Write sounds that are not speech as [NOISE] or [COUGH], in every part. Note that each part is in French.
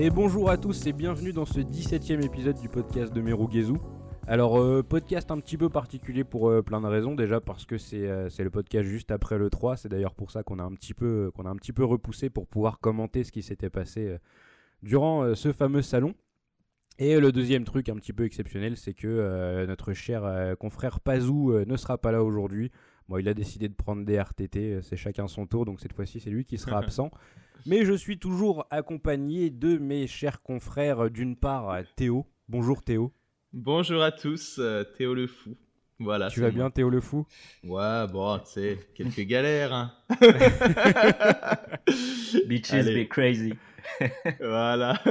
Et bonjour à tous et bienvenue dans ce 17ème épisode du podcast de Merugezu. Alors, euh, podcast un petit peu particulier pour euh, plein de raisons. Déjà parce que c'est euh, le podcast juste après le 3. C'est d'ailleurs pour ça qu'on a, un petit peu, qu'on a un petit peu repoussé pour pouvoir commenter ce qui s'était passé euh, durant ce fameux salon. Et le deuxième truc un petit peu exceptionnel, c'est que notre cher confrère Pazou ne sera pas là aujourd'hui. Bon, il a décidé de prendre des RTT, c'est chacun son tour, donc cette fois-ci c'est lui qui sera [LAUGHS] absent. Mais je suis toujours accompagné de mes chers confrères, euh, d'une part euh, Théo. Bonjour Théo. Bonjour à tous, euh, Théo le fou. Voilà. tu vas bien. Théo le fou? Ouais, bon, tu sais, quelques galères. Hein. [LAUGHS] Bitches Allez. be crazy. voilà. [LAUGHS]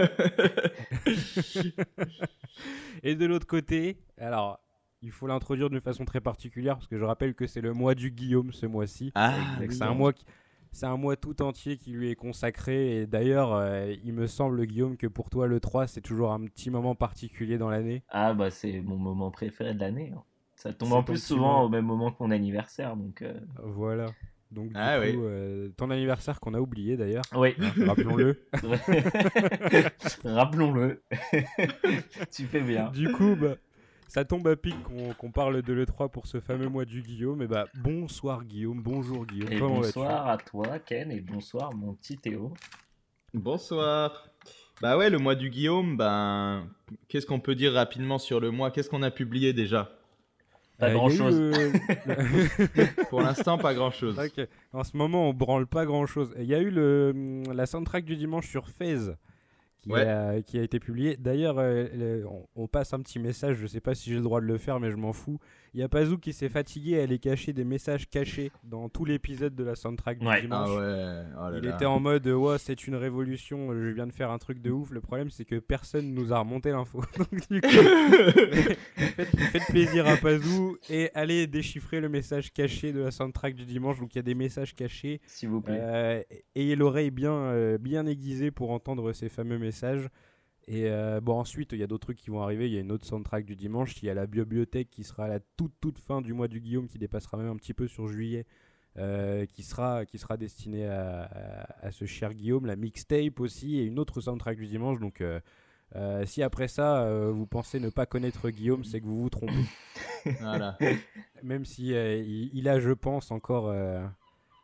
Et de l'autre côté, alors il faut l'introduire d'une façon très particulière parce que je rappelle que c'est le mois du Guillaume ce mois-ci. ah, c'est un mois qui- c'est un mois tout entier qui lui est consacré et d'ailleurs euh, il me semble Guillaume que pour toi le 3 c'est toujours un petit moment particulier dans l'année. Ah bah c'est mon moment préféré de l'année. hein. Ça tombe en plus souvent moment. au même moment que mon anniversaire, donc euh, Voilà. Donc du Ah coup, oui. euh, ton anniversaire qu'on a oublié d'ailleurs, oui. [LAUGHS] rappelons-le. [LAUGHS] [LAUGHS] Rappelons-le. tu fais bien. Du coup, bah, ça tombe à pic qu'on parle de l'E3 pour ce fameux mois du Guillaume. Et bah, bonsoir Guillaume, bonjour Guillaume, Et comment vas-tu bonsoir à toi Ken et bonsoir mon petit Théo. bonsoir. Bah ouais, le mois du Guillaume, ben, qu'est-ce qu'on peut dire rapidement sur le mois? Qu'est-ce qu'on a publié déjà? Pas Euh, eu grand-chose. le- [LAUGHS] Pour l'instant, pas grand-chose. Ok. En ce moment, on branle pas grand chose. Il y a eu le, la soundtrack du dimanche sur FaZe qui, Ouais. a, qui a été publiée. D'ailleurs, euh, on, on passe un petit message. Je sais pas si j'ai le droit de le faire, mais je m'en fous. Il y a Pazou qui s'est fatigué à aller cacher des messages cachés dans tout l'épisode de la soundtrack du Ouais. Ah dimanche. ouais, oh là Il là. était en mode ouais c'est une révolution, je viens de faire un truc de ouf. Le problème c'est que personne nous a remonté l'info. [LAUGHS] Donc du coup, [LAUGHS] faites, faites plaisir à Pazou et allez déchiffrer le message caché de la soundtrack du dimanche. Donc il y a des messages cachés. S'il vous plaît. Euh, ayez l'oreille bien, euh, bien aiguisée pour entendre ces fameux messages. Et euh, bon, ensuite, il y a d'autres trucs qui vont arriver. Il y a une autre soundtrack du dimanche. Il y a la bibliothèque qui sera à la toute, toute fin du mois du Guillaume, qui dépassera même un petit peu sur juillet, euh, qui, sera, qui sera destinée à, à- à ce cher Guillaume. La mixtape aussi, et une autre soundtrack du dimanche. Donc, euh, si après ça, vous pensez ne pas connaître Guillaume, c'est que vous vous trompez. Voilà. Même si il, il a, je pense, encore.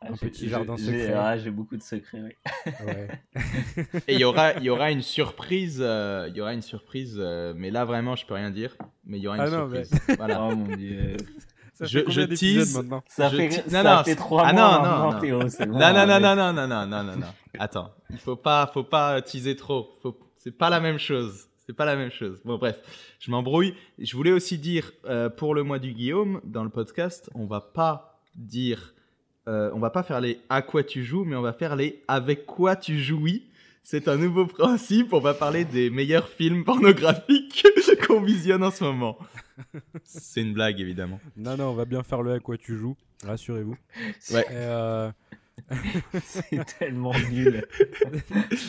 Euh, un petit jardin j'ai- secret. ah, J'ai beaucoup de secrets, oui. ouais. [LAUGHS] Et il y aura, il y aura une surprise. euh, Il y aura une surprise, euh, mais là vraiment, je peux rien dire. Mais il y aura une Ah non, mais- surprise. [LAUGHS] Voilà. Oh mon dieu. Ça Je- tease. maintenant Ça Je fait, ti- ça non, non, fait trois ah mois non, non, non. Théo, bon. Non, non, non, non, non, non, non, non, non, non. Attends, il faut pas, faut pas teaser trop. Faut... C'est pas la même chose. C'est pas la même chose. Bon, bref, je m'embrouille. Je voulais aussi dire, euh, pour le mois du Guillaume, dans le podcast, on va pas dire, euh, on va pas faire les à quoi tu joues, mais on va faire les avec quoi tu jouis. C'est un nouveau principe. On va parler des meilleurs films pornographiques [LAUGHS] qu'on visionne en ce moment. C'est une blague, évidemment. Non, non, on va bien faire le à quoi tu joues, rassurez-vous. Ouais. Euh, [LAUGHS] C'est tellement [LAUGHS] nul.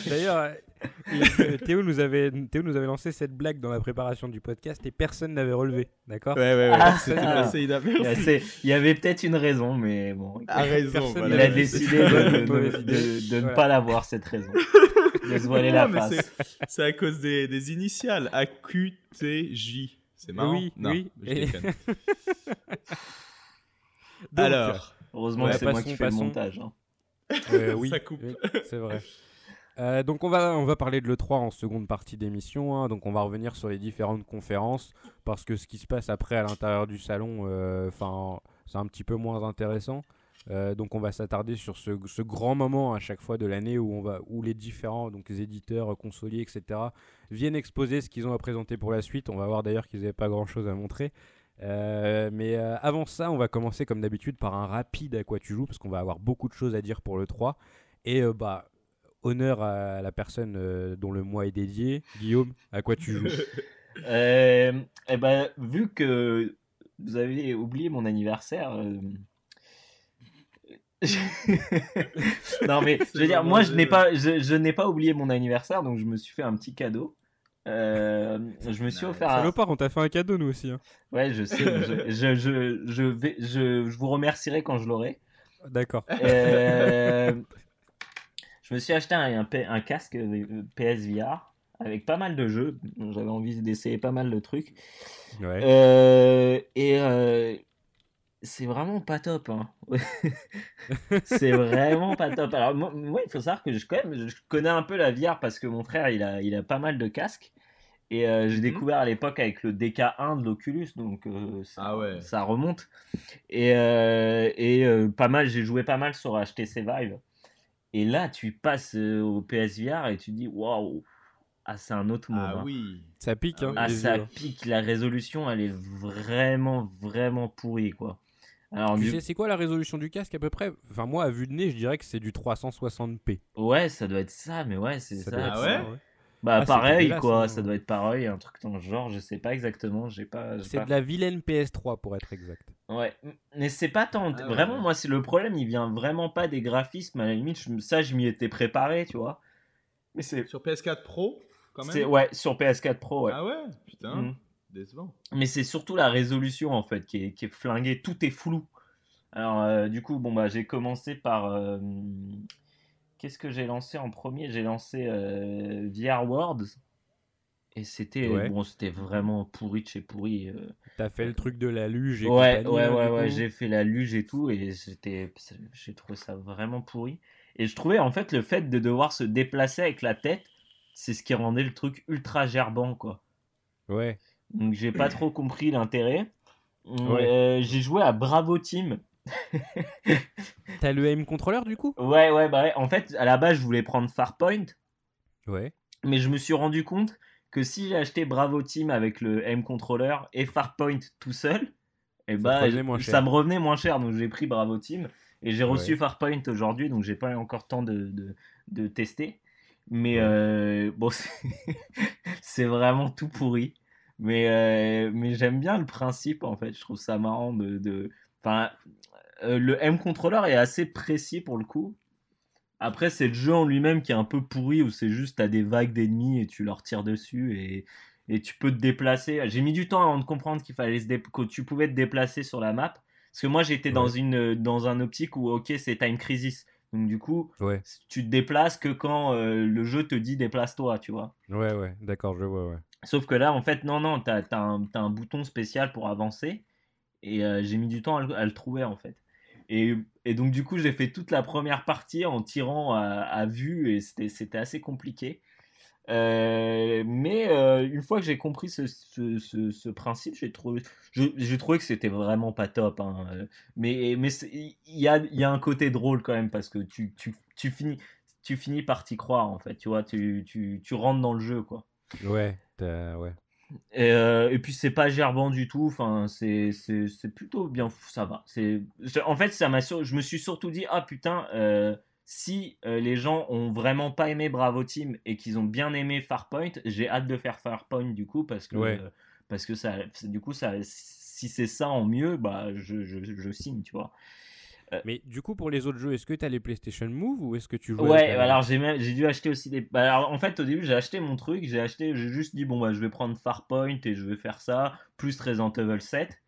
D'ailleurs, et, euh, Théo, nous avait, Théo nous avait lancé cette blague dans la préparation du podcast et personne n'avait relevé, d'accord? Ouais, ouais, ouais. Ah, C'était ça. passé inaperçu. Il y avait peut-être une raison, mais bon. A raison. Il a décidé de, ne Voilà. pas l'avoir, cette raison. [LAUGHS] De se voiler la face. c'est- à cause des, des initiales. AQTJ. C'est marrant? Oui, non, oui. je Et- déconne. [LAUGHS] Donc, Alors, Heureusement Ouais, que c'est moi qui fais le montage. hein. euh, oui, Ça coupe. oui, c'est vrai. Euh, donc on va, on va parler de l'E3 en seconde partie d'émission, hein. donc on va revenir sur les différentes conférences, parce que ce qui se passe après à l'intérieur du salon, euh, c'est un petit peu moins intéressant. Euh, donc on va s'attarder sur ce, ce grand moment à chaque fois de l'année où on va où les différents donc les éditeurs, consoliers, etc. viennent exposer ce qu'ils ont à présenter pour la suite. On va voir d'ailleurs qu'ils n'avaient pas grand chose à montrer. Mais avant ça, on va commencer comme d'habitude par un rapide à quoi tu joues parce qu'on va avoir beaucoup de choses à dire pour le 3 et bah honneur à la personne euh, dont le mois est dédié. Guillaume, à quoi tu joues? [LAUGHS] Euh, eh ben, vu que vous avez oublié mon anniversaire. euh, [LAUGHS] non mais [LAUGHS] je veux dire, moi je n'ai pas, je, je n'ai pas oublié mon anniversaire, donc je me suis fait un petit cadeau. Euh, je me suis offert un... Salopard, on t'a fait un cadeau nous aussi. hein. Ouais, je sais. je, je, je, je vais, je, je vous remercierai quand je l'aurai. D'accord. Euh, je me suis acheté un, un, casque PSVR avec pas mal de jeux. J'avais envie d'essayer pas mal de trucs. Ouais. et c'est vraiment pas top. Hein. [LAUGHS] c'est vraiment pas top. Alors, moi, il faut savoir que je, quand même, je connais un peu la VR parce que mon frère, il a, il a pas mal de casques. Et euh, j'ai mhm. découvert à l'époque avec le DK1 de l'Oculus, donc euh, ça, ah ouais. ça, remonte. Et, euh, et pas mal, j'ai joué pas mal sur HTC Vive. Et là, tu passes au PSVR et tu dis waouh, ah, c'est un autre monde. Ah hein. oui. Ça pique, hein, Ah, ça pique. La résolution, elle est vraiment, vraiment pourrie, quoi. Alors, tu sais, c'est quoi la résolution du casque à peu près? Enfin, moi, à vue de nez, je dirais que c'est du 360p. Ouais, ça doit être ça, mais ouais, c'est ça. Ah ouais, Bah, ah, pareil, quoi, ça doit être pareil, un truc dans le genre, je sais pas exactement, j'ai pas. C'est de la vilaine PS3 pour être exact. Ouais, mais c'est pas tant. Ah vraiment, moi, c'est le problème, il vient vraiment pas des graphismes, à la limite, ça, je m'y étais préparé, tu vois. Mais c'est. Sur PS4 Pro, quand même? Ouais, sur PS4 Pro, ouais. Ah ouais Putain. Mm. Mais c'est surtout la résolution en fait qui est, qui est flinguée, tout est flou. Alors euh, du coup, bon bah j'ai commencé par euh, qu'est-ce que j'ai lancé en premier? J'ai lancé euh, VR Worlds et c'était bon, c'était vraiment pourri de chez pourri. T'as fait le truc de la luge et Ouais, ouais, ouais, ouais, j'ai fait la luge et tout et j'ai trouvé ça vraiment pourri. Et je trouvais en fait le fait de devoir se déplacer avec la tête, c'est ce qui rendait le truc ultra gerbant quoi. Ouais. Donc j'ai pas trop compris l'intérêt. Euh, j'ai joué à Bravo Team. [LAUGHS] T'as le aim controller du coup? Ouais, ouais, bah En fait, à la base, je voulais prendre Farpoint. Ouais. Mais je me suis rendu compte que si j'ai acheté Bravo Team avec le aim controller et Farpoint tout seul, et eh bah, ça me revenait moins cher. Donc j'ai pris Bravo Team et j'ai reçu Farpoint aujourd'hui, donc j'ai pas encore temps de, de, de tester. Mais euh, bon, [LAUGHS] c'est vraiment tout pourri. Mais, euh, mais j'aime bien le principe, en fait. Je trouve ça marrant de. de... Enfin, euh, le M-controller est assez précis pour le coup. Après, c'est le jeu en lui-même qui est un peu pourri, où c'est juste, t'as des vagues d'ennemis et tu leur tires dessus et, et tu peux te déplacer. J'ai mis du temps avant de comprendre qu'il fallait se que tu pouvais te déplacer sur la map. Parce que moi, j'étais dans, une, dans un optique où, ok, c'est Time Crisis. Donc, du coup, tu te déplaces que quand euh, le jeu te dit déplace-toi, tu vois. Ouais, ouais, d'accord, je vois, ouais. Sauf que là, en fait, non, non, tu as, un bouton spécial pour avancer. Et euh, j'ai mis du temps à le, trouver, en fait. Et, donc, du coup, j'ai fait toute la première partie en tirant à, vue et c'était assez compliqué. Euh, mais euh, une fois que j'ai compris ce, principe, j'ai trouvé, que c'était vraiment pas top. Hein. Mais mais il y a, y a, un côté drôle quand même parce que tu, tu, tu finis, tu finis par t'y croire en fait. Tu vois, tu, tu rentres dans le jeu quoi. Ouais, ouais. Et, euh, et, puis c'est pas gerbant du tout. Enfin, c'est plutôt bien. Ça va. C'est en fait ça m'a. Je me suis surtout dit ah putain. Euh, si euh, les gens ont vraiment pas aimé Bravo Team et qu'ils ont bien aimé Farpoint, j'ai hâte de faire Farpoint du coup parce que parce que ça du coup ça si c'est ça en mieux bah je, je, je signe tu vois. Euh, mais du coup, pour les autres jeux, est-ce que tu as les PlayStation Move ou est-ce que tu joues Ouais, alors j'ai j'ai dû acheter aussi des. Bah, alors, en fait, au début, j'ai acheté mon truc, j'ai acheté, j'ai juste dit bon bah je vais prendre Farpoint et je vais faire ça, plus Resident Evil 7.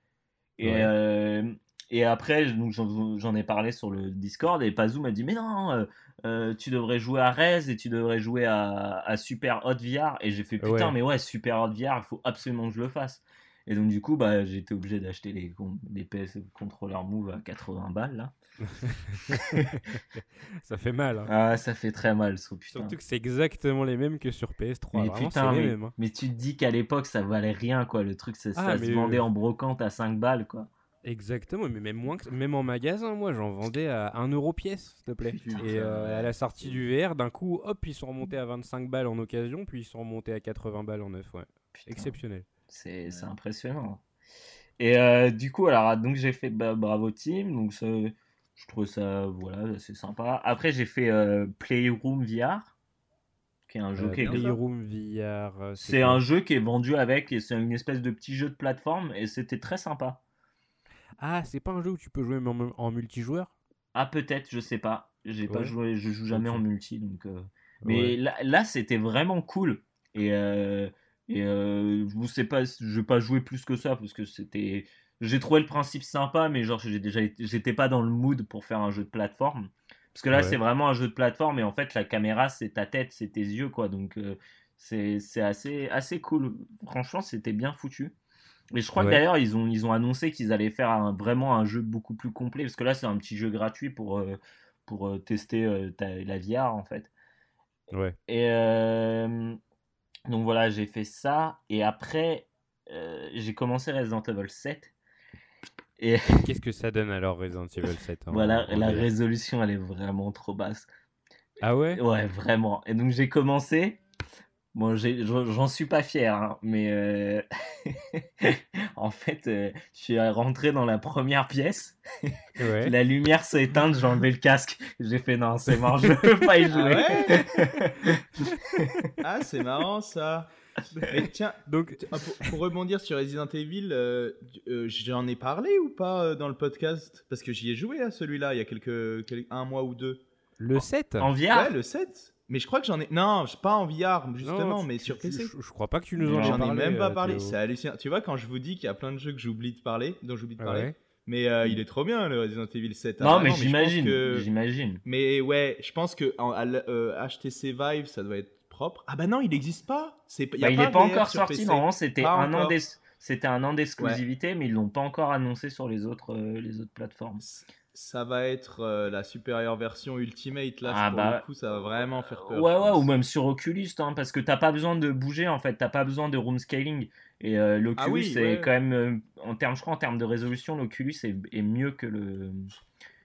Et, euh, et après, j'en ai parlé sur le Discord et Pazou m'a dit mais non, euh, tu devrais jouer à Rez et tu devrais jouer à, à Super Hot VR. Et j'ai fait putain, mais ouais, Super Hot VR, il faut absolument que je le fasse. Et donc, du coup, bah, été obligé d'acheter les, les PS contrôleurs Move à 80 balles, là. [LAUGHS] ça fait mal. Hein. Ah, ça fait très mal, Surtout que c'est exactement les mêmes que sur PS3. Mais putain, mais, hein. mais, tu te dis qu'à l'époque, ça valait rien, quoi. Le truc, ça, ah, se vendait en brocante à 5 balles, quoi. Exactement, mais même, moins même en magasin, moi j'en vendais à 1 euro pièce, s'il te plaît. Et euh, à la sortie du VR, d'un coup, hop, ils sont remontés à 25 balles en occasion, puis ils sont remontés à 80 balles en neuf, ouais. Exceptionnel. C'est impressionnant. Et euh, du coup, alors, donc j'ai fait Bravo Team, donc je trouve ça, voilà, c'est sympa. Après, j'ai fait euh, Playroom VR, qui est un jeu euh, qui est. Playroom VR. C'est un jeu qui est vendu avec, et c'est une espèce de petit jeu de plateforme, et c'était très sympa. Ah, c'est pas un jeu où tu peux jouer en, multijoueur? Ah, peut-être, je sais pas. J'ai pas joué, je joue jamais en multi, donc. Mais là, là c'était vraiment cool. Et et euh, je sais pas, je vais pas jouer plus que ça parce que c'était. J'ai trouvé le principe sympa, mais genre j'ai déjà j'étais pas dans le mood pour faire un jeu de plateforme. Parce que là, c'est vraiment un jeu de plateforme et en fait, la caméra, c'est ta tête, c'est tes yeux, quoi. Donc, euh, c'est assez, assez cool. Franchement, c'était bien foutu. Et je crois que d'ailleurs, ils ont, ils ont annoncé qu'ils allaient faire un, vraiment un jeu beaucoup plus complet. Parce que là, c'est un petit jeu gratuit pour, euh, pour euh, tester la VR, en fait. Ouais. Et donc voilà, j'ai fait ça. Et après, j'ai commencé Resident Evil 7. Et [LAUGHS] qu'est-ce que ça donne alors Resident Evil 7 Voilà, la résolution elle est vraiment trop basse. Ah ouais? Ouais, vraiment. Et donc j'ai commencé. Bon, j'en suis pas fier, hein, mais euh, [LAUGHS] en fait, euh, je suis rentré dans la première pièce. la lumière s'est éteinte, j'ai enlevé le casque. J'ai fait non, c'est mort, je veux pas y ah jouer. ah c'est marrant ça. Mais tiens, donc ah, pour, rebondir sur Resident Evil, euh, euh, j'en ai parlé ou pas euh, dans le podcast? Parce que j'y ai joué à celui-là il y a quelques, un mois ou deux. Le 7 En VR Ouais, le 7. Mais je crois que j'en ai. Non, pas en VR, justement, mais sur PC. Je, crois pas que tu nous en aies parlé. J'en ai même pas parlé. C'est hallucinant. Tu vois, quand je vous dis qu'il y a plein de jeux que j'oublie de parler, dont j'oublie de parler. Mais il est trop bien le Resident Evil 7. Non, mais j'imagine. J'imagine. Mais ouais, je pense que en, HTC Vive, ça doit être ah bah non, il n'existe pas. Bah, il n'est pas encore sorti. Normalement, c'était un, an c'était un an d'exclusivité, mais ils l'ont pas encore annoncé sur les autres, euh, les autres plateformes. Ça va être euh, la supérieure version Ultimate là. Ah pour bah... le coup, ça va vraiment faire peur. Ouais, ouais, ou même sur Oculus, hein, parce que t'as pas besoin de bouger en fait, t'as pas besoin de room scaling. Et euh, l'Oculus, ah c'est quand même, en termes, je crois, en termes de résolution, l'Oculus est, est mieux que le,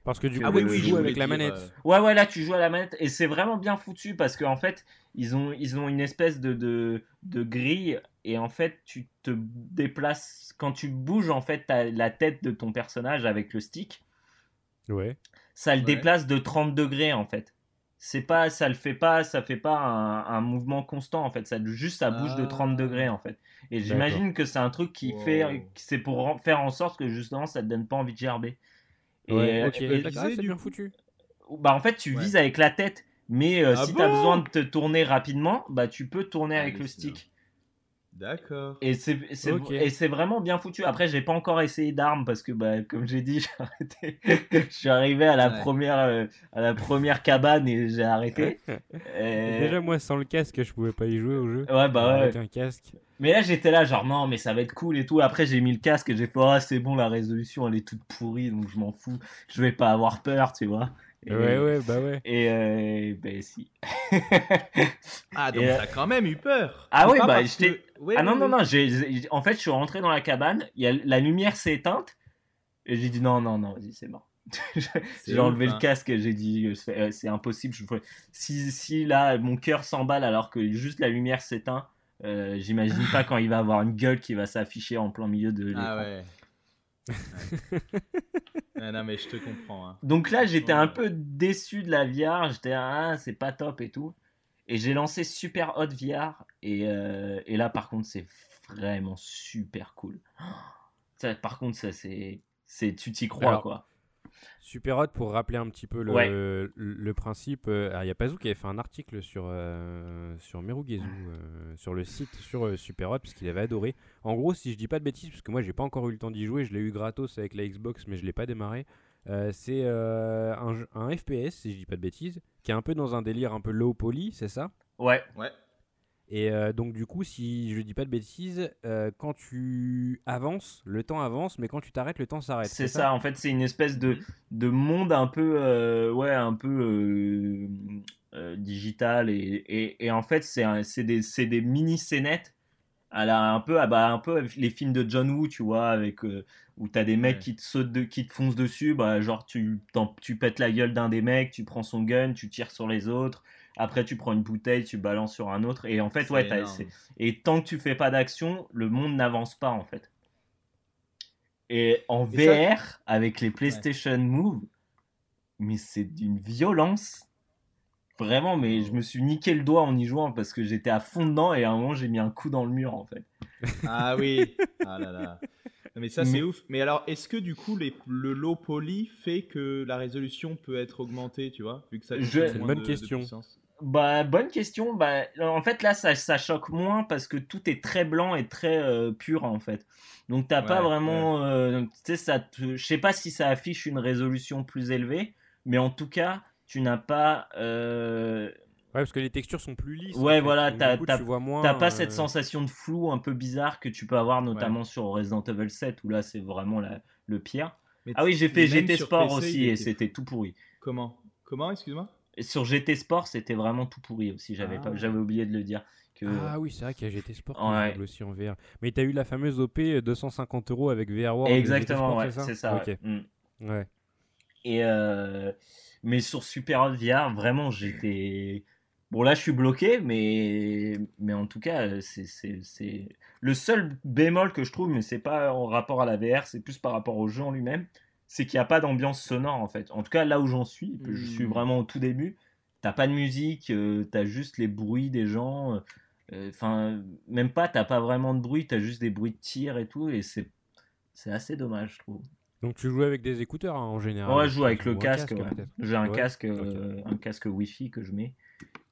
parce que du coup, tu joues avec la manette. Euh, ouais, ouais, là, tu joues à la manette et c'est vraiment bien foutu parce qu'en en fait, ils ont, ils ont une espèce de, de, de, grille et en fait, tu te déplaces. Quand tu bouges, en fait, as la tête de ton personnage avec le stick. Ouais. Ça le déplace de 30 degrés en fait. C'est pas, ça le fait pas, ça fait pas un, mouvement constant en fait. Ça juste, ça bouge de 30 degrés en fait. Et j'imagine que c'est un truc qui fait, c'est pour faire en sorte que justement, ça te donne pas envie de gerber. Et, ouais, ok, c'est bien foutu. Bah en fait, tu vises avec la tête, mais euh, ah si tu as besoin de te tourner rapidement, bah tu peux tourner avec le stick. D'accord. Et c'est vraiment bien foutu. Après, j'ai pas encore essayé d'armes parce que, bah, comme j'ai dit, [LAUGHS] j'ai arrêté. je suis arrivé à la première euh, à la première cabane et j'ai arrêté. [LAUGHS] Déjà, moi, sans le casque, je pouvais pas y jouer au jeu. Ouais, bah ouais. Avec un casque. Mais là, j'étais là, genre, non, mais ça va être cool et tout. Après, j'ai mis le casque et j'ai fait, ah, c'est bon, la résolution, elle est toute pourrie, donc je m'en fous. Je vais pas avoir peur, tu vois. Ouais, ouais, bah ouais. Et euh, ben si. [LAUGHS] ah, donc t'as quand même eu peur. Ah oui, bah j'étais. ah non, non, non, en fait, je suis rentré dans la cabane, y a... la lumière s'est éteinte, et j'ai dit non, non, non, vas-y, c'est mort. [LAUGHS] j'ai enlevé le hein. casque et j'ai dit euh, c'est impossible. Je... Si, si là, mon cœur s'emballe alors que juste la lumière s'éteint, euh, j'imagine pas quand il va avoir une gueule qui va s'afficher en plein milieu de Ah ouais. [LAUGHS] non, mais je te comprends. Hein. Donc là, j'étais un peu déçu de la VR. J'étais, ah, c'est pas top et tout. Et j'ai lancé Super Hot VR. Et, euh, et là, par contre, c'est vraiment super cool. [GASPS] Ça, par contre, ça, c'est, c'est tu t'y crois, quoi. Super Hot, pour rappeler un petit peu le, le, principe, euh, il y a Pazou qui avait fait un article sur, euh, sur Merugezu, euh, sur le site, sur Super Hot, parce qu'il avait adoré. En gros, si je dis pas de bêtises, parce que moi j'ai pas encore eu le temps d'y jouer, je l'ai eu gratos avec la Xbox, mais je l'ai pas démarré. c'est un, un, FPS, si je dis pas de bêtises, qui est un peu dans un délire un peu low poly, c'est ça? Ouais. Ouais. Et euh, donc du coup, si je dis pas de bêtises, euh, quand tu avances, le temps avance, mais quand tu t'arrêtes, le temps s'arrête. C'est ça, en fait, c'est une espèce de, de monde un peu, euh, ouais, un peu digital et, et, en fait, c'est des, des mini scénettes. Elle a un peu, ah bah, un peu les films de John Woo, tu vois, avec où t'as des mecs qui te sautent, de, qui te foncent dessus, bah genre tu, tu pètes la gueule d'un des mecs, tu prends son gun, tu tires sur les autres après, tu prends une bouteille, tu balances sur un autre. Et en fait, ouais, et tant que tu fais pas d'action, le monde n'avance pas en fait. Et en VR, avec les PlayStation Move, mais c'est d'une violence. Vraiment, mais je me suis niqué le doigt en y jouant parce que j'étais à fond dedans et à un moment j'ai mis un coup dans le mur en fait. [LAUGHS] Ah oui, ah là là. Mais ça c'est ouf. Mais alors, est-ce que du coup les, le low poly fait que la résolution peut être augmentée, tu vois, vu que ça C'est une bonne question. Bah, bonne question. Bah, en fait, là, ça, ça choque moins parce que tout est très blanc et très euh, pur, en fait. Donc, t'as pas vraiment. Euh, tu sais, ça je sais pas si ça affiche une résolution plus élevée, mais en tout cas, tu n'as pas. Ouais, parce que les textures sont plus lisses. Ouais, voilà, t'as pas cette euh, sensation de flou un peu bizarre que tu peux avoir notamment sur Resident Evil 7 où là c'est vraiment la, le pire. ah oui, j'ai fait GT Sport aussi et c'était tout pourri. Comment? Comment, excuse-moi Sur GT Sport, c'était vraiment tout pourri aussi, j'avais pas ah. j'avais oublié de le dire. Que... Ah oui, c'est vrai qu'il y a GT Sport aussi en VR. Mais t'as eu la fameuse OP 250 euros avec VR World. Exactement, ouais, c'est ça. ouais. Mm. ouais. Et euh... Mais sur Super Hot VR, vraiment, j'étais Bon, là, je suis bloqué, mais, mais en tout cas, c'est le seul bémol que je trouve, mais c'est pas en rapport à la VR, c'est plus par rapport au jeu en lui-même, c'est qu'il n'y a pas d'ambiance sonore en fait. En tout cas, là où j'en suis, je suis hmm. vraiment au tout début, t'as pas de musique, euh, t'as juste les bruits des gens. Euh, enfin, même pas, t'as pas vraiment de bruit, t'as juste des bruits de tir et tout, et c'est assez dommage, je trouve. Donc tu joues avec des écouteurs hein, en général Ouais, je joue avec le casque. J'ai un casque, euh, un casque Wi-Fi que je mets.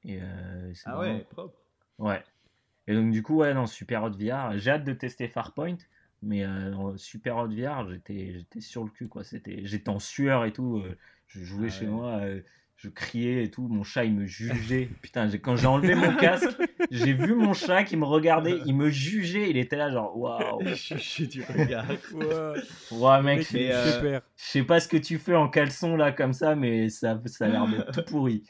Et, euh, ah ouais, propre. Ouais. Et donc, du coup, ouais, non, Super Hot VR, j'ai hâte de tester Farpoint, mais euh, Super Hot VR, j'étais, j'étais sur le cul, quoi. C'était, j'étais en sueur et tout. Euh, je jouais ah chez moi, je criais et tout. Mon chat, il me jugeait. [LAUGHS] Putain, quand j'ai enlevé mon casque, j'ai vu mon chat qui me regardait, il me jugeait. Il était là, genre, waouh. [LAUGHS] Je suis du regard. [LAUGHS] Ouais, mec, je sais pas ce que tu fais en caleçon là, comme ça, mais ça, ça a l'air de tout pourri.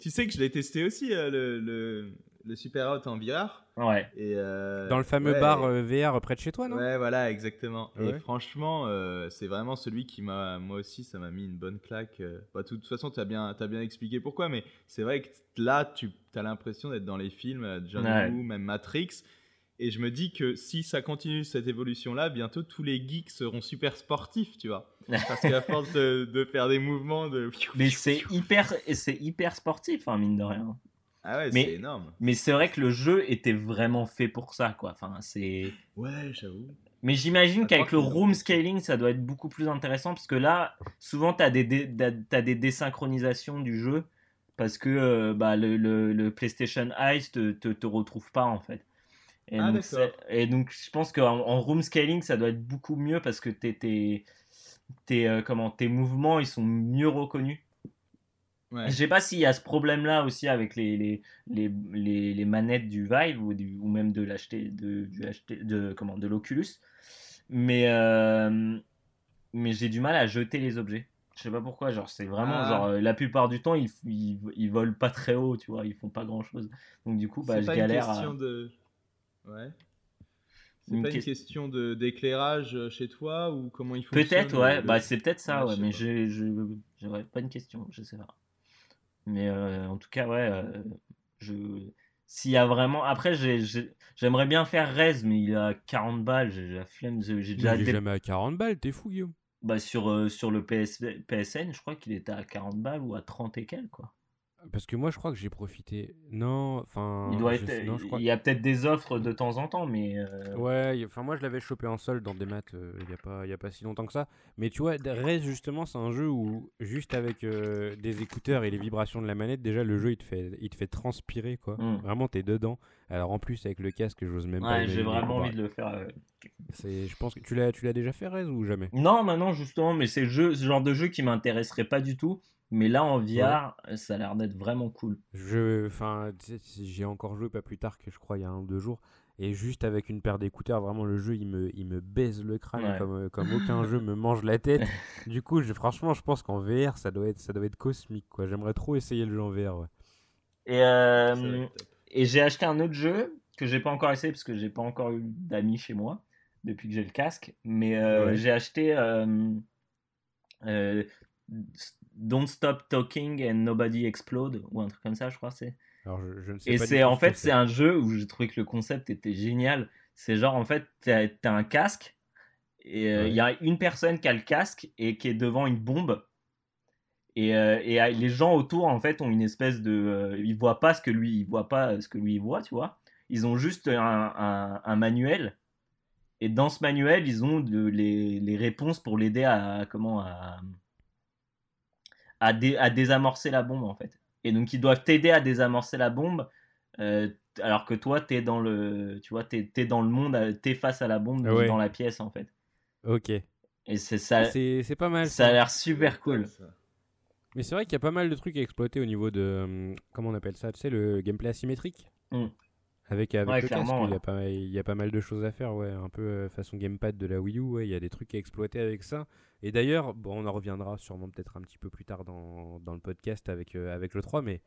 tu sais que je l'ai testé aussi, euh, le, le, Super Hot en VR. Ouais. Et euh, Dans le fameux bar euh, VR près de chez toi, non? Ouais, voilà, exactement. Et franchement, c'est vraiment celui qui m'a, moi aussi, ça m'a mis une bonne claque. Bah, de toute façon, tu as bien, as bien expliqué pourquoi, mais c'est vrai que là, tu as l'impression d'être dans les films, John Woo, même Matrix. Et je me dis que si ça continue cette évolution-là, bientôt tous les geeks seront super sportifs, tu vois. [LAUGHS] Parce qu'à force de, faire des mouvements de. Mais c'est hyper, c'est hyper sportif, hein, mine de rien. Ah ouais, c'est énorme. Mais c'est vrai que le jeu était vraiment fait pour ça, quoi. Enfin, c'est. Ouais, j'avoue. Mais j'imagine qu'avec le room scaling, ça doit être beaucoup plus intéressant parce que là, souvent, tu as, des, as des désynchronisations du jeu parce que euh, bah, le, le, PlayStation Eyes te, te, te retrouve pas en fait. Et, ah, donc, et donc, je pense qu'en en room scaling, ça doit être beaucoup mieux parce que tes, tes, euh, comment, tes mouvements, ils sont mieux reconnus. Ouais. Je sais pas s'il y a ce problème-là aussi avec les, les, les, les, manettes du Vive ou, du, ou même de l'acheter de, du de, comment, de l'Oculus. Mais, euh, mais j'ai du mal à jeter les objets. Je sais pas pourquoi, genre c'est vraiment ah. genre la plupart du temps ils, ils, ils, volent pas très haut, tu vois, ils font pas grand chose. Donc du coup bah je galère. Une de Ouais. C'est pas une question d'éclairage euh, chez toi ou comment il fonctionne Peut-être, ouais. Bah, c'est peut-être ça, ouais. Mais je, je, pas une question, je sais pas. Mais euh, en tout cas, ouais. Euh, je... S'il y a vraiment. Après, j'aimerais bien faire Rez, mais il a 40 balles. J'ai la flemme. J'ai déjà. jamais à 40 balles, t'es fou, Guillaume. Bah, sur, sur le PS... PSN, je crois qu'il était à 40 balles ou à 30 et quelques, quoi. Parce que moi, je crois que j'ai profité. Non, enfin. Il, doit être... il y a peut-être des offres de temps en temps, mais. Euh, ouais, enfin, moi, je l'avais chopé en sol dans des maths euh, il n'y a, pas, y a pas si longtemps que ça. Mais tu vois, Rez, justement, c'est un jeu où, juste avec euh, des écouteurs et les vibrations de la manette, déjà, le jeu, il te fait, il te fait transpirer, quoi. Hmm. Vraiment, t'es dedans. Alors, en plus, avec le casque, j'ose même pas. Ouais, j'ai vraiment envie de le faire. C'est, je pense que tu l'as, tu l'as déjà fait, Rez, ou jamais? Non, maintenant, justement, mais c'est ce genre de jeu qui m'intéresserait pas du tout. Mais là, en VR, ça a l'air d'être vraiment cool. Je, enfin, j'ai encore joué pas plus tard que je crois il y a un ou deux jours. Et juste avec une paire d'écouteurs, vraiment le jeu il me, il me baise le crâne comme, euh, comme aucun jeu me mange la tête. [LAUGHS] Du coup, je, franchement, je pense qu'en VR ça doit être, ça doit être cosmique quoi. J'aimerais trop essayer le jeu en VR. Ouais. Et, euh, et j'ai acheté un autre jeu que j'ai pas encore essayé parce que j'ai pas encore eu d'amis chez moi depuis que j'ai le casque. Mais euh, j'ai acheté Don't Stop Talking and Nobody Explode ou un truc comme ça, je crois. C'est. et c'est en fait c'est un jeu où j'ai trouvé que le concept était génial. C'est genre en fait t'as as un casque et euh, il y a une personne qui a le casque et qui est devant une bombe. Et, euh, et euh, les gens autour en fait ont une espèce de ils voient pas ce que lui il voit pas ce que lui il voit tu vois ils ont juste un, un, manuel et dans ce manuel ils ont de, les, les réponses pour l'aider à comment à à, à, désamorcer la bombe en fait. Et donc ils doivent t'aider à désamorcer la bombe, euh, alors que toi t'es dans le, tu vois, t'es es dans le monde, t'es face à la bombe ah dans la pièce en fait. Ok. Et c'est ça. C'est pas mal. Ça, a l'air super cool. Mais c'est vrai qu'il y a pas mal de trucs à exploiter au niveau de. Hum, comment on appelle ça Tu sais, le gameplay asymétrique? Mm. Avec, avec le casque, il, y a pas, il y a pas mal de choses à faire, ouais. Un peu euh, façon gamepad de la Wii U, ouais. Il y a des trucs à exploiter avec ça. Et d'ailleurs, bon, on en reviendra sûrement peut-être un petit peu plus tard dans, dans le podcast avec, euh, avec le 3, mais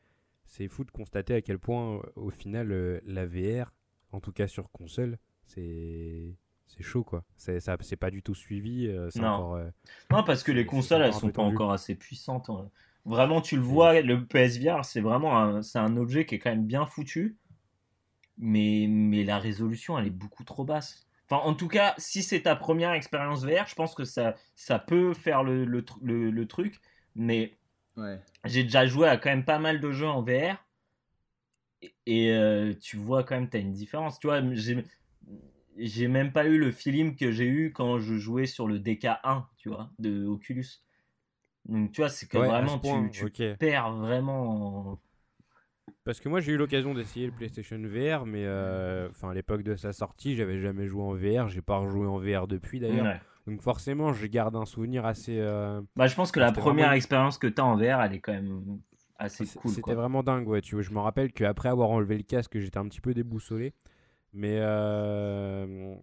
c'est fou de constater à quel point, au final, la VR, en tout cas sur console, c'est c'est chaud quoi. C'est ça, c'est pas du tout suivi. Euh, non. Euh, non, parce que les consoles elles sont pas encore assez puissantes. Hein. Vraiment, tu le vois, le PSVR c'est vraiment un, c'est un objet qui est quand même bien foutu, mais mais la résolution elle est beaucoup trop basse. Enfin, en tout cas, si c'est ta première expérience VR, je pense que ça ça peut faire le, le, le, truc, mais j'ai déjà joué à quand même pas mal de jeux en VR. Et euh, tu vois quand même, tu as une différence. Tu vois, j'ai même pas eu le feeling que j'ai eu quand je jouais sur le DK1, tu vois, de Oculus. Donc tu vois, c'est que vraiment tu, perds vraiment. Parce que moi j'ai eu l'occasion d'essayer le PlayStation VR, mais euh, enfin à l'époque de sa sortie, j'avais jamais joué en VR, j'ai pas rejoué en VR depuis d'ailleurs. Donc forcément, je garde un souvenir assez. Euh, bah, je pense que la première expérience que tu as en VR, elle est quand même assez cool. C'était vraiment dingue, ouais. Tu vois, je me rappelle qu'après avoir enlevé le casque, j'étais un petit peu déboussolé. Mais euh,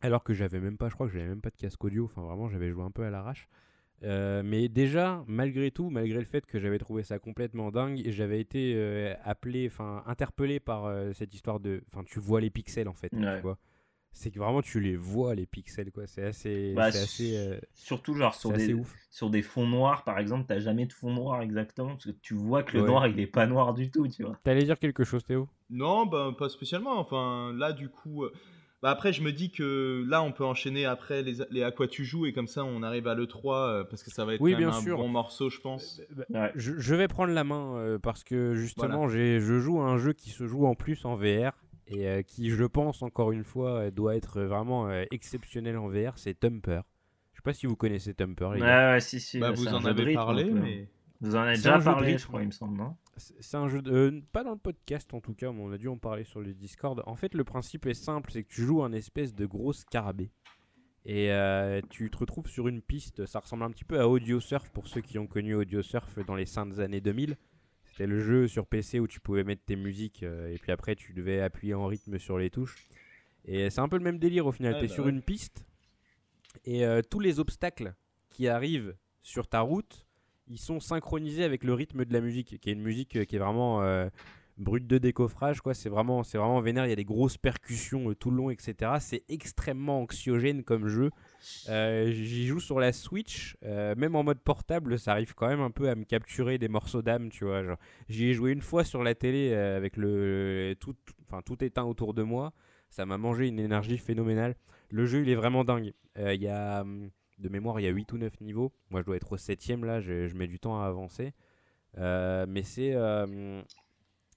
alors que j'avais même pas, je crois que j'avais même pas de casque audio. Enfin, vraiment, j'avais joué un peu à l'arrache. Euh, mais déjà, malgré tout, malgré le fait que j'avais trouvé ça complètement dingue, j'avais été euh, appelé, enfin interpellé par cette histoire de, enfin tu vois les pixels en fait, tu vois. C'est que vraiment tu les vois les pixels quoi. C'est assez, bah, assez euh, surtout genre sur des sur des fonds noirs par exemple t'as jamais de fond noir exactement parce que tu vois que le noir il est pas noir du tout tu vois. T'allais dire quelque chose Théo? Non bah, pas spécialement. Enfin là du coup euh, bah après je me dis que là on peut enchaîner après les, les à quoi tu joues et comme ça on arrive à le 3 euh, parce que ça va être oui, bien un sûr. bon morceau je pense bah, je, vais prendre la main parce que justement j'ai je joue à un jeu qui se joue en plus en VR et euh, qui, je pense, encore une fois, euh, doit être vraiment euh, exceptionnel en VR, c'est Tumper. Je sais pas si vous connaissez Tumper, les gars. Ouais, si, si. Bah, vous en avez parlé, mais. Vous en avez déjà parlé, je crois, il me semble, non C'est un jeu de... pas dans le podcast en tout cas, mais on a dû en parler sur le Discord. En fait, le principe est simple, c'est que tu joues un espèce de gros scarabée. Et tu te retrouves sur une piste, ça ressemble un petit peu à Audio Surf pour ceux qui ont connu Audio Surf dans les saintes années 2000. C'était le jeu sur PC où tu pouvais mettre tes musiques euh, et puis après tu devais appuyer en rythme sur les touches. Et c'est un peu le même délire au final. tu es bah sur une piste et euh, tous les obstacles qui arrivent sur ta route, ils sont synchronisés avec le rythme de la musique, qui est une musique euh, qui est vraiment brute de décoffrage. quoi. C'est vraiment, c'est vraiment vénère. Il y a des grosses percussions tout le long, etc. C'est extrêmement anxiogène comme jeu. Euh, j'y joue sur la Switch, euh, même en mode portable, ça arrive quand même un peu à me capturer des morceaux d'âme, tu vois. J'y ai joué une fois sur la télé euh, avec le tout, enfin tout éteint autour de moi. Ça m'a mangé une énergie phénoménale. Le jeu, il est vraiment dingue. Il y a, hum, de mémoire, il y a 8 ou 9 niveaux. Moi, je dois être au 7ème là, je, mets du temps à avancer. mais c'est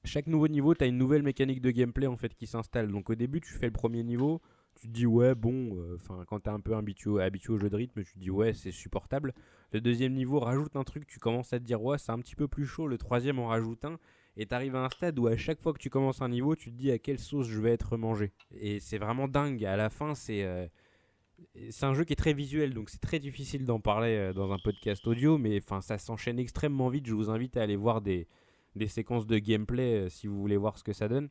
chaque nouveau niveau, tu as une nouvelle mécanique de gameplay en fait qui s'installe. Donc au début, tu fais le premier niveau, tu te dis ouais bon euh, enfin quand tu es un peu habitué, habitué au jeu de rythme tu te dis ouais c'est supportable le deuxième niveau rajoute un truc tu commences à te dire ouais c'est un petit peu plus chaud le troisième en rajoute un et tu arrives à un stade où à chaque fois que tu commences un niveau tu te dis à quelle sauce je vais être mangé et c'est vraiment dingue à la fin c'est euh, c'est un jeu qui est très visuel donc c'est très difficile d'en parler euh, dans un podcast audio mais ça s'enchaîne extrêmement vite. Je vous invite à aller voir des, séquences de gameplay si vous voulez voir ce que ça donne.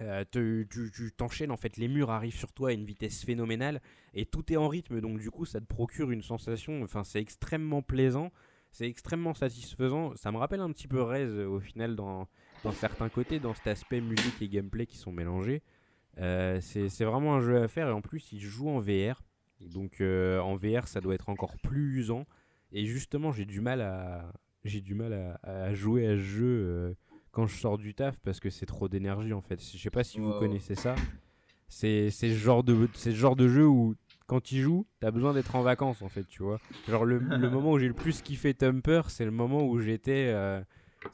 Euh, tu t'enchaînes en fait, les murs arrivent sur toi à une vitesse phénoménale et tout est en rythme donc du coup ça te procure une sensation, enfin c'est extrêmement plaisant, c'est extrêmement satisfaisant, ça me rappelle un petit peu Rez euh, au final dans certains côtés, dans cet aspect musique et gameplay qui sont mélangés. Euh, c'est vraiment un jeu à faire et en plus il joue en VR, donc en VR ça doit être encore plus usant et justement j'ai du mal à j'ai du mal à, à, jouer à ce jeu quand je sors du taf parce que c'est trop d'énergie en fait. Je sais pas si vous connaissez ça. C'est ce genre de c'est genre de jeu où quand tu joues, t'as besoin d'être en vacances en fait, tu vois. Genre le, [LAUGHS] moment où j'ai le plus kiffé Tumper, c'est le moment où j'étais euh,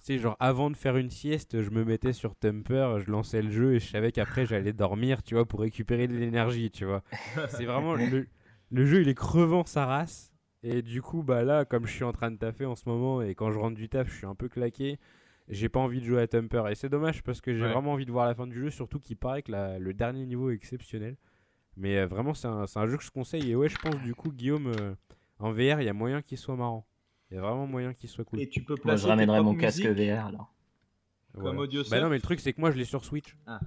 sais genre avant de faire une sieste, je me mettais sur Tumper, je lançais le jeu et je savais qu'après j'allais dormir, tu vois, pour récupérer de l'énergie, tu vois. [LAUGHS] C'est vraiment le, le jeu, il est crevant sa race. Et du coup, bah là, comme je suis en train de taffer en ce moment et quand je rentre du taf, je suis un peu claqué j'ai pas envie de jouer à Tumper. Et c'est dommage parce que j'ai vraiment envie de voir la fin du jeu, surtout qu'il paraît que le dernier niveau est exceptionnel. Mais vraiment, c'est un, un, jeu que je conseille. Et ouais, je pense du coup, Guillaume, en VR, il y a moyen qu'il soit marrant. Il y a vraiment moyen qu'il soit cool. Et tu peux placer Moi, je ramènerai mon casque VR alors. Comme audio Bah non, mais le truc, c'est que moi, je l'ai sur Switch. Ah.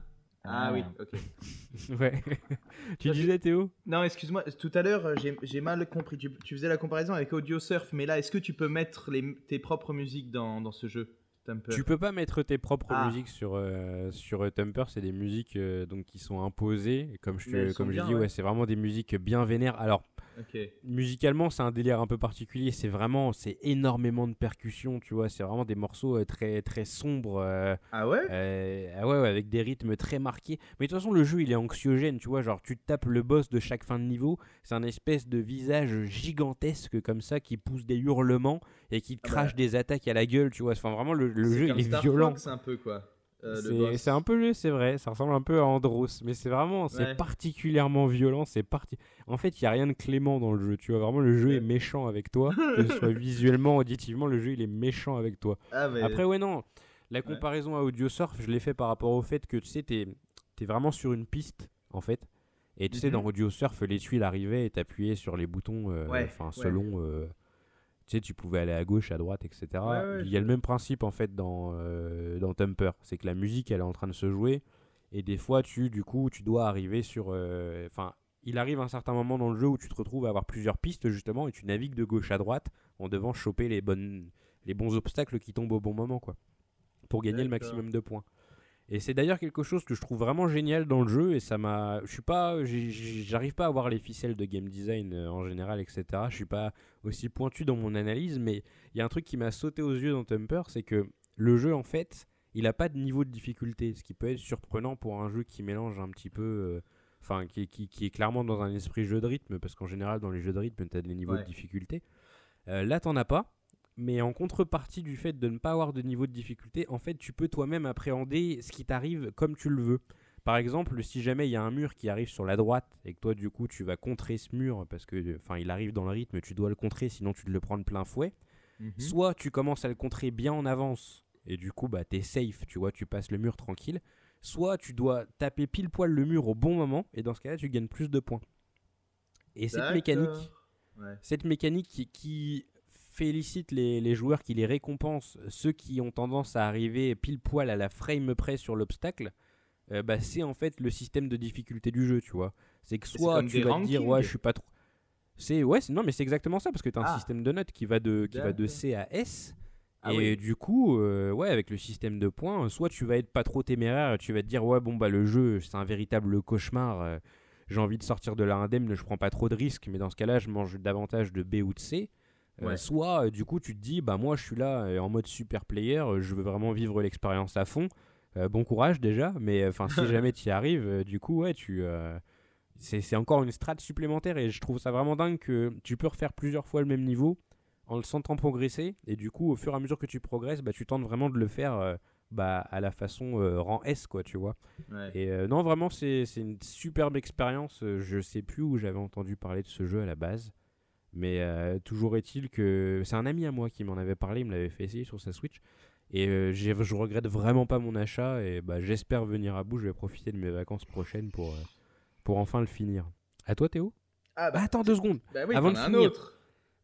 Ah, oui, ah. ok. [LAUGHS] ouais. tu disais Théo? Non, excuse-moi, tout à l'heure j'ai mal compris. Tu, tu, faisais la comparaison avec Audio Surf, mais là, est-ce que tu peux mettre les, tes propres musiques dans, dans ce jeu tu peux pas mettre tes propres ah. musiques sur, euh, sur Tumper, c'est des musiques euh, donc, qui sont imposées. comme je, comme je dis, ouais. c'est vraiment des musiques bien vénères. Alors, Musicalement, c'est un délire un peu particulier. C'est vraiment, c'est énormément de percussions, tu vois. C'est vraiment des morceaux euh, très, très sombres. Euh, ah ouais? euh, Ah ouais, avec des rythmes très marqués. Mais de toute façon, le jeu, il est anxiogène, tu vois. Genre, tu tapes le boss de chaque fin de niveau. C'est un espèce de visage gigantesque comme ça qui pousse des hurlements et qui te ah crache bah. des attaques à la gueule, tu vois. Enfin, vraiment, le, jeu, il est violent. C'est un peu quoi. Euh, c'est un peu, c'est vrai, ça ressemble un peu à Andros, mais c'est vraiment, c'est particulièrement violent. C'est parti. En fait, il y a rien de clément dans le jeu. Tu vois, vraiment, le jeu est méchant avec toi, que ce soit [LAUGHS] visuellement, auditivement, le jeu il est méchant avec toi. Ah, Après, ouais, non, la comparaison à Audio Surf, je l'ai fait par rapport au fait que tu sais, t'es es vraiment sur une piste, en fait. Et tu sais, dans mhm. Audio Surf, les tuiles arrivaient et t'appuyais sur les boutons, euh, enfin, selon. Euh, tu sais, tu pouvais aller à gauche, à droite, etc. il y a le même principe en fait dans, euh, dans Tumper, c'est que la musique elle est en train de se jouer et des fois tu du coup tu dois arriver sur, euh, enfin il arrive un certain moment dans le jeu où tu te retrouves à avoir plusieurs pistes justement et tu navigues de gauche à droite en devant choper les bonnes les bons obstacles qui tombent au bon moment quoi pour gagner le maximum de points. Et c'est d'ailleurs quelque chose que je trouve vraiment génial dans le jeu et ça m'a je suis pas j'arrive pas à voir les ficelles de game design euh, en général etc. Je suis pas aussi pointu dans mon analyse mais il y a un truc qui m'a sauté aux yeux dans Tumper, c'est que le jeu en fait, il a pas de niveau de difficulté, ce qui peut être surprenant pour un jeu qui mélange un petit peu euh, enfin qui, qui, qui, est clairement dans un esprit jeu de rythme parce qu'en général dans les jeux de rythme tu as des niveaux de difficulté. Euh, là t'en as pas mais en contrepartie du fait de ne pas avoir de niveau de difficulté, en fait, tu peux toi-même appréhender ce qui t'arrive comme tu le veux. Par exemple, si jamais il y a un mur qui arrive sur la droite et que toi, du coup, tu vas contrer ce mur parce que, enfin, il arrive dans le rythme, tu dois le contrer, sinon tu te le prends de plein fouet. Mhm. Soit tu commences à le contrer bien en avance et du coup, bah, t'es safe, tu vois, tu passes le mur tranquille. Soit tu dois taper pile poil le mur au bon moment et dans ce cas-là, tu gagnes plus de points. Et cette mécanique, cette mécanique qui, qui félicite les, joueurs qui les récompensent, ceux qui ont tendance à arriver pile poil à la frame près sur l'obstacle, euh, bah, c'est en fait le système de difficulté du jeu, tu vois. C'est que soit tu vas te dire, ouais, je suis pas trop. C'est ouais, non, mais c'est exactement ça parce que tu as un ah. système de notes qui va de qui va de C à S. Ah et du coup, euh, ouais, avec le système de points, soit tu vas être pas trop téméraire, tu vas te dire ouais bon bah le jeu c'est un véritable cauchemar, euh, j'ai envie de sortir de là indemne, je prends pas trop de risques, mais dans ce cas-là je mange davantage de B ou de C. Euh, soit, euh, du coup, tu te dis, bah moi, je suis là euh, en mode super player, je veux vraiment vivre l'expérience à fond. bon courage déjà, mais enfin, si [LAUGHS] jamais tu y arrives, du coup, ouais, tu c'est encore une strate supplémentaire et je trouve ça vraiment dingue que tu peux refaire plusieurs fois le même niveau en le sentant progresser et du coup au fur et à mesure que tu progresses bah, tu tentes vraiment de le faire bah, à la façon rang S quoi tu vois. Et non vraiment c'est une superbe expérience. Je sais plus où j'avais entendu parler de ce jeu à la base mais euh, toujours est-il que c'est un ami à moi qui m'en avait parlé, il me l'avait fait essayer sur sa Switch. Et euh, je regrette vraiment pas mon achat et bah, j'espère venir à bout. Je vais profiter de mes vacances prochaines pour, euh, pour enfin le finir. À toi Théo? Ah, bah, Attends deux secondes. Bah avant de finir. Autre.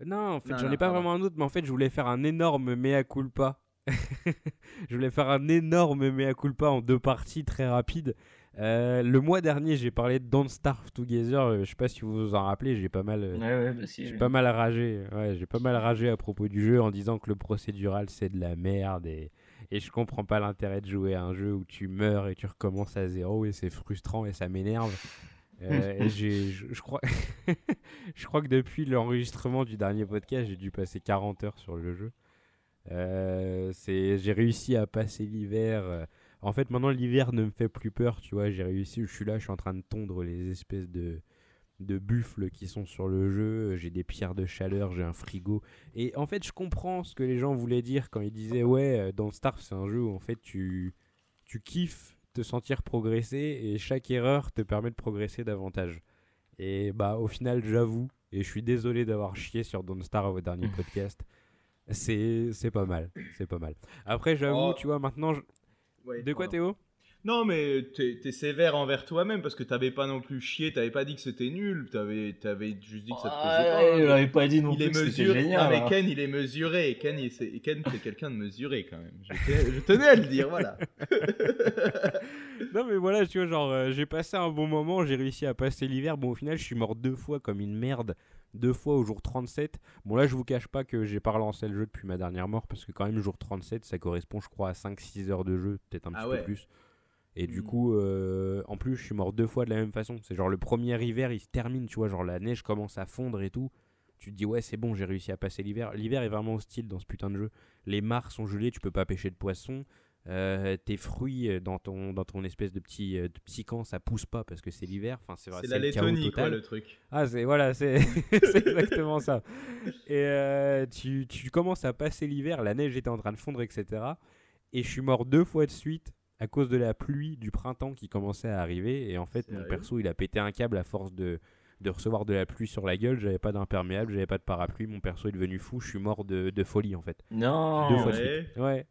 Non, en fait, j'en ai pas vraiment un autre, mais en fait, je voulais faire un énorme mea culpa. [LAUGHS] je voulais faire un énorme mea culpa en deux parties très rapides. Euh, le mois dernier, j'ai parlé de Don't Starve Together. Euh, je sais pas si vous vous en rappelez, j'ai pas mal, euh, bah j'ai pas mal ragé. Ouais, j'ai pas mal ragé à propos du jeu en disant que le procédural c'est de la merde et, et je comprends pas l'intérêt de jouer à un jeu où tu meurs et tu recommences à zéro et c'est frustrant et ça m'énerve. [LAUGHS] je, je, crois, [LAUGHS] je crois que depuis l'enregistrement du dernier podcast, j'ai dû passer 40 heures sur le jeu. c'est, j'ai réussi à passer l'hiver en fait, maintenant, l'hiver ne me fait plus peur, tu vois. J'ai réussi, je suis là, je suis en train de tondre les espèces de, de buffles qui sont sur le jeu. J'ai des pierres de chaleur, j'ai un frigo. Et en fait, je comprends ce que les gens voulaient dire quand ils disaient Ouais, euh, dans Star, c'est un jeu où en fait tu, tu kiffes te sentir progresser et chaque erreur te permet de progresser davantage. Et bah, au final, j'avoue, et je suis désolé d'avoir chié sur Don't Star au dernier [LAUGHS] podcast. C'est pas mal, c'est pas mal. Après, j'avoue, oh. tu vois, maintenant, de quoi, Théo? Non, mais t'es es sévère envers toi-même parce que t'avais pas non plus chié, t'avais pas dit que c'était nul, t'avais avais juste dit que ça te plaisait pas. Il avait pas dit non plus que c'était génial. Non, mais hein. Ken, il est mesuré. Ken, c'est quelqu'un de mesuré quand même. Je tenais, à le dire, voilà. [LAUGHS] non, mais voilà, tu vois, genre, euh, j'ai passé un bon moment, j'ai réussi à passer l'hiver. Bon, au final, je suis mort deux fois comme une merde deux fois au jour 37. Bon là je vous cache pas que j'ai pas relancé le jeu depuis ma dernière mort parce que quand même jour 37 ça correspond je crois à 5-6 heures de jeu, peut-être un ah petit peu plus. Et du hmm. coup, euh, en plus, je suis mort deux fois de la même façon. C'est genre le premier hiver, il se termine, tu vois, genre la neige commence à fondre et tout. Tu te dis, ouais, c'est bon, j'ai réussi à passer l'hiver. L'hiver est vraiment hostile dans ce putain de jeu. Les mares sont gelées, tu peux pas pêcher de poissons. Euh, tes fruits euh, dans ton, dans ton espèce de petit, de petit camp, ça pousse pas parce que c'est l'hiver. Enfin, c'est la Lettonie, quoi, le truc. Ah, c'est voilà, c'est [LAUGHS] exactement ça. Et tu, tu commences à passer l'hiver, la neige était en train de fondre, etc. Et je suis mort deux fois de suite à cause de la pluie du printemps qui commençait à arriver. Et en fait, mon perso, il a pété un câble à force de, de recevoir de la pluie sur la gueule. J'avais pas d'imperméable, j'avais pas de parapluie. Mon perso est devenu fou. Je suis mort de, de folie en fait. Non Deux fois de suite. Ouais.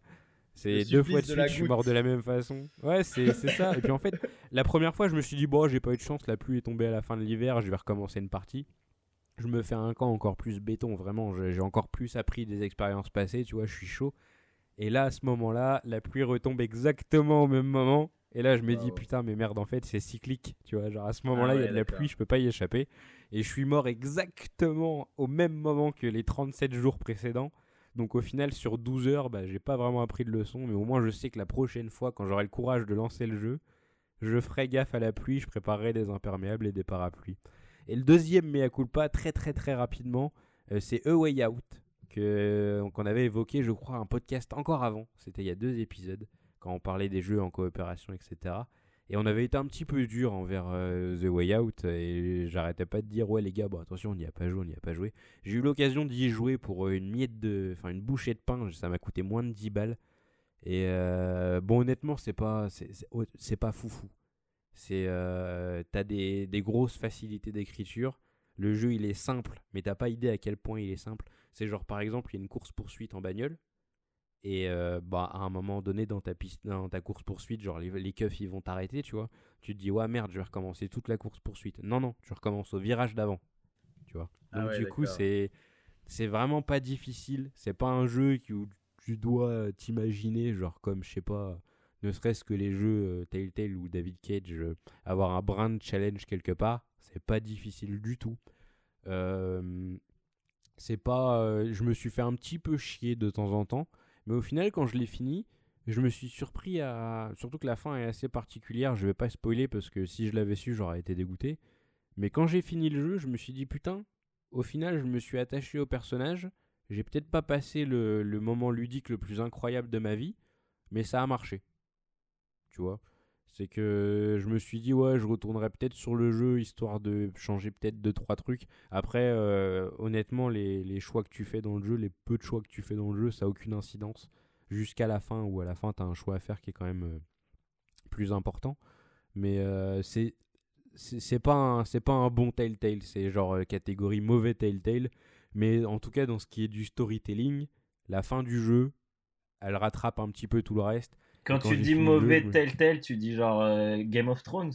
C'est deux fois de suite, je suis mort de la même façon. Ouais, c'est ça. Et puis en fait, [LAUGHS] la première fois, je me suis dit, bon, j'ai pas eu de chance, la pluie est tombée à la fin de l'hiver, je vais recommencer une partie. Je me fais un camp encore plus béton, vraiment. J'ai encore plus appris des expériences passées, tu vois, je suis chaud. Et là, à ce moment-là, la pluie retombe exactement au même moment. Et là, je me dis, putain, mais merde, en fait, c'est cyclique. Tu vois, genre à ce moment-là, ah il y a de la pluie, je peux pas y échapper. Et je suis mort exactement au même moment que les 37 jours précédents. Donc au final, sur 12 heures, bah, j'ai pas vraiment appris de leçon. Mais au moins, je sais que la prochaine fois, quand j'aurai le courage de lancer le jeu, je ferai gaffe à la pluie, je préparerai des imperméables et des parapluies. Et le deuxième mea culpa, très très très rapidement, euh, c'est A Way Out qu'on avait évoqué, je crois, un podcast encore avant. C'était il y a deux épisodes, quand on parlait des jeux en coopération, etc. Et on avait été un petit peu dur envers euh, The Way Out et j'arrêtais pas de dire ouais les gars bon attention on n'y a pas joué on n'y a pas joué. J'ai eu l'occasion d'y jouer pour euh, une miette de enfin une bouchée de pain ça m'a coûté moins de 10 balles et euh, bon honnêtement c'est pas c'est pas foufou. C'est t'as des, des grosses facilités d'écriture. Le jeu il est simple mais t'as pas idée à quel point il est simple. C'est genre, par exemple, il y a une course-poursuite en bagnole. Et euh, bah, à un moment donné, dans ta, piste, dans ta course-poursuite, genre les, les keufs ils vont t'arrêter, tu vois. Tu te dis, ouais, merde, je vais recommencer toute la course-poursuite. Non, non, tu recommences au virage d'avant. Tu vois. Ah Donc, du coup, c'est, c'est vraiment pas difficile. C'est pas un jeu où tu dois t'imaginer, genre, comme, je sais pas, ne serait-ce que les jeux euh, Telltale ou David Cage, euh, avoir un brin de challenge quelque part. C'est pas difficile du tout. Euh, c'est pas. Euh, je me suis fait un petit peu chier de temps en temps. Mais au final, quand je l'ai fini, je me suis surpris à. Surtout que la fin est assez particulière. Je vais pas spoiler parce que si je l'avais su, j'aurais été dégoûté. Mais quand j'ai fini le jeu, je me suis dit putain, au final, je me suis attaché au personnage. J'ai peut-être pas passé le, le moment ludique le plus incroyable de ma vie, mais ça a marché. Tu vois? C'est que je me suis dit, ouais, je retournerai peut-être sur le jeu histoire de changer peut-être deux, trois trucs. Après, euh, honnêtement, les, les, choix que tu fais dans le jeu, les peu de choix que tu fais dans le jeu, ça n'a aucune incidence. Jusqu'à la fin, où à la fin, tu as un choix à faire qui est quand même euh, plus important. Mais euh, c'est c'est pas un c'est pas un bon Telltale c'est genre catégorie mauvais Telltale mais en tout cas dans ce qui est du storytelling la fin du jeu elle rattrape un petit peu tout le reste quand, tu dis mauvais tel tel, tu dis genre euh, Game of Thrones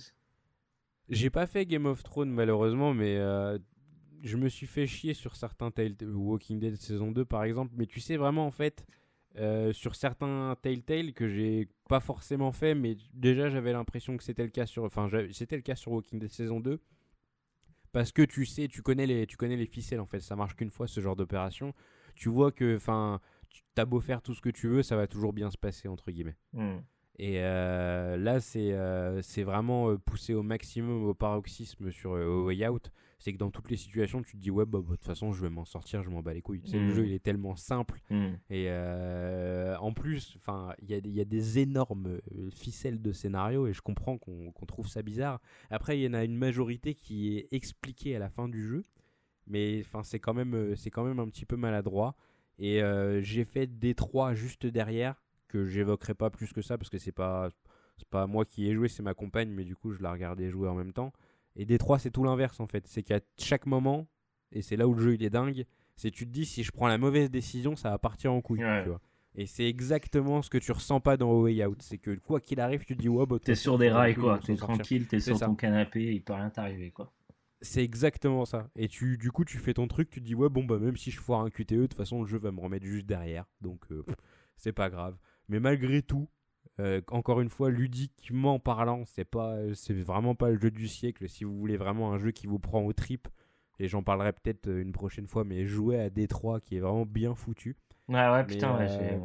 J'ai pas fait Game of Thrones malheureusement, mais euh, je me suis fait chier sur certains Telltale, Walking Dead saison 2 par exemple. Mais tu sais vraiment en fait, euh, sur certains Telltale que j'ai pas forcément fait, mais déjà j'avais l'impression que c'était le cas sur, enfin c'était le cas sur Walking Dead saison 2. Parce que tu sais, tu connais les, tu connais les ficelles en fait, ça marche qu'une fois ce genre d'opération. Tu vois que, enfin, t'as beau faire tout ce que tu veux, ça va toujours bien se passer, entre guillemets. Hmm. Et euh, là, c'est euh, vraiment euh, poussé au maximum, au paroxysme sur Way Out. C'est que dans toutes les situations, tu te dis, ouais, bah, bah, de toute façon, je vais m'en sortir, je m'en bats les couilles. Le hmm. jeu, il est tellement simple. Hmm. Et en plus, il y, y, a des énormes ficelles de scénario et je comprends qu'on trouve ça bizarre. Après, il y en a une majorité qui est expliquée à la fin du jeu. Mais c'est quand, même, quand même un petit peu maladroit. Et euh, j'ai fait D3 juste derrière, que j'évoquerai pas plus que ça, parce que c'est pas, pas moi qui ai joué, c'est ma compagne, mais du coup je la regardais jouer en même temps. Et D3 c'est tout l'inverse en fait, c'est qu'à chaque moment, et c'est là où le jeu il est dingue, c'est tu te dis si je prends la mauvaise décision, ça va partir en couille. Tu vois. Et c'est exactement ce que tu ressens pas dans Way Out. C'est que quoi qu'il arrive, tu te dis, ouais, bah, t'es sur des rails, quoi. T'es tranquille, t'es sur ton canapé, il peut rien t'arriver, quoi. C'est exactement ça. Et tu, du coup, tu fais ton truc, tu te dis, ouais, bon, bah, même si je foire un QTE, de toute façon, le jeu va me remettre juste derrière. Donc, euh, c'est pas grave. Mais malgré tout, euh, encore une fois, ludiquement parlant, c'est pas, c'est vraiment pas le jeu du siècle. Si vous voulez vraiment un jeu qui vous prend au trip, et j'en parlerai peut-être une prochaine fois, mais jouer à Détroit qui est vraiment bien foutu. Ouais, ouais, putain, euh,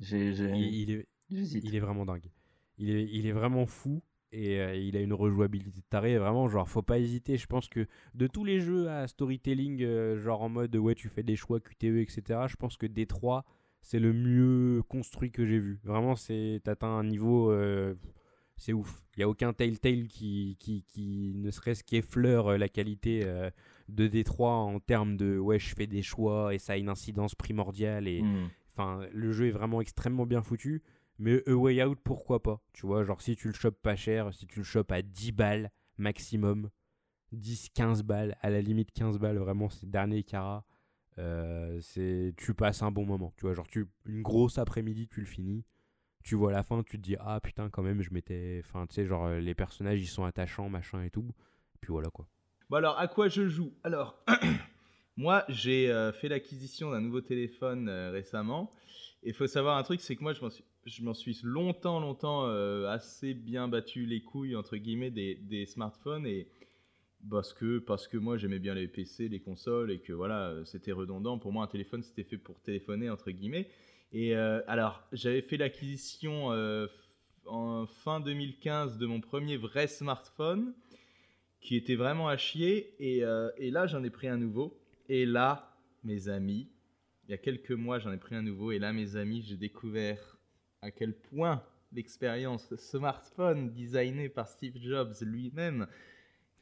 j'ai, il, est, il est vraiment dingue. Il est, il est vraiment fou et euh, il a une rejouabilité tarée. Vraiment, genre, faut pas hésiter. Je pense que de tous les jeux à storytelling, genre en mode ouais, tu fais des choix QTE, etc., je pense que Détroit c'est le mieux construit que j'ai vu. Vraiment, c'est atteint un niveau, euh, c'est ouf. Il y a aucun Telltale qui, qui, qui ne serait-ce qu'effleure euh, la qualité euh, de Détroit en termes de ouais, je fais des choix et ça a une incidence primordiale et hmm. enfin, le jeu est vraiment extrêmement bien foutu. Mais A Way Out, pourquoi pas Tu vois, genre si tu le chopes pas cher, si tu le chopes à 10 balles maximum, 10, 15 balles, à la limite 15 balles, vraiment, c'est dernier carat euh, c'est tu passes un bon moment. Tu vois, genre tu une grosse après-midi, tu le finis. Tu vois la fin, tu te dis ah putain quand même, je m'étais, enfin tu sais genre euh, les personnages ils sont attachants machin et tout. Puis voilà quoi. Bon alors à quoi je joue? Alors [COUGHS] moi j'ai euh, fait l'acquisition d'un nouveau téléphone récemment. Et faut savoir un truc, c'est que moi je m'en suis, je m'en suis longtemps longtemps assez bien battu les couilles entre guillemets des, smartphones et parce que, parce que moi j'aimais bien les PC, les consoles et que voilà, c'était redondant. Pour moi, un téléphone c'était fait pour téléphoner, entre guillemets. Et euh, alors, j'avais fait l'acquisition euh, en fin 2015 de mon premier vrai smartphone qui était vraiment à chier. Et, euh, et là, j'en ai pris un nouveau. Et là, mes amis, il y a quelques mois, j'en ai pris un nouveau. Et là, mes amis, j'ai découvert à quel point l'expérience smartphone designé par Steve Jobs lui-même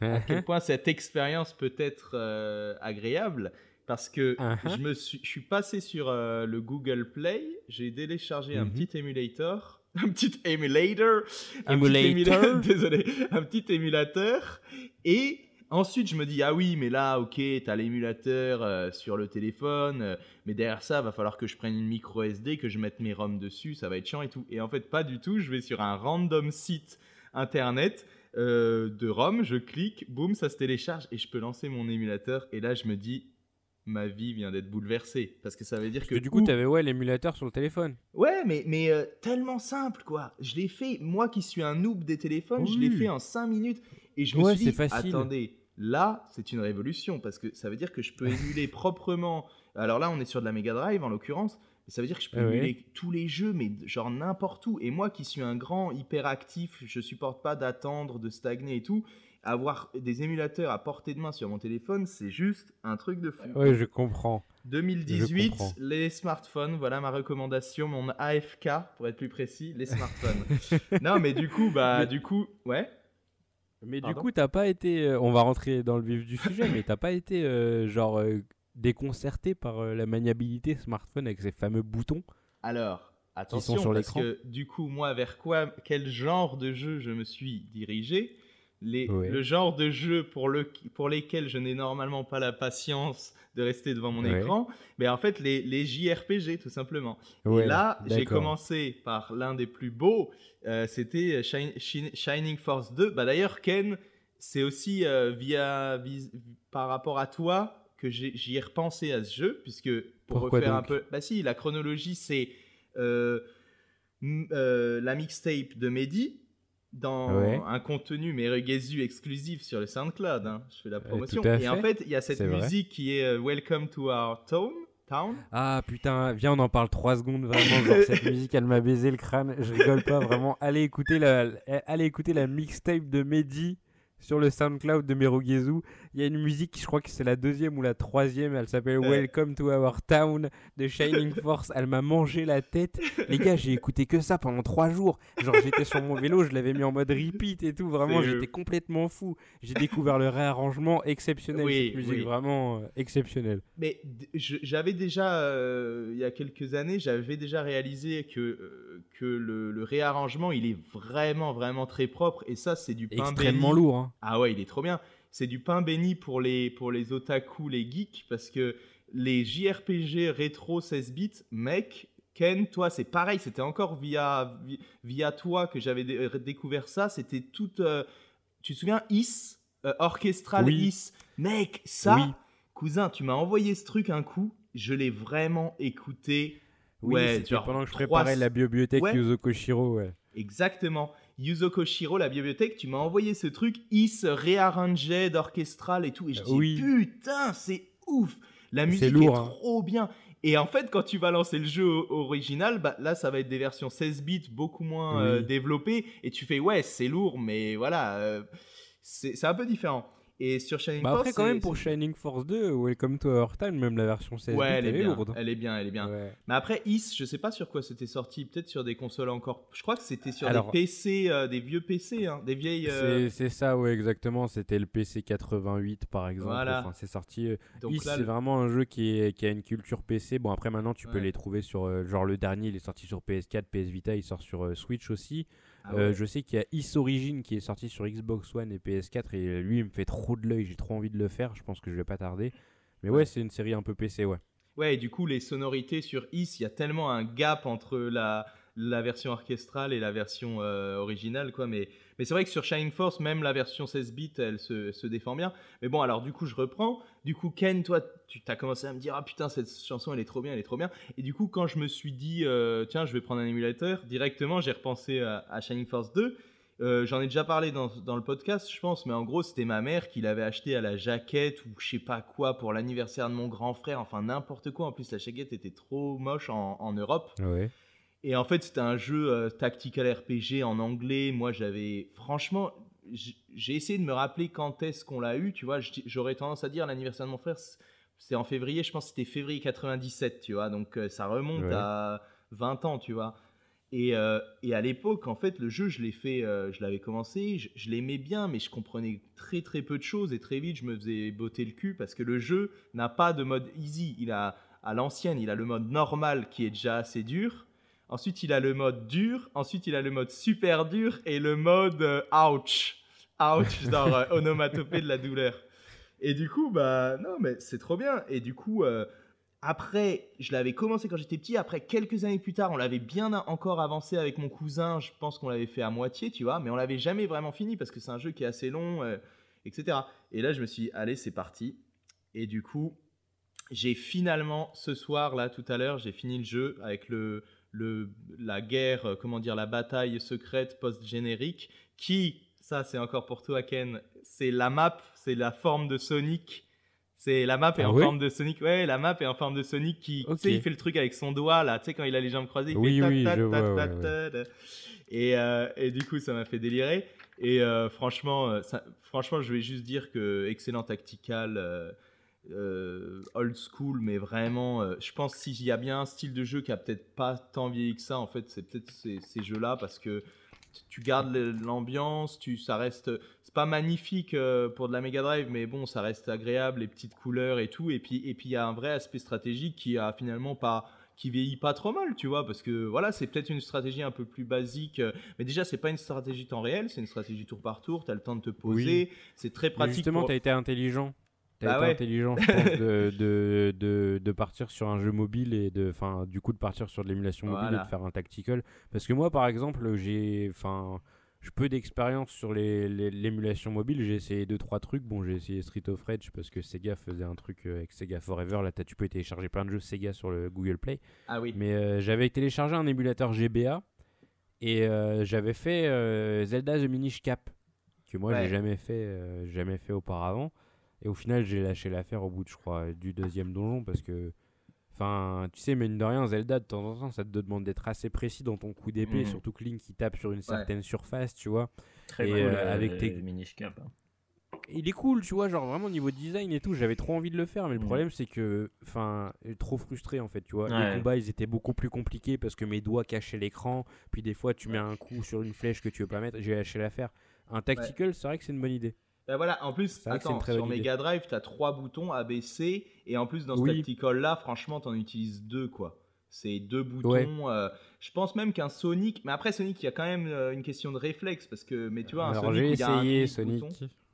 à quel point cette expérience peut être euh, agréable parce que uh-huh. je me suis, je suis passé sur euh, le Google Play, j'ai téléchargé un mm-hmm. petit émulateur, [LAUGHS] un petit émulateur, un [LAUGHS] désolé, un petit émulateur, et ensuite je me dis ah oui mais là ok t'as l'émulateur euh, sur le téléphone, mais derrière ça va falloir que je prenne une micro SD, que je mette mes ROM dessus, ça va être chiant et tout, et en fait pas du tout, je vais sur un random site internet euh, de ROM, je clique, boum, ça se télécharge et je peux lancer mon émulateur. Et là, je me dis, ma vie vient d'être bouleversée. Parce que ça veut dire que. du coup, tu avais ouais, l'émulateur sur le téléphone. Ouais, mais, mais euh, tellement simple, quoi. Je l'ai fait, moi qui suis un noob des téléphones, je l'ai fait en 5 minutes. Et je me suis dit, facile. attendez, là, c'est une révolution. Parce que ça veut dire que je peux émuler [LAUGHS] proprement. Alors là, on est sur de la Mega Drive en l'occurrence ça veut dire que je peux émuler tous les jeux, mais genre n'importe où. Et moi qui suis un grand hyperactif, je supporte pas d'attendre, de stagner et tout. Avoir des émulateurs à portée de main sur mon téléphone, c'est juste un truc de fou. Oui, je comprends. 2018, les smartphones, voilà ma recommandation, mon AFK pour être plus précis, les [LAUGHS] smartphones. [LAUGHS] non, mais du coup, bah, du coup, ouais. Mais du coup, t'as pas été, euh, on va rentrer dans le vif du sujet, mais t'as pas été euh, genre euh, déconcerté par euh, la maniabilité smartphone avec ces fameux boutons Alors, attention, sur parce que du coup, moi, vers quoi, quel genre de jeu je me suis dirigé? Les, Le genre de jeu pour, le, pour lesquels je n'ai normalement pas la patience de rester devant mon écran, mais en fait, les, les JRPG, tout simplement. Et là, j'ai commencé par l'un des plus beaux, euh, c'était Shining Force 2. Bah, D'ailleurs, Ken, c'est aussi euh, via, par rapport à toi que j'y ai repensé à ce jeu, puisque pour refaire un peu. Bah si, la chronologie, c'est euh, euh, la mixtape de Mehdi dans un contenu Meregezu exclusif sur le SoundCloud. Hein. Je fais la promotion. Et en fait, il y a cette musique qui est euh, Welcome to Our Town. Town. Ah putain, viens, on en parle 3 secondes vraiment. Genre, cette [LAUGHS] musique, elle m'a baisé le crâne. Je rigole pas vraiment. Allez écouter la, allez écouter la mixtape de Mehdi sur le SoundCloud de Merugezu. Il y a une musique, je crois que c'est la deuxième ou la troisième, elle s'appelle Welcome to Our Town de Shining [LAUGHS] Force. Elle m'a mangé la tête. Les gars, j'ai écouté que ça pendant trois jours. Genre, j'étais sur mon vélo, je l'avais mis en mode repeat et tout. Vraiment, j'étais complètement fou. J'ai découvert le réarrangement exceptionnel. cette musique, vraiment euh, exceptionnelle. Mais j'avais déjà, euh, il y a quelques années, j'avais déjà réalisé que, euh, que le, le, réarrangement, il est vraiment, vraiment très propre. Et ça, c'est du pain Extrêmement lourd. Hein. Ah ouais, il est trop bien. C'est du pain béni pour les, pour les otaku, les geeks, parce que les JRPG rétro 16 bits, mec, Ken, toi, c'est pareil, c'était encore via, via toi que j'avais découvert ça. C'était tout. tu te souviens, Is, orchestral Is Mec, ça, cousin, tu m'as envoyé ce truc un coup, je l'ai vraiment écouté. Oui, ouais, genre pendant que je préparais la bibliothèque ouais. Yuzo Koshiro, ouais. Exactement. Yuzo Koshiro, la bibliothèque, tu m'as envoyé ce truc, Is réarrangé d'orchestral et tout. Et je dis, oui. putain, c'est ouf. La musique lourd, est hein. trop bien. Et en fait, quand tu vas lancer le jeu original, bah, là, ça va être des versions 16 bits beaucoup moins euh, développées. Et tu fais, ouais, c'est lourd, mais voilà, euh, c'est un peu différent. Et sur Shining bah Force. Après, quand même, pour Shining Force 2, Welcome to Our Time, même la version 16 ouais, elle, est, bien, lourde. Elle est bien, elle est bien. Mais après, Is, je sais pas sur quoi c'était sorti. Peut-être sur des consoles encore. Je crois que c'était sur des PC, euh, des vieux PC, hein, des vieilles. Euh, c'est ça, ouais, exactement. C'était le PC 88, par exemple. Voilà. Enfin, c'est sorti. Euh, Is, c'est vraiment un jeu qui, est, qui, a une culture PC. Bon, après, maintenant, tu peux les trouver sur. genre, le dernier, il est sorti sur PS4, PS Vita, il sort sur Switch aussi. Ah euh, je sais qu'il y a Is Origin qui est sorti sur Xbox One et PS4 et lui il me fait trop de l'œil, j'ai trop envie de le faire, je pense que je vais pas tarder. Mais ouais, c'est une série un peu PC, ouais. Ouais, et du coup les sonorités sur Is, il y a tellement un gap entre la, la version orchestrale et la version euh, originale, quoi. Mais, mais c'est vrai que sur Shining Force, même la version 16 bits, elle se, se, défend bien. Mais bon, alors du coup, je reprends. Du coup, Ken, toi, tu as commencé à me dire, ah putain, cette chanson, elle est trop bien, elle est trop bien. Et du coup, quand je me suis dit, euh, tiens, je vais prendre un émulateur, directement, j'ai repensé à, Shining Force 2. Euh, j'en ai déjà parlé dans, dans, le podcast, je pense, mais en gros, c'était ma mère qui l'avait acheté à la jaquette ou je sais pas quoi pour l'anniversaire de mon grand frère, enfin n'importe quoi. En plus, la jaquette était trop moche en, en Europe. Ouais. Et en fait, c'était un jeu euh, tactical RPG en anglais. Moi, j'avais. Franchement, j'ai essayé de me rappeler quand est-ce qu'on l'a eu. Tu vois, j'aurais tendance à dire l'anniversaire de mon frère, c'est en février. Je pense que c'était février 97, tu vois. Donc, euh, ça remonte à 20 ans, tu vois. Et, euh, et à l'époque, en fait, le jeu, je l'ai fait, je l'avais commencé, je, je l'aimais bien, mais je comprenais très très peu de choses et très vite, je me faisais botter le cul parce que le jeu n'a pas de mode easy. Il a à l'ancienne, il a le mode normal qui est déjà assez dur. Ensuite, il a le mode dur. Ensuite, il a le mode super dur et le mode euh, ouch. Ouch, [LAUGHS] genre euh, onomatopée de la douleur. Et du coup, bah non, mais c'est trop bien. Et du coup, euh, après, je l'avais commencé quand j'étais petit. Après, quelques années plus tard, on l'avait bien encore avancé avec mon cousin. Je pense qu'on l'avait fait à moitié, tu vois. Mais on l'avait jamais vraiment fini parce que c'est un jeu qui est assez long, etc. Et là, je me suis dit, allez, c'est parti. Et du coup, j'ai finalement, ce soir, là, tout à l'heure, j'ai fini le jeu avec le, le, la guerre, euh, comment dire, la bataille secrète post-générique, qui, ça c'est encore pour toi Ken, c'est la map, c'est la forme de Sonic. C'est la map est ah en forme de Sonic. Ouais, la map est en forme de Sonic qui, tu sais, il fait le truc avec son doigt là, tu sais quand il a les jambes croisées, il oui, fait oui, je et, euh, et, du coup, ça m'a fait délirer. Et euh, franchement, ça, franchement, je vais juste dire que excellent tactical. Euh, old school, mais vraiment, euh, je pense s'il y a bien un style de jeu qui a peut-être pas tant vieilli que ça, en fait, c'est peut-être ces, jeux-là parce que tu gardes l'ambiance, tu, ça reste, c'est pas magnifique euh, pour de la Mega Drive, mais bon, ça reste agréable, les petites couleurs et tout, et puis et puis il y a un vrai aspect stratégique qui a finalement pas qui vieillit pas trop mal, tu vois, parce que voilà, c'est peut-être une stratégie un peu plus basique, mais déjà, c'est pas une stratégie temps réel, c'est une stratégie tour par tour, tu as le temps de te poser, c'est très pratique. justement, tu as été intelligent. T'as bah intelligent, je [LAUGHS] pense, de, de, de, de, partir sur un jeu mobile et de, enfin, du coup, de partir sur de l'émulation mobile et de faire un tactical. Parce que moi, par exemple, j'ai, enfin, je peu d'expérience sur l'émulation mobile. J'ai essayé deux trois trucs. Bon, j'ai essayé Street of Rage parce que Sega faisait un truc euh, avec Sega Forever. Là, tu peux télécharger plein de jeux Sega sur le Google Play. Ah oui. Mais euh, j'avais téléchargé un émulateur GBA et euh, j'avais fait Zelda The Minish Cap que moi j'ai jamais fait, jamais fait auparavant. Et au final, j'ai lâché l'affaire au bout, de, je crois, du deuxième donjon parce que. Enfin, tu sais, mine de rien, Zelda, de temps en temps, ça te demande d'être assez précis dans ton coup d'épée, mm. surtout que Link qui tape sur une certaine surface, tu vois. Très et, cool, euh, avec tes. Cap. Hein. Il est cool, tu vois, genre vraiment au niveau design et tout, j'avais trop envie de le faire, mais le mm. problème c'est que, enfin, trop frustré en fait, tu vois. Les combats ils étaient beaucoup plus compliqués parce que mes doigts cachaient l'écran, puis des fois tu mets un coup sur une flèche que tu veux pas mettre, j'ai lâché l'affaire. Un tactical, c'est vrai que c'est une bonne idée. Ben voilà, en plus, attends, sur Mega Drive, tu as trois boutons ABC, et en plus, dans ce tactical-là, franchement, tu en utilises deux, quoi. C'est deux boutons. Euh, je pense même qu'un Sonic, mais après Sonic, il y a quand même euh, une question de réflexe, parce que, mais tu vois, un Sonic, j'ai essayé Sonic.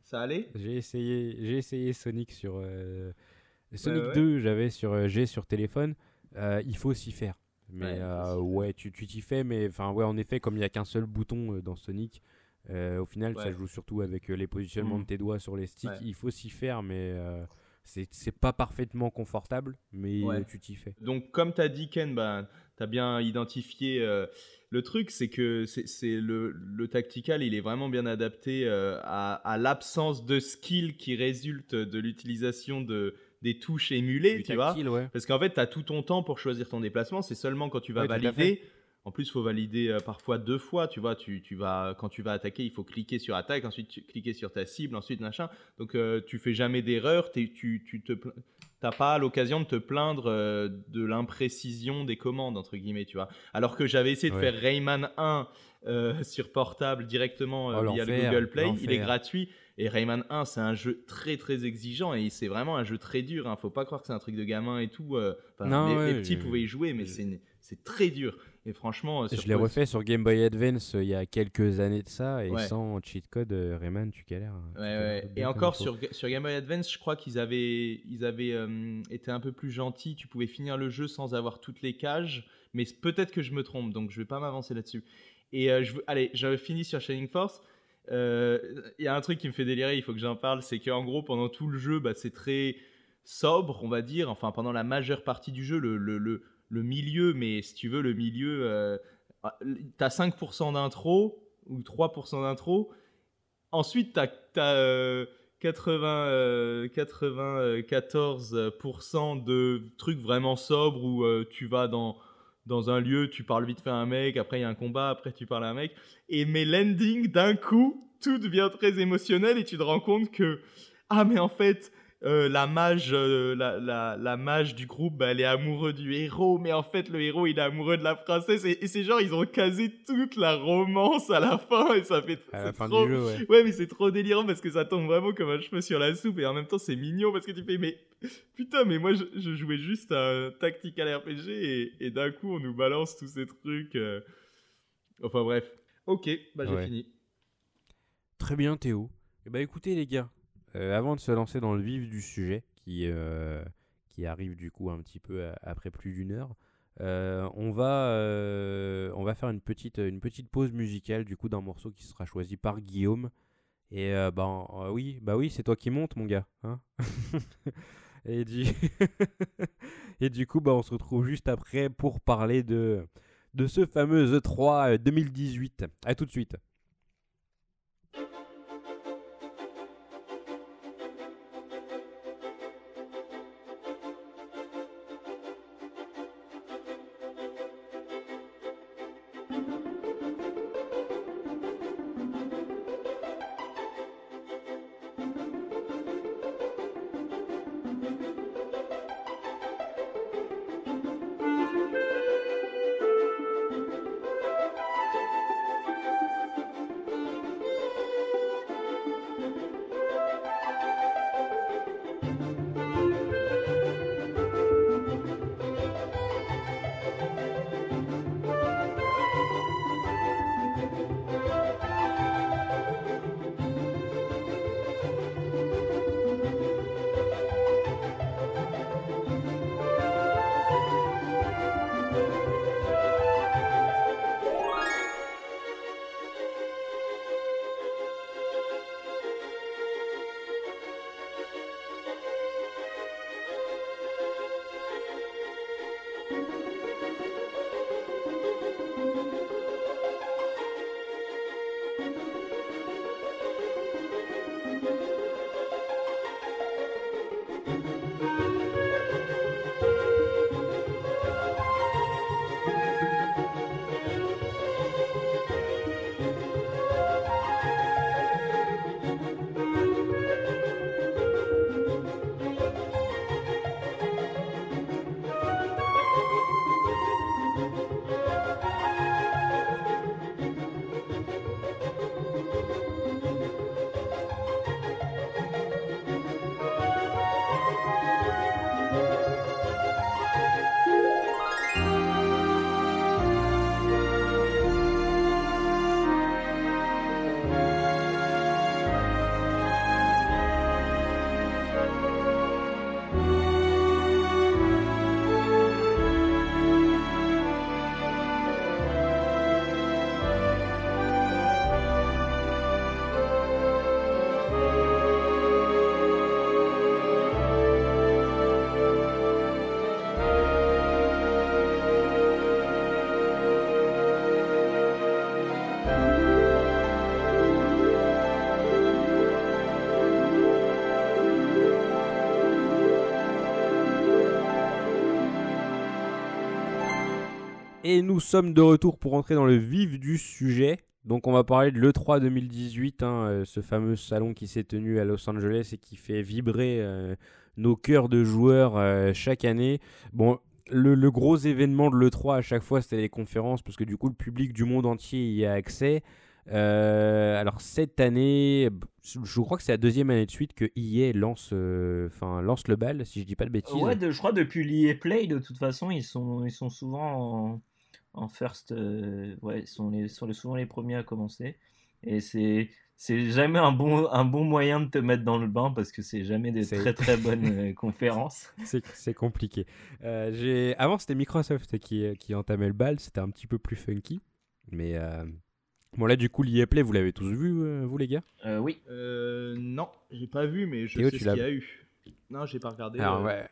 ça allait? J'ai essayé, j'ai essayé Sonic sur euh, Sonic 2, j'avais sur G sur téléphone. il faut s'y faire Mais ouais, tu t'y fais, mais enfin ouais, en effet, comme il n'y a qu'un seul bouton dans Sonic, au final, ça joue surtout avec les positionnements mm. de tes doigts sur les sticks. Il faut s'y faire, mais c'est pas parfaitement confortable, mais tu t'y fais. Donc, comme tu as dit, Ken, bah, tu as bien identifié euh, le truc, c'est que c'est le, le, tactical, il est vraiment bien adapté euh, à, l'absence de skill qui résulte de l'utilisation de, des touches émulées, tu vois. Parce qu'en fait, tu as tout ton temps pour choisir ton déplacement, c'est seulement quand tu vas valider en plus, il faut valider euh, parfois deux fois. Tu vois, tu, tu, vas, quand tu vas attaquer, il faut cliquer sur attaque, ensuite cliquer sur ta cible, ensuite machin. Donc, euh, tu fais jamais d'erreur. Tu, tu te t'as pas l'occasion de te plaindre euh, de l'imprécision des commandes entre guillemets, tu vois. Alors que j'avais essayé de faire Rayman 1 [LAUGHS] sur portable directement oh, via le Google Play, il est gratuit. Et Rayman 1, c'est un jeu très très exigeant et c'est vraiment un jeu très dur. Hein. Faut pas croire que c'est un truc de gamin et tout. non, les, petits pouvaient y jouer, mais c'est très dur. Et franchement, euh, je l'ai refait sur Game Boy Advance euh, il y a quelques années de ça, et sans cheat code, euh, Rayman, tu galères. Hein. Ouais, et encore sur, sur Game Boy Advance, je crois qu'ils avaient, ils avaient été un peu plus gentils. Tu pouvais finir le jeu sans avoir toutes les cages, mais peut-être que je me trompe, donc je vais pas m'avancer là-dessus. Et je veux, allez, j'avais fini sur Shining Force. Il y a un truc qui me fait délirer, il faut que j'en parle, c'est qu'en gros, pendant tout le jeu, bah, c'est très sobre, on va dire. Enfin, pendant la majeure partie du jeu, le, le, le le milieu, mais si tu veux, le milieu, euh, ah, tu as 5% d'intro ou 3% d'intro. Ensuite, tu as, 80, 94% de trucs vraiment sobres où euh, tu vas dans, dans un lieu, tu parles vite fait à un mec, après il y a un combat, après tu parles à un mec. Et mes landings, d'un coup, tout devient très émotionnel et tu te rends compte que, ah mais en fait, euh, la mage, euh, la, la, mage du groupe, bah, elle est amoureuse du héros, mais en fait le héros il est amoureux de la princesse et, c'est genre ils ont casé toute la romance à la fin et ça fait à la fin du jeu, ouais. ouais. mais c'est trop délirant parce que ça tombe vraiment comme un cheveu sur la soupe et en même temps c'est mignon parce que tu fais mais putain mais moi je, jouais juste à un tactical RPG et, et d'un coup on nous balance tous ces trucs. Euh. Enfin bref, ok, bah j'ai fini. Très bien Théo. Et eh bah écoutez les gars, euh, avant de se lancer dans le vif du sujet, qui, euh, qui arrive du coup un petit peu euh, après plus d'une heure, on, va, on va faire une petite, une petite pause musicale du coup d'un morceau qui sera choisi par Guillaume. Et ben oui, bah oui, c'est toi qui montes, mon gars. Hein [LAUGHS] et, du... [LAUGHS] et du coup, bah, on se retrouve juste après pour parler de, de ce fameux E3 2018. A tout de suite. Et nous sommes de retour pour entrer dans le vif du sujet. Donc on va parler de l'E3 2018, hein, euh, ce fameux salon qui s'est tenu à Los Angeles et qui fait vibrer euh, nos cœurs de joueurs euh, chaque année. Bon, le, gros événement de l'E3 à chaque fois c'était les conférences parce que du coup le public du monde entier y a accès. alors cette année, je crois que c'est la deuxième année de suite que EA lance, enfin lance le bal, si je dis pas de bêtises. Ouais, je crois depuis l'EA Play de toute façon ils sont, ils sont souvent en en first, euh, ouais, sont, les, sont souvent les premiers à commencer. Et c'est c'est jamais un bon, un bon moyen de te mettre dans le bain parce que c'est jamais des très très bonnes euh, [LAUGHS] conférences. C'est compliqué. Euh, j'ai Avant, c'était Microsoft qui, qui entamait le bal, c'était un petit peu plus funky. Mais bon, là, du coup, l'IA Play, vous l'avez tous vu, vous les gars? Oui. non, j'ai pas vu, mais je sais ce qu'il y a eu. Non, j'ai pas regardé. Alors, ouais.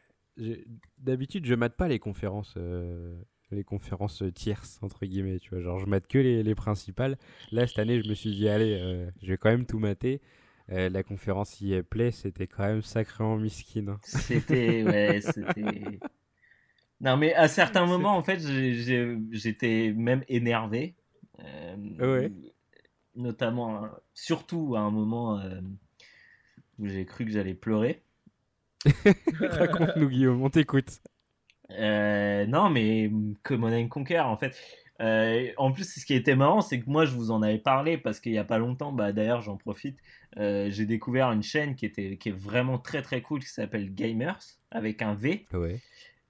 D'habitude, je mate pas les conférences les conférences tierces, entre guillemets, tu vois. Genre, je mate que les, les principales. Là, cette année, je me suis dit, allez, euh, je vais quand même tout mater. Euh, la conférence EA Play, c'était quand même sacrément miskin. Hein. C'était, ouais, [LAUGHS] c'était. Non, mais à certains moments, en fait, j'étais même énervé. Euh, ouais. Notamment, surtout à un moment où j'ai cru que j'allais pleurer. [LAUGHS] Raconte-nous, Guillaume, on t'écoute. Euh, non, mais Common Conquer, en fait. Euh, en plus, ce qui était marrant, c'est que moi, je vous en avais parlé parce qu'il n'y a pas longtemps, bah, d'ailleurs, j'en profite. Euh, j'ai découvert une chaîne qui, était, qui est vraiment très très cool qui s'appelle Gamers avec un V. Ouais.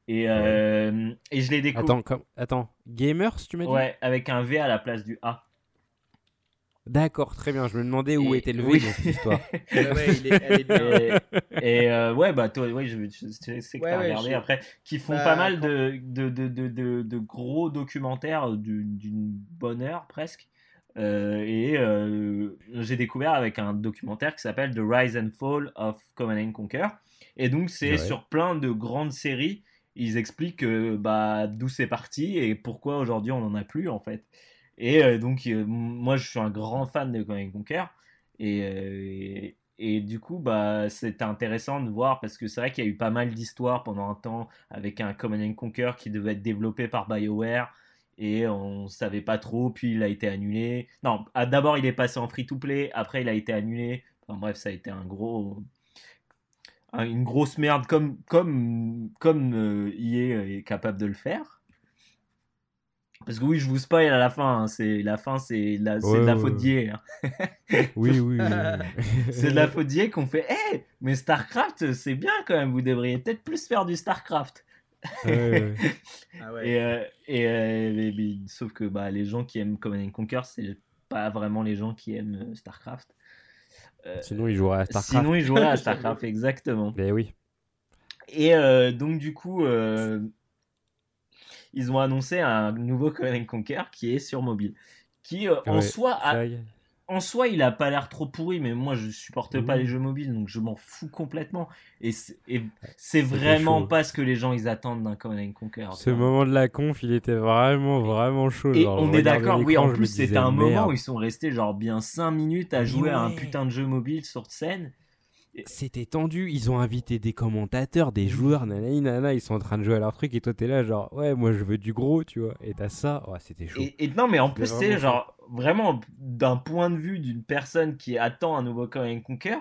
Et, et je l'ai découvert. Attends, attends, Gamers, tu m'as dit? Ouais, avec un V à la place du A. D'accord, très bien. Je me demandais où était le V dans cette histoire. [LAUGHS] ouais, il est, elle est bien. Et, euh, ouais, bah toi, ouais, je, sais que t'as regardé après, qui font bah, pas mal de, de, de, de, de gros documentaires d'une bonne heure presque. Euh, et euh, j'ai découvert avec un documentaire qui s'appelle The Rise and Fall of Command and Conquer. Et donc c'est sur plein de grandes séries. Ils expliquent bah, d'où c'est parti et pourquoi aujourd'hui on n'en a plus en fait. Et euh, donc, euh, moi, je suis un grand fan de Command Conquer. Et, euh, et, du coup, bah, c'était intéressant de voir parce que c'est vrai qu'il y a eu pas mal d'histoires pendant un temps avec un Command Conquer qui devait être développé par BioWare et on savait pas trop, puis il a été annulé. Non, ah, d'abord il est passé en free-to-play, après il a été annulé. Enfin, bref, ça a été un gros, une grosse merde comme comme comme EA est capable de le faire. Parce que oui, je vous spoil à la fin. Hein, c'est la fin, c'est la, de la faute d'hier. Hein. [LAUGHS] oui, oui. [LAUGHS] c'est de la faute d'hier qu'on fait. Eh, mais Starcraft, c'est bien quand même. Vous devriez peut-être plus faire du Starcraft. ouais, [LAUGHS] ah ouais. Et, euh, et, euh, sauf que bah, les gens qui aiment Command Conquer, c'est pas vraiment les gens qui aiment euh, Starcraft. sinon, ils joueraient à Starcraft. Sinon, ils joueraient à Starcraft, exactement. Mais oui. Et donc, du coup, ils ont annoncé un nouveau Command Conquer qui est sur mobile. Qui, euh, en soi, en soi, il a pas l'air trop pourri, mais moi, je supporte pas les jeux mobiles, donc je m'en fous complètement. Et c'est vraiment pas ce que les gens ils attendent d'un Command Conquer. Ce moment de la conf, il était vraiment, vraiment chaud. Et on est d'accord, oui, en plus, c'était un moment où ils sont restés genre bien 5 minutes à jouer à un putain de jeu mobile sur scène. C'était tendu, ils ont invité des commentateurs, des joueurs, nanana, ils sont en train de jouer à leur truc et toi t'es là genre ouais moi je veux du gros tu vois et t'as ça, c'était chaud. Et, non mais en plus c'est genre vraiment d'un point de vue d'une personne qui attend un nouveau Command Conquer,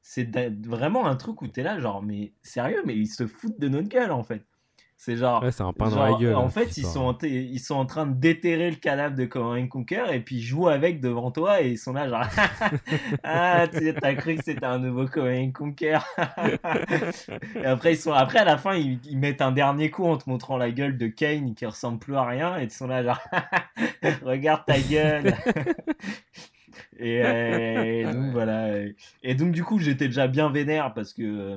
c'est vraiment un truc où t'es là genre mais sérieux mais ils se foutent de notre gueule en fait. C'est genre. c'est un pain dans la gueule. En hein, fait, ils sont, en ils sont en train de déterrer le cadavre de Command Conquer et puis ils jouent avec devant toi et ils sont là, genre. [LAUGHS] ah, t'as cru que c'était un nouveau Command Conquer. [LAUGHS] et après, ils sont... après, à la fin, ils... mettent un dernier coup en te montrant la gueule de Kane qui ressemble plus à rien et ils sont là, genre. [LAUGHS] Regarde ta gueule. et, euh, et, donc, voilà. Et donc, du coup, j'étais déjà bien vénère parce que. Euh,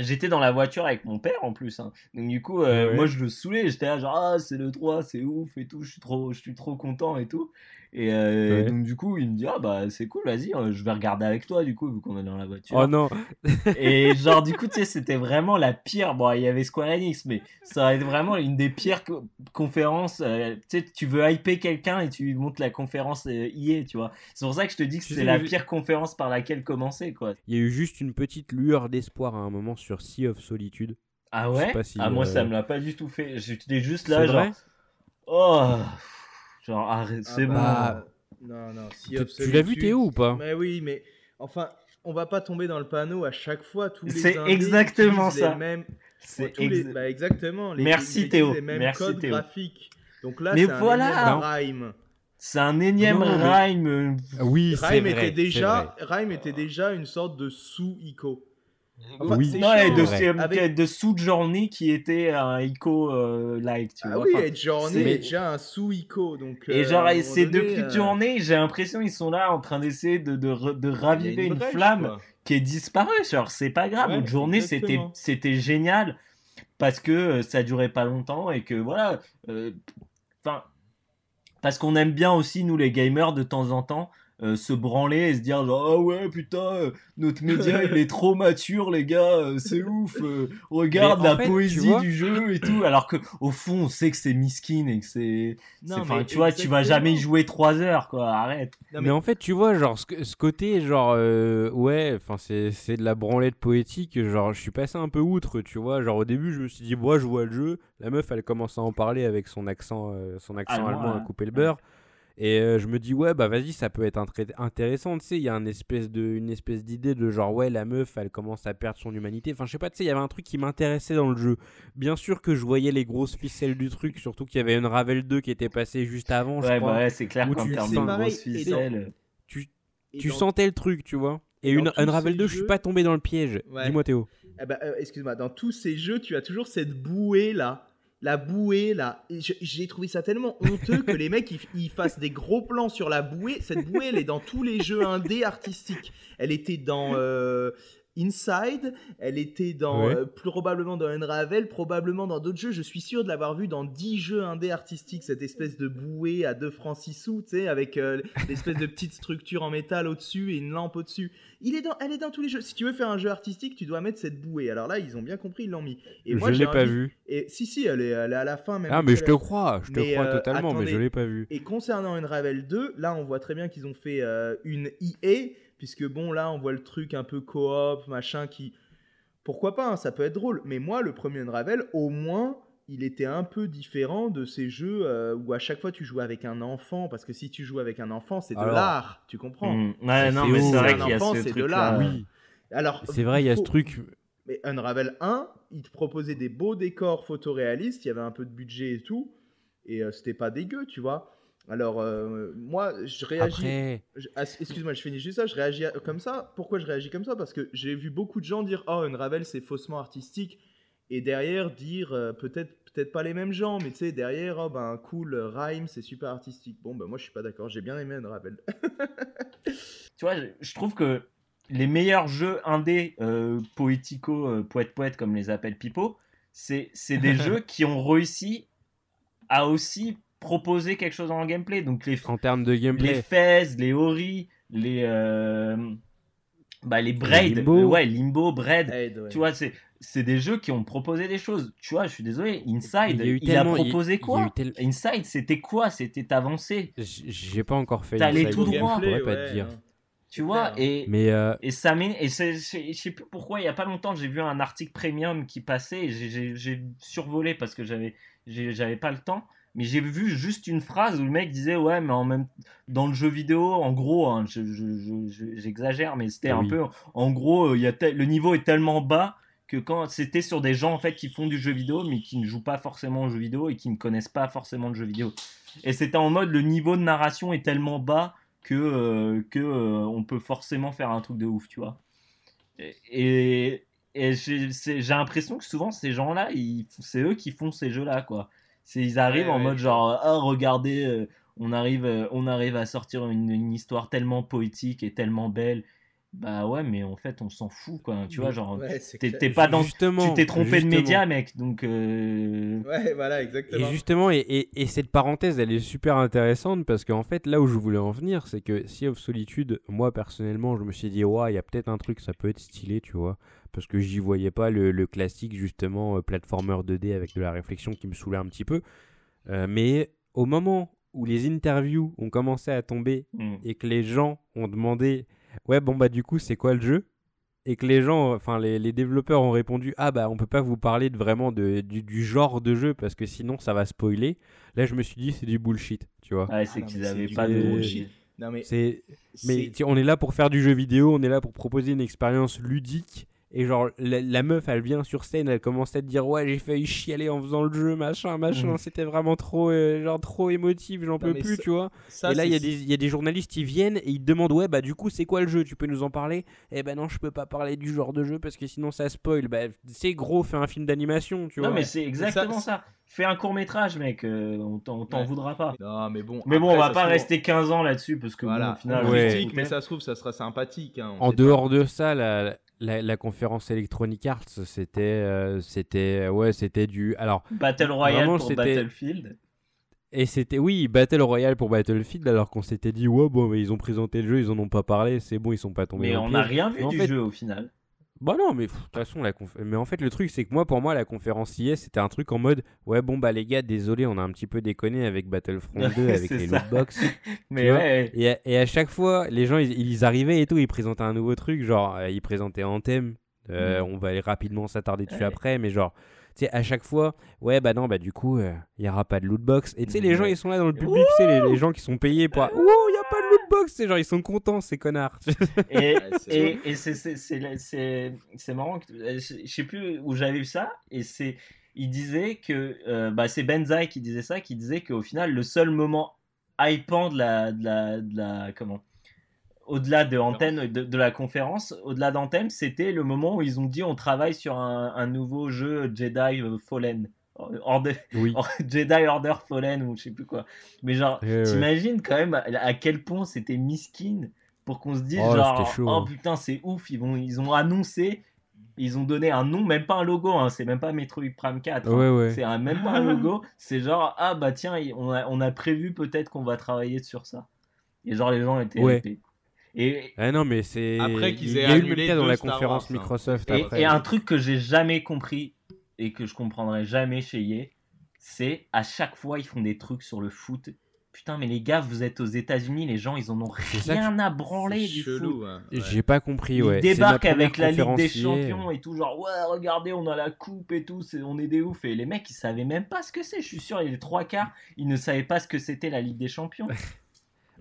J'étais dans la voiture avec mon père en plus. Hein. Donc du coup, euh, moi je le saoulais. J'étais là genre ah c'est le 3, c'est ouf et tout. Je suis trop, je suis trop content et tout. Et euh, donc du coup, il me dit ah bah c'est cool, vas-y, euh, je vais regarder avec toi du coup vu qu'on est dans la voiture. Oh non. et [LAUGHS] genre du coup tu sais c'était vraiment la pire. Bon il y avait Square Enix, mais ça va être vraiment une des pires conférences. Euh, tu sais tu veux hyper quelqu'un et tu lui montres la conférence IE, tu vois. C'est pour ça que je te dis que c'est la pire conférence par laquelle commencer quoi. Il y a eu juste une petite lueur d'espoir à un moment sur Sea of Solitude. Ah ouais? ah moi ça me l'a pas du tout fait. J'étais juste là genre. Oh Genre, arrête, c'est ah bon. Bah, non, non, Tu l'as vu Théo ou pas Mais oui, mais enfin, on va pas tomber dans le panneau à chaque fois. Tous les C'est exactement ça. C'est bah, exactement. Les, Merci Théo. Les mêmes Merci codes Théo. graphiques. Donc là, c'est voilà. un rhyme. C'est un énième rhyme. Oui, Rhyme vrai, était déjà, Rhyme était déjà une sorte de sous-ico. Enfin, oui, non, et de, avec... de sous journée qui était un ico euh, like. Tu ah vois. oui, et est déjà un sous ico donc. Et genre, c'est depuis euh... journée, j'ai l'impression ils sont là en train d'essayer de, de, de raviver une, flamme qui est disparue. Genre, c'est pas grave. Ouais, journée, c'était c'était génial parce que euh, ça durait pas longtemps et que voilà. Euh, enfin, parce qu'on aime bien aussi nous les gamers de temps en temps euh, se branler et se dire genre oh ouais putain euh, notre média [LAUGHS] il est trop mature les gars euh, c'est ouf regarde la poésie du jeu et tout. Alors que au fond on sait que c'est miskin et que c'est enfin tu vois tu vas jamais y jouer 3 heures quoi arrête. Mais... en fait tu vois genre ce, côté genre ouais enfin c'est c'est de la branlette poétique genre je suis passé un peu outre tu vois. Genre au début je me suis dit moi je vois le jeu. La meuf elle commence à en parler avec son accent son accent allemand, à couper le beurre et euh, je me dis, ouais, bah vas-y, ça peut être intéressant. Tu sais, il y a une espèce, de, une espèce d'idée de genre, ouais, la meuf, elle commence à perdre son humanité. Enfin, je sais pas, tu sais, il y avait un truc qui m'intéressait dans le jeu. Bien sûr que je voyais les grosses ficelles du truc, surtout qu'il y avait une Ravel 2 qui était passée juste avant. Ouais, je crois, bah ouais, c'est clair qu'en termes de grosses ficelles. Tu, tu sentais le truc, tu vois. Et, une Unravel 2, je suis pas tombé dans le piège. Dis-moi Théo. Eh bah, euh, excuse-moi, dans tous ces jeux, tu as toujours cette bouée là la bouée là, j'ai trouvé ça tellement honteux que les mecs ils, fassent des gros plans sur la bouée. Cette bouée elle est dans tous les jeux indés artistiques. Elle était dans euh, Inside, elle était dans euh, probablement dans Unravel, probablement dans d'autres jeux. Je suis sûr de l'avoir vu dans 10 jeux indés artistiques, cette espèce de bouée à 2 francs 6 sous, tu sais, avec euh, [LAUGHS] l'espèce de petite structure en métal au-dessus et une lampe au-dessus. Il est dans, elle est dans tous les jeux. Si tu veux faire un jeu artistique, tu dois mettre cette bouée. Alors là, ils ont bien compris, ils l'ont mis. Et je l'ai pas vu. Et si si, elle est, elle est à la fin même. Ah mais je te crois, je te crois euh, totalement, mais je l'ai pas vu. Et concernant Unravel 2, là on voit très bien qu'ils ont fait une EA puisque bon, là, on voit le truc un peu coop, machin, qui. Pourquoi pas, hein, ça peut être drôle. Mais moi, le premier Unravel, au moins, il était un peu différent de ces jeux euh, où à chaque fois tu joues avec un enfant, parce que si tu joues avec un enfant, c'est de l'art, tu comprends hmm, Ouais, non, mais c'est vrai qu'il y a ce truc de l'art. Oui. Alors, c'est vrai, il y a ce truc. Mais Unravel 1, il te proposait des beaux décors photoréalistes, il y avait un peu de budget et tout, et euh, c'était pas dégueu, tu vois. Alors, euh, moi, je réagis. Ah, excuse-moi, je finis juste ça. Je réagis comme ça. Pourquoi je réagis comme ça? Parce que j'ai vu beaucoup de gens dire Oh, une Ravel, c'est faussement artistique. Et derrière, dire euh, peut-être peut-être pas les mêmes gens, mais tu sais, derrière, oh ben cool, Rhyme, c'est super artistique. Bon, ben moi, je suis pas d'accord. J'ai bien aimé une Ravel. [LAUGHS] tu vois, je trouve que les meilleurs jeux indés, euh, poético, euh, poète-poète, comme les appelle Pipo, c'est des [LAUGHS] jeux qui ont réussi à aussi proposer quelque chose en gameplay. Donc les, en termes de gameplay. Les Fez, les Ori, les, euh, bah, les Braid, Limbo. ouais, Limbo, Braid. Tu vois, c'est, c'est des jeux qui ont proposé des choses. Tu vois, je suis désolé, Inside, il, a, proposé quoi Inside, c'était quoi C'était avancé. J'ai pas encore fait T'allais tout droit. Pas te dire. Tu vois, et, mais euh, et ça et je sais plus pourquoi, il y a pas longtemps, j'ai vu un article premium qui passait, j'ai survolé parce que j'avais j'avais pas le temps mais j'ai vu juste une phrase où le mec disait ouais mais en même dans le jeu vidéo en gros hein, j'exagère mais c'était un peu en gros il y a le niveau est tellement bas que quand c'était sur des gens en fait qui font du jeu vidéo mais qui ne jouent pas forcément au jeu vidéo et qui ne connaissent pas forcément le jeu vidéo. Et c'était en mode le niveau de narration est tellement bas que euh, que euh, on peut forcément faire un truc de ouf tu vois. Et, et j'ai l'impression que souvent ces gens là c'est eux qui font ces jeux là quoi ils arrivent en mode genre, ah, regardez, euh, on, arrive, euh, on arrive à sortir une, histoire tellement poétique et tellement belle. Bah ouais, mais en fait, on s'en fout, quoi. Tu vois, genre, t'es pas dans. Justement, tu t'es trompé de média, mec. Donc. Euh, ouais, voilà, exactement. Et justement, et, et, cette parenthèse, elle est super intéressante parce qu'en fait, là où je voulais en venir, c'est que Sea of Solitude, moi personnellement, je me suis dit, ouais, il y a peut-être un truc, ça peut être stylé, tu vois parce que j'y voyais pas le, classique justement euh, platformer 2D avec de la réflexion qui me saoulait un petit peu. Euh, mais au moment où les interviews ont commencé à tomber mm. et que les gens ont demandé ouais bon bah du coup c'est quoi le jeu? Et que les gens, enfin les, les, développeurs ont répondu ah bah on peut pas vous parler de vraiment de, du, du, genre de jeu parce que sinon ça va spoiler. Là je me suis dit c'est du bullshit, tu vois. Ouais, c'est ah qu'ils avaient pas de bullshit. Non mais c'est mais on est là pour faire du jeu vidéo, on est là pour proposer une expérience ludique et genre, la, meuf, elle vient sur scène, elle commence à te dire Ouais, j'ai failli chialer en faisant le jeu, machin, machin. Mhm. C'était vraiment trop, euh, genre, trop émotif, j'en peux plus, tu vois. et là, il y, y, a des journalistes qui viennent et ils te demandent Ouais, bah, du coup, c'est quoi le jeu? Tu peux nous en parler? Eh ben non, je peux pas parler du genre de jeu parce que sinon ça spoil. Bah, c'est gros, fais un film d'animation, tu vois. Non, mais c'est exactement ça. Fais un court métrage, mec, euh, on t'en voudra pas. Non, mais bon. Mais bon, on va pas rester 15 ans là-dessus parce que voilà, au final. mais ça se trouve, ça sera sympathique. Hein, en dehors de ça, la, la, conférence Electronic Arts, c'était, euh, c'était, ouais, c'était du, alors. Battle Royale pour Battlefield. Et c'était, oui, Battle Royale pour Battlefield, alors qu'on s'était dit, ouais, bon, mais ils ont présenté le jeu, ils en ont pas parlé, c'est bon, ils sont pas tombés. Mais on n'a rien vu du jeu au final. Bah non, mais de toute façon, la mais en fait, le truc, c'est que moi, pour moi, la conférence IS, c'était un truc en mode Ouais, bon, bah les gars, désolé, on a un petit peu déconné avec Battlefront 2, [LAUGHS] avec les lootbox. [LAUGHS] mais ouais. Et à, et à, chaque fois, les gens, ils, arrivaient et tout, ils présentaient un nouveau truc, genre, euh, ils présentaient Anthem. Euh, mm. On va aller rapidement s'attarder dessus après, mais genre, tu sais, à chaque fois, ouais, bah non, bah du coup, euh, il y n'y aura pas de lootbox. Et tu sais, les gens, ils sont là dans le public, tu sais, les, les, gens qui sont payés pour. Ouh, il n'y a pas lootbox C'est genre, ils sont contents, ces connards. Et, [LAUGHS] et, et c'est marrant, euh, je sais plus où j'avais vu ça, et c'est. Il disait que. Euh, bah, c'est Benzaï qui disait ça, qui disait qu'au final, le seul moment hypant de la, de la, de la comment au-delà de antenne de, la conférence, au-delà d'antenne, c'était le moment où ils ont dit on travaille sur un, nouveau jeu Jedi Fallen. Order, [LAUGHS] Jedi Order Fallen ou je sais plus quoi. Mais genre, t'imagines quand même à, quel point c'était miskin pour qu'on se dise oh, genre oh hein. putain c'est ouf ils vont ils ont annoncé ils ont donné un nom même pas un logo hein, c'est même pas Metroid Prime 4 hein. c'est même pas un logo c'est genre ah bah tiens on a, on a prévu peut-être qu'on va travailler sur ça et genre les gens étaient et ah non, mais c'est. Après qu'ils aient Il y a eu dans la conférence hein. Microsoft. Et, et, un truc que j'ai jamais compris et que je comprendrai jamais chez EA, c'est à chaque fois ils font des trucs sur le foot. Putain, mais les gars, vous êtes aux États-Unis, les gens, ils en ont rien à branler du foot. Hein. J'ai pas compris, ouais. Ils débarquent avec la Ligue des Champions et tout, genre, ouais, regardez, on a la coupe et tout, on est des ouf. Et les mecs, ils savaient même pas ce que c'est. Je suis sûr, les trois quarts, ils ne savaient pas ce que c'était la Ligue des Champions. [LAUGHS]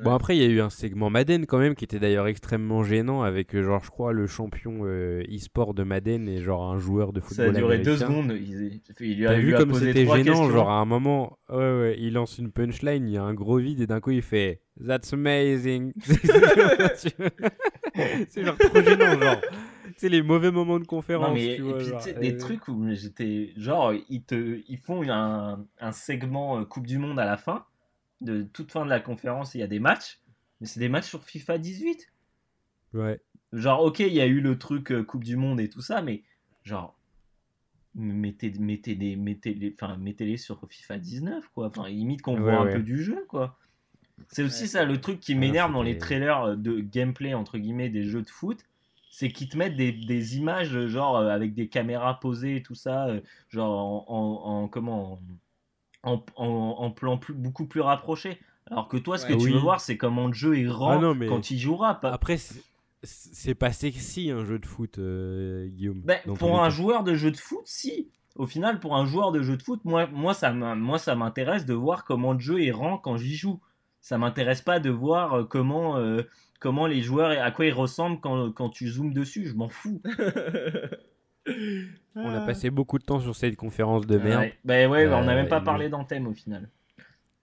Bon, après, il y a eu un segment Madden quand même qui était d'ailleurs extrêmement gênant avec, euh, genre, je crois, le champion euh, e-sport de Madden et genre un joueur de football. Ça a duré deux secondes. Il, il a vu comme c'était gênant, genre à un moment, ouais, ouais, il lance une punchline, il y a un gros vide et d'un coup il fait That's amazing. [LAUGHS] c'est genre trop gênant, genre. C'est les mauvais moments de conférence. mais, tu vois, et puis, des trucs où j'étais. Genre, ils, te, ils font un, un segment euh, Coupe du Monde à la fin de toute fin de la conférence, il y a des matchs, mais c'est des matchs sur FIFA 18. Ouais. Genre, ok, il y a eu le truc euh, Coupe du Monde et tout ça, mais genre, mettez, mettez, les, mettez, les, enfin, mettez-les sur FIFA 19, quoi. Enfin, limite qu'on voit un peu du jeu, quoi. C'est aussi ça le truc qui m'énerve dans les trailers de gameplay, entre guillemets, des jeux de foot. C'est qu'ils te mettent des, des, images, genre, euh, avec des caméras posées et tout ça, euh, genre, en, en comment en, plan plus, beaucoup plus rapproché. Alors que toi, ce que tu veux voir, c'est comment le jeu est rend ah quand il jouera. Pas... Après, c'est pas sexy un jeu de foot, euh, Guillaume. Ben, pour un joueur de jeu de foot, si. Au final, pour un joueur de jeu de foot, moi, moi ça m'intéresse de voir comment le jeu est rend quand j'y joue. Ça m'intéresse pas de voir euh, comment, euh, comment les joueurs, à quoi ils ressemblent quand, quand tu zoomes dessus. Je m'en fous. [LAUGHS] On a passé beaucoup de temps sur cette conférence de merde. Ouais. Bah ouais, on n'a même pas euh, parlé d'Anthem au final.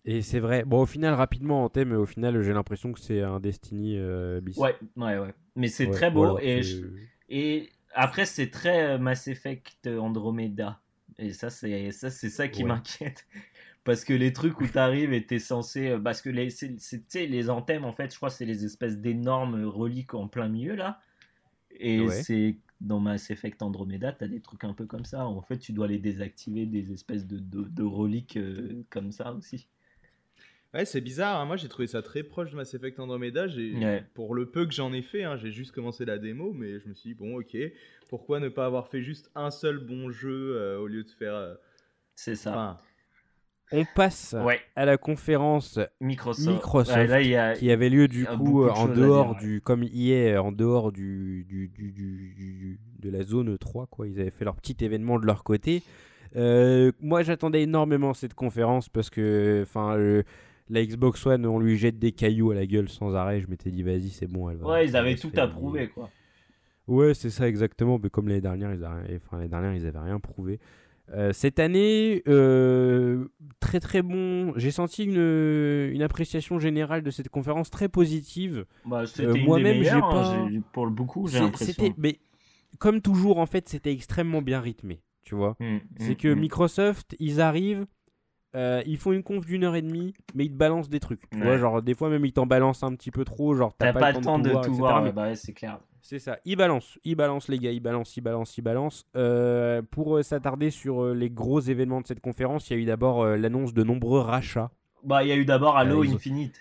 Et c'est vrai. Bon, au final, rapidement, Anthem, au final, j'ai l'impression que c'est un Destiny euh, bis. Ouais, ouais, ouais. Mais c'est très beau. et, et après, c'est très euh, Mass Effect Andromeda. Et ça, c'est ça, c'est ça qui m'inquiète. [LAUGHS] Parce que les trucs où tu arrives et tu es censé. Parce que les, les anthèmes, en fait, je crois, c'est les espèces d'énormes reliques en plein milieu, là. Et c'est dans Mass Effect Andromeda, tu as des trucs un peu comme ça. En fait, tu dois les désactiver, des espèces de, de, reliques euh, comme ça aussi. Ouais, c'est bizarre. Hein. Moi, j'ai trouvé ça très proche de Mass Effect Andromeda. Ouais. Pour le peu que j'en ai fait, hein, j'ai juste commencé la démo, mais je me suis dit, bon, ok, pourquoi ne pas avoir fait juste un seul bon jeu euh, au lieu de faire. Euh, c'est ça. On passe à la conférence Microsoft, qui avait lieu du coup en dehors du comme hier en dehors du, du, du, de la zone 3 quoi. Ils avaient fait leur petit événement de leur côté. Euh, moi j'attendais énormément cette conférence parce que enfin la Xbox One on lui jette des cailloux à la gueule sans arrêt. Je m'étais dit vas-y c'est bon elle va. Ouais ils avaient tout approuvé quoi. Ouais c'est ça exactement. Mais comme l'année dernière ils avaient, enfin, les dernières ils avaient rien prouvé. Euh, cette année, euh, très très bon. J'ai senti une, une, appréciation générale de cette conférence très positive. Bah, euh, Moi-même, j'ai hein, pas. pour beaucoup, j'ai l'impression. Mais comme toujours, en fait, c'était extrêmement bien rythmé. Tu vois, mmh, c'est mmh, que mmh. Microsoft, ils arrivent, ils font une conf d'une heure et demie, mais ils te balancent des trucs. Tu vois, genre des fois même ils t'en balancent un petit peu trop, genre t'as pas, le temps de, tout voir, bah c'est clair. C'est ça. Il balance, il balance les gars, il balance, il balance, il balance. Euh, pour euh, s'attarder sur euh, les gros événements de cette conférence, il y a eu d'abord l'annonce de nombreux rachats. Bah, il y a eu d'abord Halo Infinite.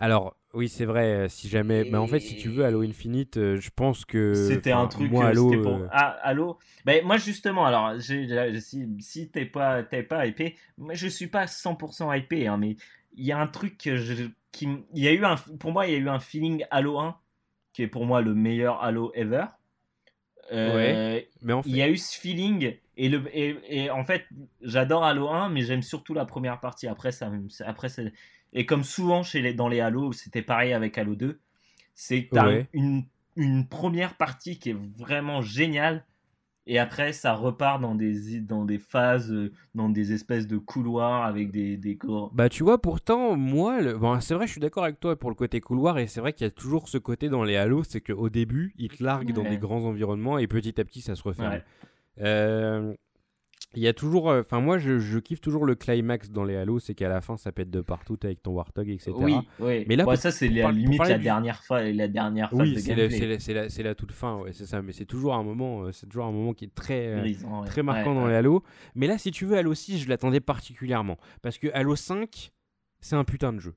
Alors, oui, c'est vrai. Si jamais, bah, en fait, si tu veux Halo Infinite, je pense que c'était un truc. Moi, Halo. Pour... Ah, Halo. Bah, moi, justement, alors, si, si t'es pas, pas hypé, moi, je suis pas 100% hypé, hein, mais il y a un truc que je, qui, il y a eu un, pour moi, il y a eu un feeling Halo 1 qui est pour moi le meilleur Halo ever. Euh, mais en fait... Il y a eu ce feeling et, le, et, en fait j'adore Halo 1 mais j'aime surtout la première partie. Après ça, après et comme souvent chez les, dans les Halo c'était pareil avec Halo 2, c'est une, une première partie qui est vraiment géniale et après, ça repart dans des, dans des phases, euh, dans des espèces de couloirs avec des, des Bah, tu vois, pourtant, moi, bon, c'est vrai, je suis d'accord avec toi pour le côté couloir, et c'est vrai qu'il y a toujours ce côté dans les halos, c'est qu'au début, ils te larguent dans des grands environnements, et petit à petit, ça se referme. Euh, il y a toujours. Euh, enfin, moi, je, kiffe toujours le climax dans les Halo, c'est qu'à la fin, ça pète de partout avec ton Warthog, etc. Oui, oui. Mais là, ça, c'est la limite la, dernière fa... la dernière phase oui, c'est la, la, la, toute fin, ouais, c'est ça. Mais c'est toujours un moment, euh, c'est toujours un moment qui est très, euh, très marquant dans les Halo. Mais là, si tu veux, Halo 6, je l'attendais particulièrement. Parce que Halo 5, c'est un putain de jeu.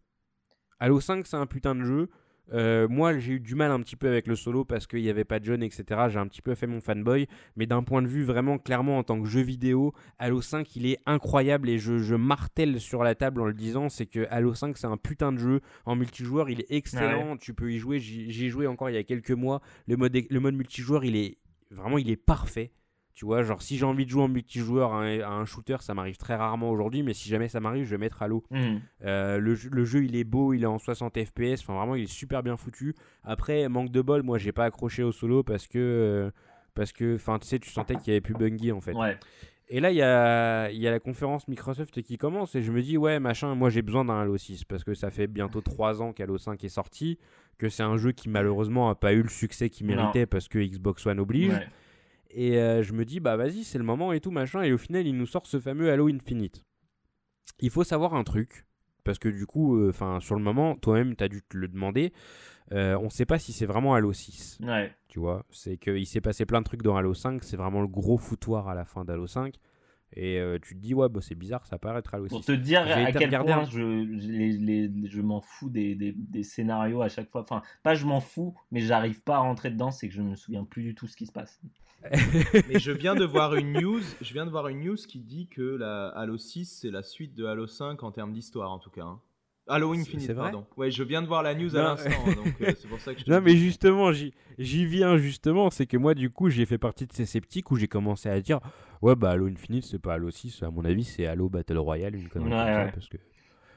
Halo 5, c'est un putain de jeu. Euh, moi, j'ai eu du mal un petit peu avec le solo parce qu'il n'y avait pas de jeunes, etc. J'ai un petit peu fait mon fanboy. Mais d'un point de vue vraiment clairement en tant que jeu vidéo, Halo 5, il est incroyable et je, je martèle sur la table en le disant c'est que Halo 5, c'est un putain de jeu. En multijoueur, il est excellent. Tu peux y jouer. J'y ai joué encore il y a quelques mois. Le mode, le mode multijoueur, il est vraiment il est parfait. Tu vois, genre si j'ai envie de jouer en multijoueur à un, shooter, ça m'arrive très rarement aujourd'hui, mais si jamais ça m'arrive, je vais mettre Halo. Mmh. Euh, le, le, jeu, il est beau, il est en 60 FPS, enfin vraiment, il est super bien foutu. Après, manque de bol, moi, j'ai pas accroché au solo parce que, euh, parce que, enfin, tu sais, tu sentais qu'il y avait plus Bungie en fait. Et là, il y a, y a la conférence Microsoft qui commence et je me dis, ouais, machin, moi j'ai besoin d'un Halo 6 parce que ça fait bientôt 3 ans qu'Halo 5 est sorti, que c'est un jeu qui malheureusement a pas eu le succès qu'il méritait parce que Xbox One oblige. Et euh, je me dis, bah vas-y, c'est le moment et tout, machin. Et au final, il nous sort ce fameux Halo Infinite. Il faut savoir un truc, parce que du coup, euh, sur le moment, toi-même, tu as dû te le demander. Euh, on ne sait pas si c'est vraiment Halo 6. Ouais. Tu vois, c'est qu'il s'est passé plein de trucs dans Halo 5. C'est vraiment le gros foutoir à la fin d'Halo 5. Et tu te dis, ouais, bah, c'est bizarre, ça paraît être Halo 6. Pour te dire à quel point je, je m'en fous des, des, des, scénarios à chaque fois. Enfin, pas je m'en fous, mais j'arrive pas à rentrer dedans, c'est que je me souviens plus du tout ce qui se passe. [LAUGHS] Mais je viens de voir une [LAUGHS] news, je viens de voir une news qui dit que la Halo 6 c'est la suite de Halo 5 en termes d'histoire en tout cas. Hein. Halo Infinite, pardon. Ouais, je viens de voir la news à l'instant, hein, donc euh, c'est pour ça que je Non, mais justement, j'y viens justement, c'est que moi, du coup, j'ai fait partie de ces sceptiques où j'ai commencé à dire Ouais, bah Halo Infinite, c'est pas Halo 6, à mon avis, c'est Halo Battle Royale, une connerie parce que.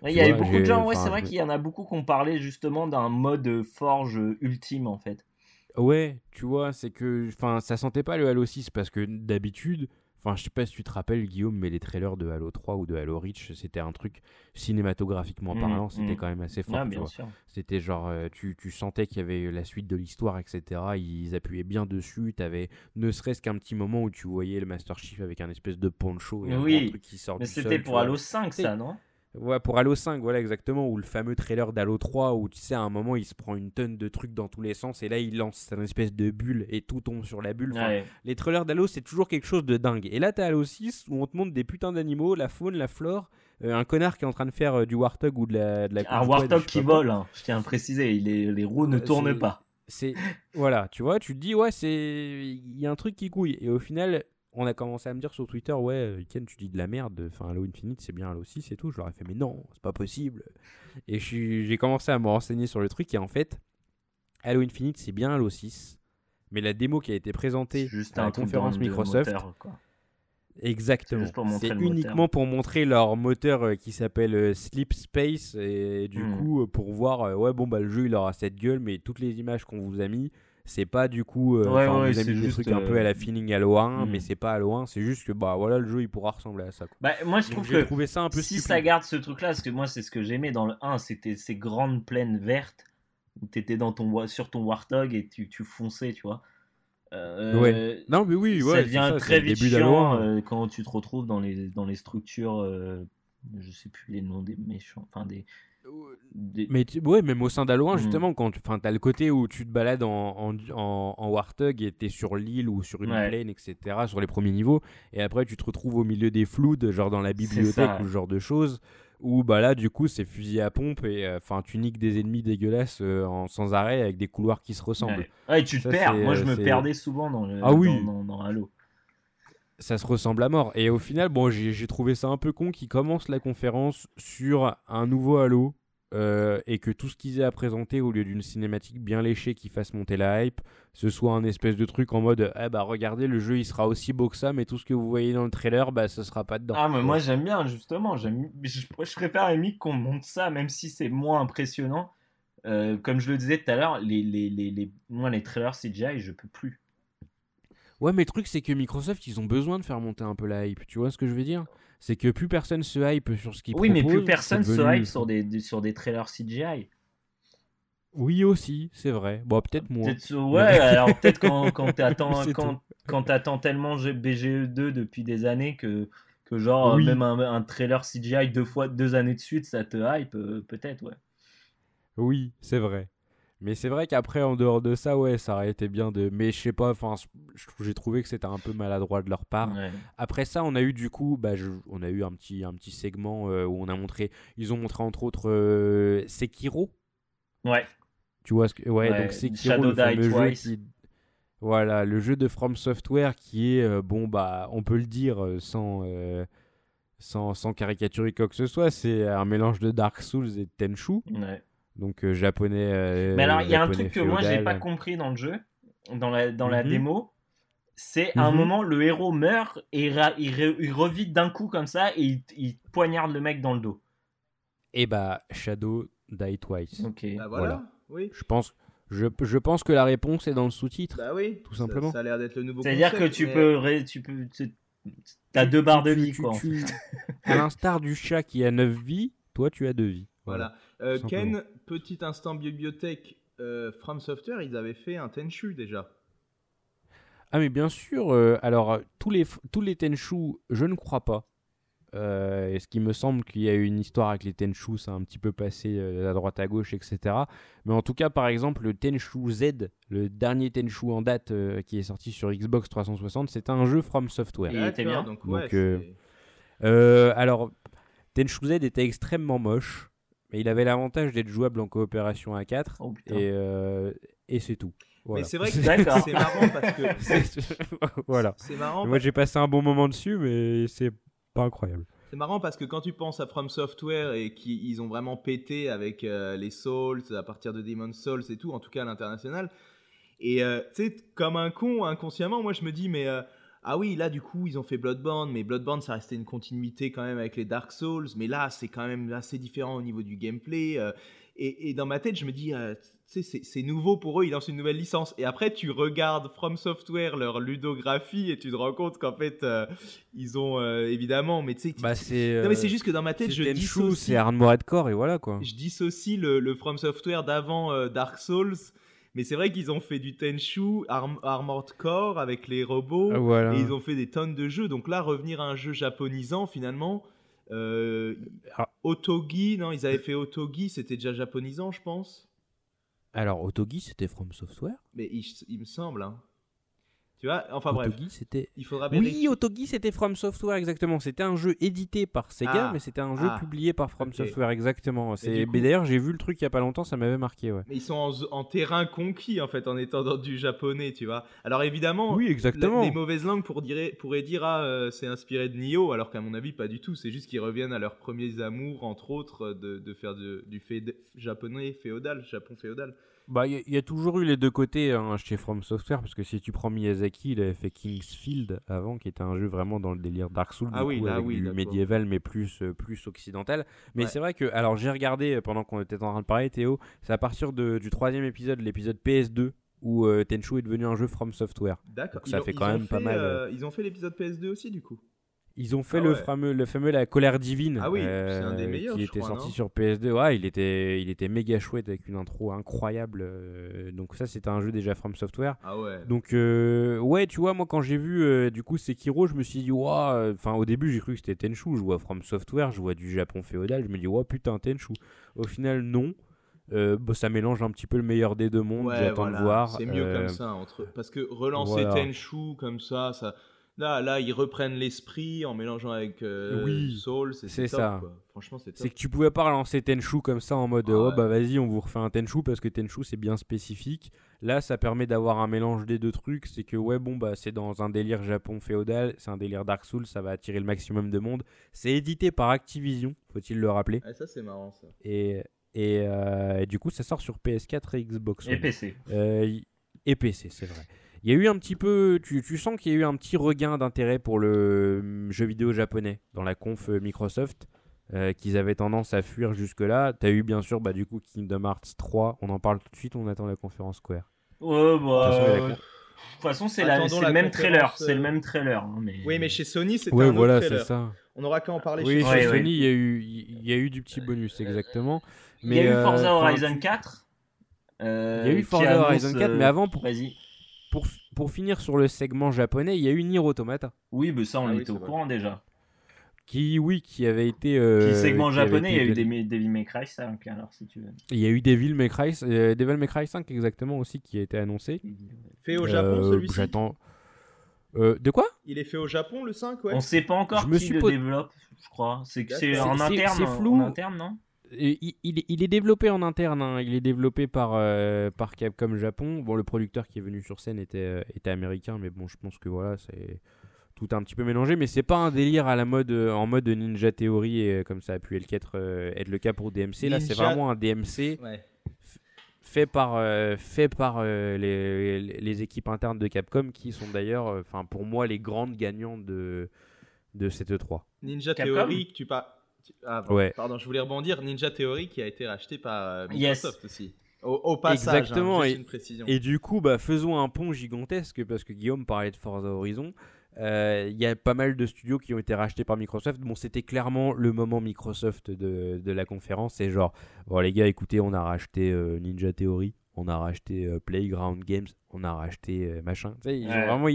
Il y a beaucoup de gens, ouais, c'est vrai qu'il y en a beaucoup qui ont parlé justement d'un mode forge ultime en fait. Ouais, tu vois, c'est que enfin ça sentait pas le Halo 6 parce que d'habitude, enfin je sais pas si tu te rappelles Guillaume, mais les trailers de Halo 3 ou de Halo Reach, c'était un truc cinématographiquement mmh, parlant, c'était mmh. quand même assez fort, ah, C'était genre euh, tu, tu, sentais qu'il y avait la suite de l'histoire, etc. Ils appuyaient bien dessus, t'avais ne serait-ce qu'un petit moment où tu voyais le Master Chief avec un espèce de poncho et un truc qui sort Mais c'était pour Halo 5 ça, non? Ouais, pour Halo 5, voilà exactement, ou le fameux trailer d'Halo 3, où tu sais, à un moment, il se prend une tonne de trucs dans tous les sens, et là, il lance une espèce de bulle, et tout tombe sur la bulle. Les trailers d'Halo, c'est toujours quelque chose de dingue. Et là, t'as Halo 6, où on te montre des putains d'animaux, la faune, la flore, euh, un connard qui est en train de faire euh, du Warthog ou de la. De la un Warthog qui vole, hein, je tiens à préciser, les roues ne euh, tournent pas. C'est. voilà, tu vois, tu te dis, ouais, c'est. Il y a un truc qui couille. Et au final, on a commencé à me dire sur Twitter, ouais, Ken, tu dis de la merde, enfin Halo Infinite c'est bien Halo 6 et tout. Je leur ai fait, mais non, c'est pas possible. Et j'ai commencé à me renseigner sur le truc et en fait, Halo Infinite c'est bien Halo 6, mais la démo qui a été présentée juste à la conférence Microsoft. Exactement. C'est uniquement pour montrer leur moteur euh, qui s'appelle euh, Sleep Space et du hmm. coup euh, pour voir ouais bon bah le jeu il aura cette gueule mais toutes les images qu'on vous a mis c'est pas du coup euh, vous des trucs un peu à la feeling Halo 1 mais hmm. c'est pas Halo 1 c'est juste que bah voilà le jeu il pourra ressembler à ça Bah, moi je trouve que ça un peu si ça garde ce truc là parce que moi c'est ce que j'aimais dans le 1 c'était ces grandes plaines vertes où t'étais dans ton sur ton Warthog et tu, tu fonçais tu vois euh, ouais. Non, mais oui, ouais, ça devient très vite chiant euh, quand tu te retrouves dans les, dans les structures, euh, je sais plus les noms des méchants, enfin des. Mais ouais, même au sein d'Halo 1, mm. justement, quand tu as le côté où tu te balades en, en, en, Warthog et tu es sur l'île ou sur une plaine, etc., sur les premiers niveaux, et après tu te retrouves au milieu des flouds, genre dans la bibliothèque ou ce genre de choses où bah là du coup c'est fusil à pompe et euh, enfin tu niques des ennemis dégueulasses euh, en, sans arrêt avec des couloirs qui se ressemblent. Ouais, tu te perds. Moi je me perdais souvent dans, le, ah, oui. dans, Halo. Ça se ressemble à mort. Et au final, bon, j'ai trouvé ça un peu con qu'ils commencent la conférence sur un nouveau Halo euh, et que tout ce qu'ils aient à présenter au lieu d'une cinématique bien léchée qui fasse monter la hype, ce soit un espèce de truc en mode eh bah regardez le jeu il sera aussi beau que ça mais tout ce que vous voyez dans le trailer bah ce sera pas dedans. Ah mais moi j'aime bien justement, je, je préfère limite qu'on monte ça même si c'est moins impressionnant. Euh, comme je le disais tout à l'heure, les, les, les, les, moi les je peux plus. Ouais mais le truc c'est que Microsoft ils ont besoin de faire monter un peu la hype, tu vois ce que je veux dire? C'est que plus personne se hype sur ce qu'ils oui, proposent. Oui, mais plus personne se hype sur des, sur des trailers CGI. Oui aussi, c'est vrai. Bon, peut-être moins. ouais, alors peut-être quand, quand [LAUGHS] t'attends quand, quand tellement BGE2 depuis des années que, que genre même un, un, trailer CGI deux fois deux années de suite, ça te hype, euh, peut-être, ouais. Oui, c'est vrai. Mais c'est vrai qu'après, en dehors de ça, ouais, ça aurait été bien de. Mais je sais pas, enfin, j'ai trouvé que c'était un peu maladroit de leur part. Après ça, on a eu du coup, bah, on a eu un petit, un petit segment euh, où on a montré. Ils ont montré entre autres euh, Sekiro. Ouais. Tu vois ce que. Ouais, donc Sekiro, le fameux jeu qui... Voilà, le jeu de From Software qui est, euh, bon, bah, on peut le dire sans. Sans, sans caricaturer quoi que ce soit, c'est un mélange de Dark Souls et de Tenchu. Ouais donc euh, japonais. Euh, mais alors, il y a un truc que moi, j'ai pas compris dans le jeu, dans la, dans la mhm. démo. C'est à un mhm. moment, le héros meurt et il, il, revit d'un coup comme ça et il, poignarde le mec dans le dos. Et eh bah, Shadow die twice. Ok. Bah voilà. Oui. Je pense. Je, je, pense que la réponse est dans le sous-titre. Bah oui. Tout simplement. Ça, a l'air d'être le nouveau. C'est-à-dire que tu peux, tu peux, t'as deux barres de vie quoi. [LAUGHS] à l'instar du chat qui a 9 vies, toi tu as 2 vies. Voilà. Euh, Ken, petit instant bibliothèque, euh, From Software, ils avaient fait un Tenchu déjà. Ah mais bien sûr, euh, alors tous les, tous les Tenchu, je ne crois pas. Est-ce qu'il me semble qu'il y a eu une histoire avec les Tenchu, ça a un petit peu passé à droite à gauche, etc. Mais en tout cas, par exemple, le Tenchu Z, le dernier Tenchu en date qui est sorti sur Xbox 360, c'est un jeu From Software. Il était bien. Donc, ouais, alors, Tenchu Z était extrêmement moche. Mais il avait l'avantage d'être jouable en coopération à 4 et, euh, et c'est tout. Mais c'est vrai que [LAUGHS] c'est marrant parce que. [LAUGHS] voilà. C'est marrant. Moi j'ai passé un bon moment dessus, mais c'est pas incroyable. C'est marrant parce que quand tu penses à From Software et qu'ils ont vraiment pété avec euh, les Souls à partir de Demon's Souls et tout, en tout cas à l'international, et euh, tu sais, comme un con, inconsciemment, moi je me dis, mais ah oui, là du coup ils ont fait Bloodborne, mais Bloodborne ça restait une continuité quand même avec les Dark Souls, mais là c'est quand même assez différent au niveau du gameplay. Euh, et, dans ma tête je me dis, euh, c'est nouveau pour eux, ils lancent une nouvelle licence. Et après tu regardes From Software, leur ludographie, et tu te rends compte qu'en fait euh, ils ont évidemment, mais tu sais, bah, c'est mais c'est juste que dans ma tête je dissocie. C'est Armored Core et voilà quoi. Je dissocie le, le From Software d'avant Dark Souls mais c'est vrai qu'ils ont fait du Tenchu, Armored Core avec les robots. Et ils ont fait des tonnes de jeux. Donc là, revenir à un jeu japonisant, finalement. Euh, ah. Otogi, non, ils avaient fait Otogi, c'était déjà japonisant, je pense. Alors, Otogi, c'était From Software? Mais il, me semble. Hein. Tu vois, enfin bref. c'était. Il faudra Oui, Otogi, c'était From Software, exactement. C'était un jeu édité par Sega, ah. mais c'était un jeu ah. publié par From Software, exactement. C'est... D'ailleurs, j'ai vu le truc il y a pas longtemps, ça m'avait marqué, ouais. Mais ils sont en, terrain conquis, en fait, en étant dans du japonais, tu vois. Alors évidemment, oui, exactement. les mauvaises langues pour dire, pourraient dire, ah, euh, c'est inspiré de Nioh, alors qu'à mon avis, pas du tout. C'est juste qu'ils reviennent à leurs premiers amours, entre autres, de, de faire du fait japonais féodal, Japon féodal. Bah, il y, a toujours eu les deux côtés hein, chez From Software, parce que si tu prends Miyazaki, il avait fait Kingsfield avant, qui était un jeu vraiment dans le délire Dark Souls, ah oui, avec du médiéval, mais plus, euh, plus occidental. Mais c'est vrai que, alors j'ai regardé euh, pendant qu'on était en train de parler, Théo, c'est à partir de, du troisième épisode, l'épisode PS2, où euh, Tenchu est devenu un jeu From Software. D'accord. Ça fait quand même pas mal. ils ont fait l'épisode PS2 aussi, du coup. Ils ont fait ah le, fameux, le fameux La Colère Divine. Ah oui, c'est un des euh, meilleurs. Qui était sorti sur PS2. Ouais, il était, il était méga chouette avec une intro incroyable. Euh, donc, ça, c'était un jeu déjà From Software. Ah ouais. Donc, euh, ouais, tu vois, moi, quand j'ai vu du coup Sekiro, je me suis dit, Enfin, au début, j'ai cru que c'était Tenchu. Je vois From Software, je vois du Japon féodal. Je me dis, ouais, putain, Tenchu. Au final, non. Bah, ça mélange un petit peu le meilleur des deux mondes. J'attends de voir. C'est mieux comme ça. Entre... Parce que relancer Tenchu comme ça, ça Là, là, ils reprennent l'esprit en mélangeant avec euh, Soul, c'est ça. Franchement, c'est C'est que tu pouvais pas relancer Tenchu comme ça en mode ah oh bah vas-y, on vous refait un Tenchu parce que Tenchu c'est bien spécifique. Là, ça permet d'avoir un mélange des deux trucs. C'est que ouais, bon bah c'est dans un délire Japon féodal, c'est un délire Dark Souls, ça va attirer le maximum de monde. C'est édité par Activision, faut-il le rappeler. Ah, ça c'est marrant ça. Et et, euh, du coup, ça sort sur PS4 et Xbox Et PC. Euh, et PC, c'est vrai. Il y a eu un petit peu, tu, tu sens qu'il y a eu un petit regain d'intérêt pour le hum, jeu vidéo japonais dans la conf euh, Microsoft, euh, qu'ils avaient tendance à fuir jusque-là. Tu as eu bien sûr bah, du coup Kingdom Hearts 3, on en parle tout de suite, on attend la conférence Square? Ouais, bah. De toute façon, c'est le même trailer. C'est le même trailer. Hein. Oui, mais chez Sony, c'est ouais, un voilà, autre trailer. Ça. On aura qu'à en parler oui, chez, chez Sony. Il y, a eu, il y a eu du petit bonus, exactement. Mais, il y a eu Forza Horizon 4. il y a eu Forza Horizon 4, mais avant, pour, pour, pour finir sur le segment japonais, il y a eu Nier Automata. Oui, mais ça, on ah était au courant déjà. Qui, oui, qui avait été. Euh, segment japonais, il y a eu des, Devil May Cry 5, alors si tu veux. Il y a eu Devil May Cry, euh, Devil May Cry 5 exactement aussi qui a été annoncé. Fait au Japon euh, celui-ci J'attends. Euh, de quoi? Il est fait au Japon le 5, ouais. On sait pas encore qui le développe, je crois. C'est en interne, c'est flou. En interne, non? Il, est développé en interne, hein. il est développé par, euh, par Capcom Japon. Bon, le producteur qui est venu sur scène était, euh, était américain, mais bon, je pense que voilà, c'est tout un petit peu mélangé. Mais c'est pas un délire à la mode, euh, en mode Ninja Theory, et, comme ça a pu être, être le cas pour DMC. Là, c'est vraiment un DMC fait par, fait par les, les, équipes internes de Capcom, qui sont d'ailleurs, enfin pour moi, les grandes gagnantes de, de cette E3. Ninja Theory, tu pas ah, ouais. Pardon, je voulais rebondir. Ninja Theory qui a été racheté par euh, Microsoft aussi. Au, passage, hein, Exactement. et, une précision. et, du coup, bah, faisons un pont gigantesque parce que Guillaume parlait de Forza Horizon. Euh, il y a pas mal de studios qui ont été rachetés par Microsoft. Bon, c'était clairement le moment Microsoft de, de la conférence. C'est genre, bon, les gars, écoutez, on a racheté euh, Ninja Theory, on a racheté Playground Games, on a racheté machin. Tu sais, ils ont vraiment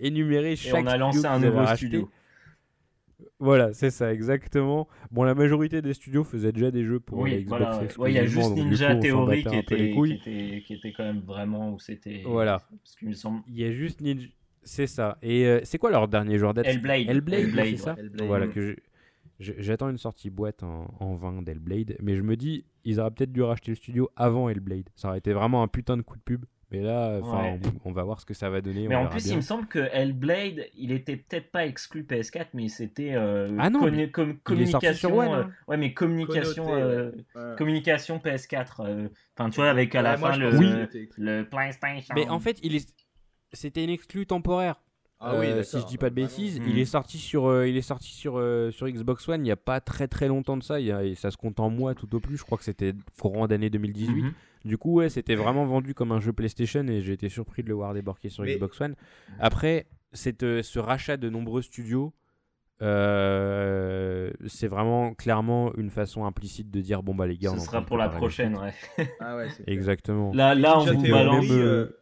énuméré chaque et on a lancé un nouveau studio. Voilà, c'est ça, exactement. Bon, la majorité des studios faisaient déjà des jeux pour oui, Xbox voilà, Il y a juste Ninja Theory qui était, qui, était, qui était, quand même vraiment où c'était. Voilà. Il semble... y a juste Ninja. C'est ça. Et euh, c'est quoi leur dernier joueur date Hellblade. Hellblade, Hellblade c'est ça Voilà, que J'attends une sortie boîte en, en 20 d'Hellblade, mais je me dis, ils auraient peut-être dû racheter le studio avant Hellblade. Ça aurait été vraiment un putain de coup de pub. Mais là, on, va voir ce que ça va donner. Mais en plus, il me semble que Hellblade, il était peut-être pas exclu PS4, mais c'était euh, ah non, communication. Hein. Euh, ouais, mais communication, euh, communication PS4. Enfin, tu vois, avec à la fin le, le, PlayStation. Mais en fait, il est... c'était une exclu temporaire. Ah oui, si je dis pas de bêtises, il est sorti sur, il est sorti sur, sur Xbox One il n'y a pas très très longtemps de ça. Il ça se compte en mois tout au plus. Je crois que c'était courant d'année 2018. Du coup, ouais, c'était vraiment vendu comme un jeu PlayStation et j'ai été surpris de le voir débarquer sur Xbox One. Après, cette, ce rachat de nombreux studios, euh, c'est vraiment clairement une façon implicite de dire bon bah les gars, ce sera pour la prochaine, ouais. ah ouais Exactement. Là, là, on vous balance. Euh,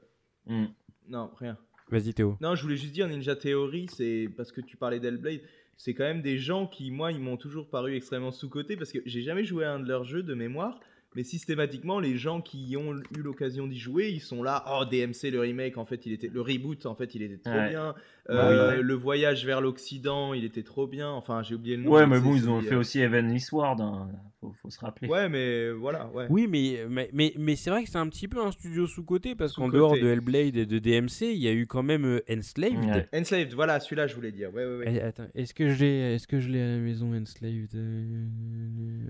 hmm. Non, rien. Vas-y Théo. Non, je voulais juste dire Ninja Theory, c'est parce que tu parlais d'Hellblade. C'est quand même des gens qui, moi, ils m'ont toujours paru extrêmement sous-cotés parce que j'ai jamais joué à un de leurs jeux de mémoire mais systématiquement, les gens qui ont eu l'occasion d'y jouer, ils sont là. Oh, DMC, le remake, en fait, il était. Le reboot, en fait, il était trop bien. Euh, le voyage vers l'Occident, il était trop bien. Enfin, j'ai oublié le nom. Ouais, mais bon, ils ont fait euh, aussi Evan Eastward, hein. faut, se rappeler. Ouais, mais voilà. Ouais. Oui, mais, mais, mais, mais c'est vrai que c'est un petit peu un studio sous-côté parce qu'en dehors de Hellblade et de DMC, il y a eu quand même euh, Enslaved. Enslaved, voilà, celui-là, je voulais dire. Ouais, ouais, ouais. Eh, attends, est-ce que je l'ai est à la maison, Enslaved?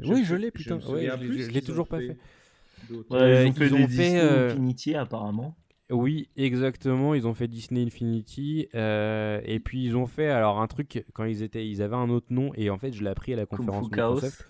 Oui, je l'ai, putain. Je, ouais, je l'ai toujours pas fait. Ouais, ils ont fait Disney Infinity, apparemment. Oui, exactement. Ils ont fait Disney Infinity. Euh, et puis ils ont fait alors un truc quand ils étaient, ils avaient un autre nom et en fait je l'ai appris à la conférence Microsoft.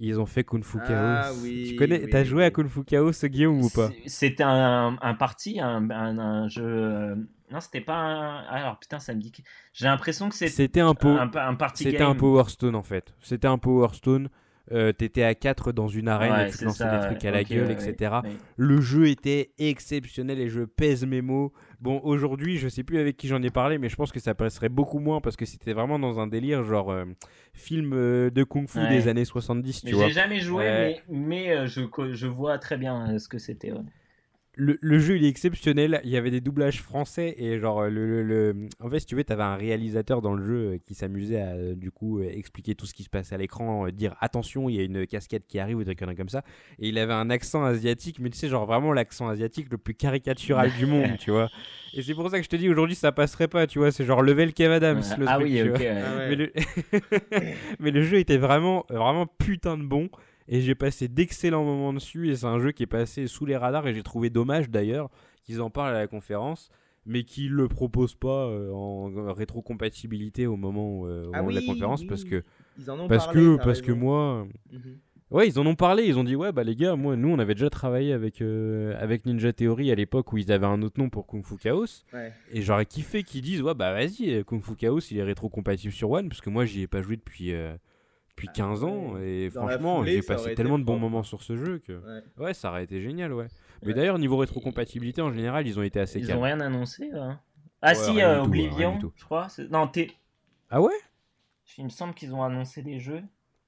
Ils ont fait Kung Fu ah Chaos. tu connais, t'as joué à Kung Fu Chaos, Guillaume ou pas? C'était un, un parti, un, un, jeu. Euh, non, c'était pas un. Alors putain, ça me dit. J'ai l'impression que c'était un, un, un party C'était un Power Stone en fait. C'était un Power Stone euh, t'étais à 4 dans une arène et tu lançais des trucs à la gueule, etc. Le jeu était exceptionnel et je pèse mes mots. Bon, aujourd'hui, je sais plus avec qui j'en ai parlé, mais je pense que ça passerait beaucoup moins parce que c'était vraiment dans un délire genre euh, film euh, de kung-fu des années 70. Tu j'ai jamais joué, mais, mais je, je vois très bien ce que c'était le, jeu il est exceptionnel. Il y avait des doublages français et genre le, le, en fait si tu veux t'avais un réalisateur dans le jeu euh, qui s'amusait à euh, du coup euh, expliquer tout ce qui se passait à l'écran, dire attention il y a une casquette qui arrive ou des trucs comme ça. Et il avait un accent asiatique, mais tu sais genre vraiment l'accent asiatique le plus caricatural du monde, [LAUGHS] tu vois. Et c'est pour ça que je te dis aujourd'hui ça passerait pas, tu vois. C'est genre level Kev Adams. Le ah oui, ok. mais, le... [LAUGHS] mais le jeu était vraiment vraiment putain de bon. Et j'ai passé d'excellents moments dessus. Et c'est un jeu qui est passé sous les radars. Et j'ai trouvé dommage d'ailleurs qu'ils en parlent à la conférence. Mais qu'ils le proposent pas euh, en rétrocompatibilité au moment, euh, ah de la conférence. Parce que, ils en ont parce parlé, que, parce que moi. Mhm. Ouais, ils en ont parlé. Ils ont dit ouais, bah les gars, moi, nous, on avait déjà travaillé avec, euh, avec Ninja Theory à l'époque où ils avaient un autre nom pour Kung Fu Chaos. Et j'aurais kiffé qu'ils disent ouais, bah vas-y, Kung Fu Chaos, il est rétrocompatible sur One. Parce que moi, j'y ai pas joué depuis, depuis 15 ans et franchement j'ai passé tellement de bons moments sur ce jeu que ouais. ça aurait été génial ouais. Mais d'ailleurs niveau rétrocompatibilité en général ils ont été assez ils ont rien annoncé hein. ah si euh, Oblivion je crois non t'es ah ouais? Il me semble qu'ils ont annoncé des jeux.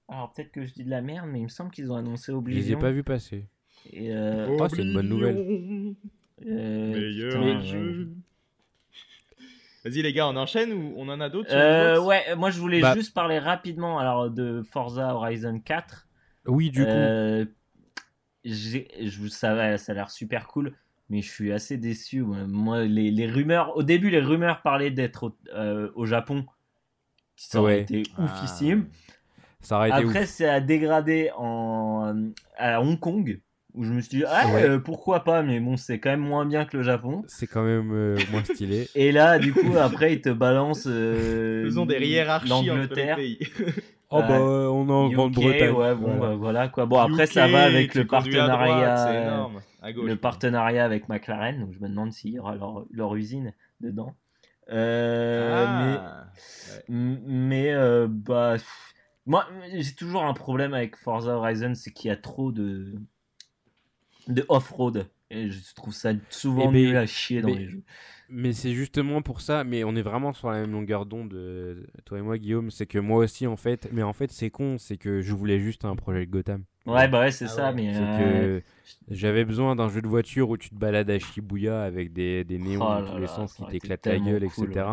Alors peut-être que je dis de la merde mais il me semble qu'ils ont annoncé Oblivion je les ai pas vu passer. Et euh... oh, c'est une bonne nouvelle. Euh, Meilleur jeu Vas-y les gars, on enchaîne ou on en a d'autres euh, Ouais, moi je voulais bah. juste parler rapidement alors de Forza Horizon 4. Oui, du coup. Euh, ça, ça a l'air super cool, mais je suis assez déçu. Moi, les, les rumeurs, au début, les rumeurs parlaient d'être au, euh, au, Japon. Ça aurait été ah. oufissime. Ça aurait été Après, c'est à dégrader en, à Hong Kong où je me suis dit ah euh, pourquoi pas mais bon c'est quand même moins bien que le Japon. C'est quand même euh, moins stylé. [LAUGHS] Et là du coup après ils te balancent euh, faisons des hiérarchies l'Angleterre. oh bah on est en Grande-Bretagne ouais bon voilà. Bah, voilà. quoi. Bon après ça va avec le partenariat le partenariat avec McLaren donc je me demande s'il y aura leur, leur usine dedans. Ah. mais mais bah moi j'ai toujours un problème avec Forza Horizon c'est qu'il y a trop de de off-road. Et je trouve ça souvent mieux à chier dans les jeux. Mais c'est justement pour ça, mais on est vraiment sur la même longueur d'onde, euh, toi et moi, Guillaume. C'est que moi aussi, en fait, mais en fait, c'est con, c'est que je voulais juste un projet Gotham. Ouais, bah ouais, c'est ah ça, mais. Euh, j'avais besoin d'un jeu de voiture où tu te balades à Shibuya avec des, des néons oh dans tous les sens qui t'éclatent la gueule, etc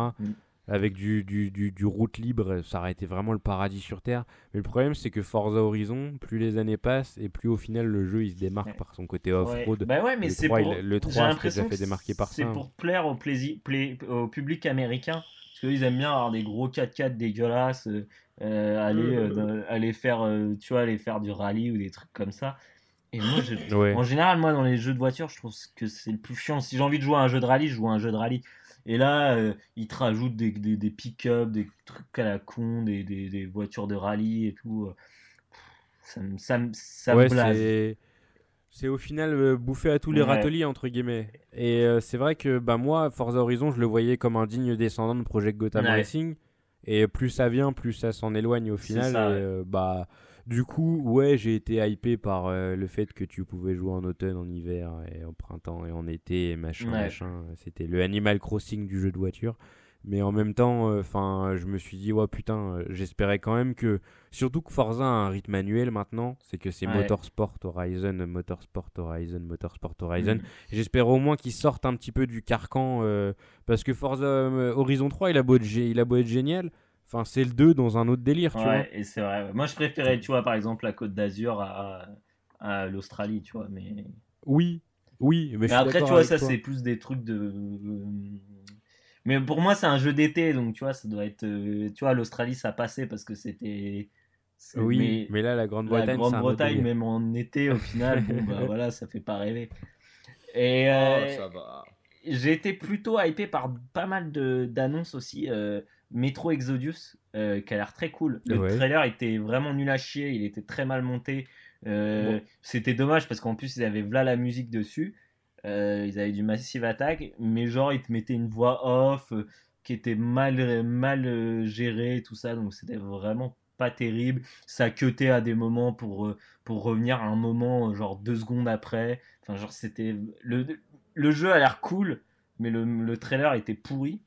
avec du, du, du, route libre, ça aurait été vraiment le paradis sur Terre. Mais le problème, c'est que Forza Horizon, plus les années passent et plus au final le jeu il se démarque par son côté off-road. Bah ouais, mais c'est pour... le 3 déjà fait démarquer par ça. C'est pour plaire au, plaisir, au public américain. Parce qu'ils aiment bien avoir des gros 4x4 dégueulasses, euh, aller, euh, aller, faire, euh, tu vois, aller faire du rallye ou des trucs comme ça. Et moi, en général, moi, dans les jeux de voiture, je trouve que c'est le plus chiant. Si j'ai envie de jouer à un jeu de rallye, je joue à un jeu de rallye. Et là, euh, ils te rajoutent des, des, des pick-up, des trucs à la con, des, voitures de rallye et tout. Ça, ça, ça me blase. C'est au final euh, bouffé à tous les râteliers, entre guillemets. Et euh, c'est vrai que bah, moi, Forza Horizon, je le voyais comme un digne descendant de Project Gotham Racing. Et plus ça vient, plus ça s'en éloigne au final. et, bah, du coup, ouais, j'ai été hypé par euh, le fait que tu pouvais jouer en automne, en hiver, et en printemps et en été, et machin, machin. C'était le Animal Crossing du jeu de voiture. Mais en même temps, euh, enfin, je me suis dit, ouais, putain, euh, j'espérais quand même que. Surtout que Forza a un rythme manuel maintenant, c'est que c'est Motorsport Horizon, Motorsport Horizon, Motorsport Horizon. Mm. J'espère au moins qu'ils sortent un petit peu du carcan, parce que Forza Horizon 3, il a beau être, il a beau être génial. Enfin, c'est le 2 dans un autre délire, tu ouais, et c'est vrai. Moi, je préférais, tu vois, par exemple, la Côte d'Azur à, à l'Australie, tu vois, mais. Oui, oui, mais, après, tu vois, ça, c'est plus des trucs de mais pour moi, c'est un jeu d'été, donc tu vois, ça doit être. Euh, tu vois, l'Australie, ça passait parce que c'était. Oui, mais, là, la Grande-Bretagne. La Grande-Bretagne, même en été, au final, bon, bah [LAUGHS] voilà, ça fait pas rêver. Et. Oh, euh, ça va. J'ai été plutôt hypé par pas mal d'annonces aussi. Euh, Metro Exodus, qui a l'air très cool. Le trailer était vraiment nul à chier, il était très mal monté. C'était dommage parce qu'en plus, ils avaient là la musique dessus. Euh, ils avaient du Massive Attack, mais genre ils te mettaient une voix off euh, qui était mal, mal euh, gérée, tout ça, donc c'était vraiment pas terrible. Ça cutait à des moments pour, pour revenir à un moment, genre deux secondes après. Enfin, genre c'était. Le, le jeu a l'air cool, mais le, le trailer était pourri.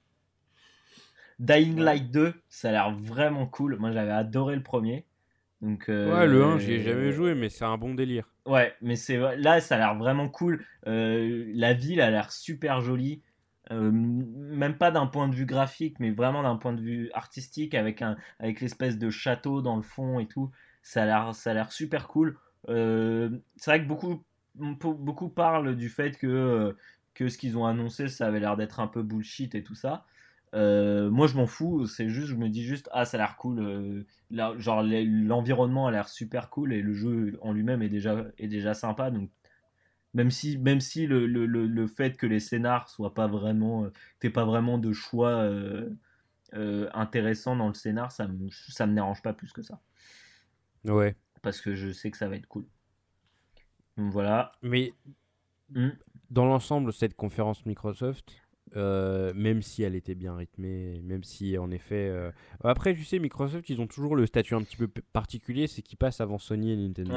Dying Light 2, ça a l'air vraiment cool. Moi j'avais adoré le premier. Donc, ouais, le 1, j'y ai jamais joué, mais c'est un bon délire. Ouais, mais c'est là, ça a l'air vraiment cool. Euh, la ville a l'air super jolie. Euh, même pas d'un point de vue graphique, mais vraiment d'un point de vue artistique, avec, un, avec l'espèce de château dans le fond et tout. Ça a l'air, ça a l'air super cool. Euh, c'est vrai que beaucoup, beaucoup parlent du fait que, que ce qu'ils ont annoncé, ça avait l'air d'être un peu bullshit et tout ça. Euh, moi, je m'en fous. C'est juste, je me dis juste, ah, ça a l'air cool. Euh, genre, l'environnement a l'air super cool et le jeu en lui-même est déjà, est déjà sympa. Donc, même si, même si le, le, le, fait que les scénars soient pas vraiment, euh, t'aies pas vraiment de choix intéressant dans le scénar, ça me, ça me dérange pas plus que ça. Ouais. Parce que je sais que ça va être cool. Donc voilà. Mais hmm. dans l'ensemble, cette conférence Microsoft, euh, même si elle était bien rythmée, même si en effet. Euh, après, tu sais, Microsoft, ils ont toujours le statut un petit peu particulier, c'est qu'ils passent avant Sony et Nintendo.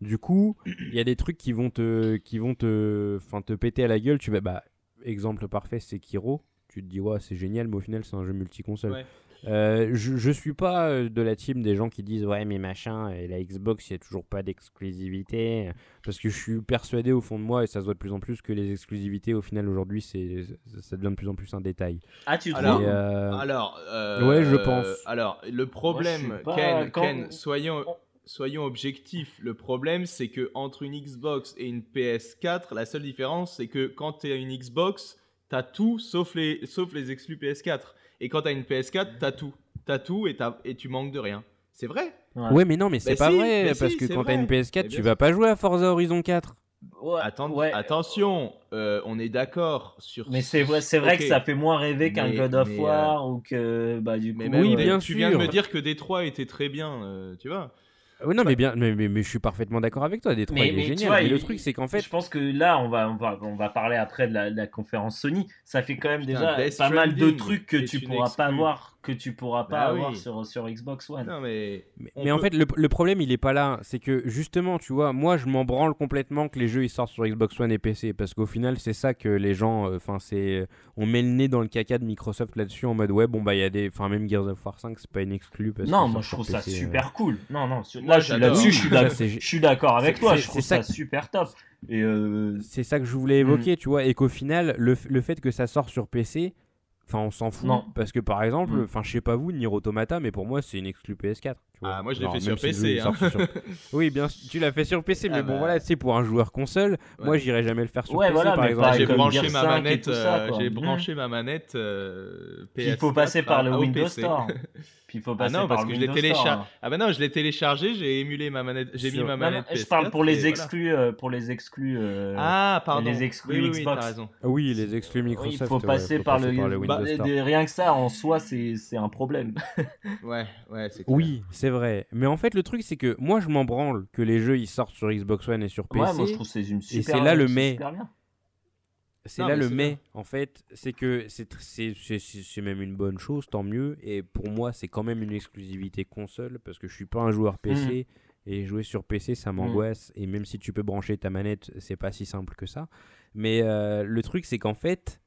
Du coup, il y a des trucs qui vont te, qui vont te, enfin, te péter à la gueule. Tu vas, bah, exemple parfait, c'est Kiro. Tu te dis, ouais, c'est génial, mais au final, c'est un jeu multiconsole. Ouais. Euh, je, je suis pas euh, de la team des gens qui disent ouais mais machin et la Xbox il n'y a toujours pas d'exclusivité parce que je suis persuadé au fond de moi et ça se voit de plus en plus que les exclusivités au final aujourd'hui c'est ça devient de plus en plus un détail. Ah tu trouves euh, Alors, ouais je pense. Alors le problème Ken, Ken soyons soyons objectifs. Le problème, c'est que entre une Xbox et une PS4, la seule différence, c'est que quand tu as une Xbox, tu as tout sauf les, sauf les exclus PS4. Et quand t'as une PS4, t'as tout. T'as tout et, as, et tu manques de rien. C'est vrai. Ouais. mais non, mais c'est pas vrai. parce que quand t'as une PS4, tu vas pas jouer à Forza Horizon 4. Ouais, Attention, euh, on est d'accord sur. Mais c'est vrai, c'est vrai que ça fait moins rêver qu'un God of War euh, ou que bah du coup. oui, bien tu viens de me dire que Détroit était très bien, euh, tu vois. Oui, non, mais bien, mais, mais, je suis parfaitement d'accord avec toi. Détroit, il est génial. mais le truc, c'est qu'en fait. Je pense que là, on va, on va, on va parler après de la, conférence Sony. Ça fait quand même déjà pas mal de trucs que tu pourras pas voir que tu pourras pas bah avoir sur, sur Xbox One. Non, mais mais, en fait, le, le, problème, il est pas là. C'est que justement, tu vois, moi, je m'en branle complètement que les jeux ils sortent sur Xbox One et PC. Parce qu'au final, c'est ça que les gens. Euh, enfin, c'est. On met le nez dans le caca de Microsoft là-dessus en mode, ouais, bon, bah, il y a des. Enfin, même Gears of War 5, c'est pas une exclue. Parce non, moi, je trouve ça super euh. cool. Non, non, là, là-dessus, je suis d'accord avec toi. Je trouve ça super top. Et euh, C'est ça que je voulais évoquer, mm. tu vois, et qu'au final, le, le fait que ça sort sur PC, Enfin, on s'en fout. Parce que par exemple, mm. enfin, je sais pas vous, Nier Automata, mais pour moi, c'est une exclu PS4. Ah, moi je l'ai fait sur PC. Hein. [LAUGHS] oui, bien tu l'as fait sur PC, mais ah bon, bah. voilà, c'est pour un joueur console. Moi, j'irai jamais le faire sur PC, par exemple. J'ai branché, ma manette, euh, j'ai branché ma manette PS4. Il faut passer par le Windows Store. [LAUGHS] Puis il faut passer ah non, parce que je l'ai téléchargé. Ah bah non, je l'ai téléchargé, j'ai émulé ma manette, j'ai mis ma manette. je parle pour les exclus, euh, pour les exclus. Euh, ah pardon. Les exclus oui, Xbox. raison. Oui, les exclus Microsoft. il faut passer par le, Windows bah, Rien que ça, en soi, c'est un problème. ouais, ouais, c'est. Oui, c'est vrai. Mais en fait, le truc, c'est que moi, je m'en branle que les jeux ils sortent sur Xbox One et sur PC. Ouais, moi, je trouve c'est une super. Et c'est là le mais. C'est là le mais, en fait, c'est que c'est même une bonne chose, tant mieux. Et pour moi, c'est quand même une exclusivité console parce que je suis pas un joueur PC mmh. et jouer sur PC, ça mmh. m'angoisse. Et même si tu peux brancher ta manette, c'est pas si simple que ça. Mais euh, le truc, c'est qu'en fait,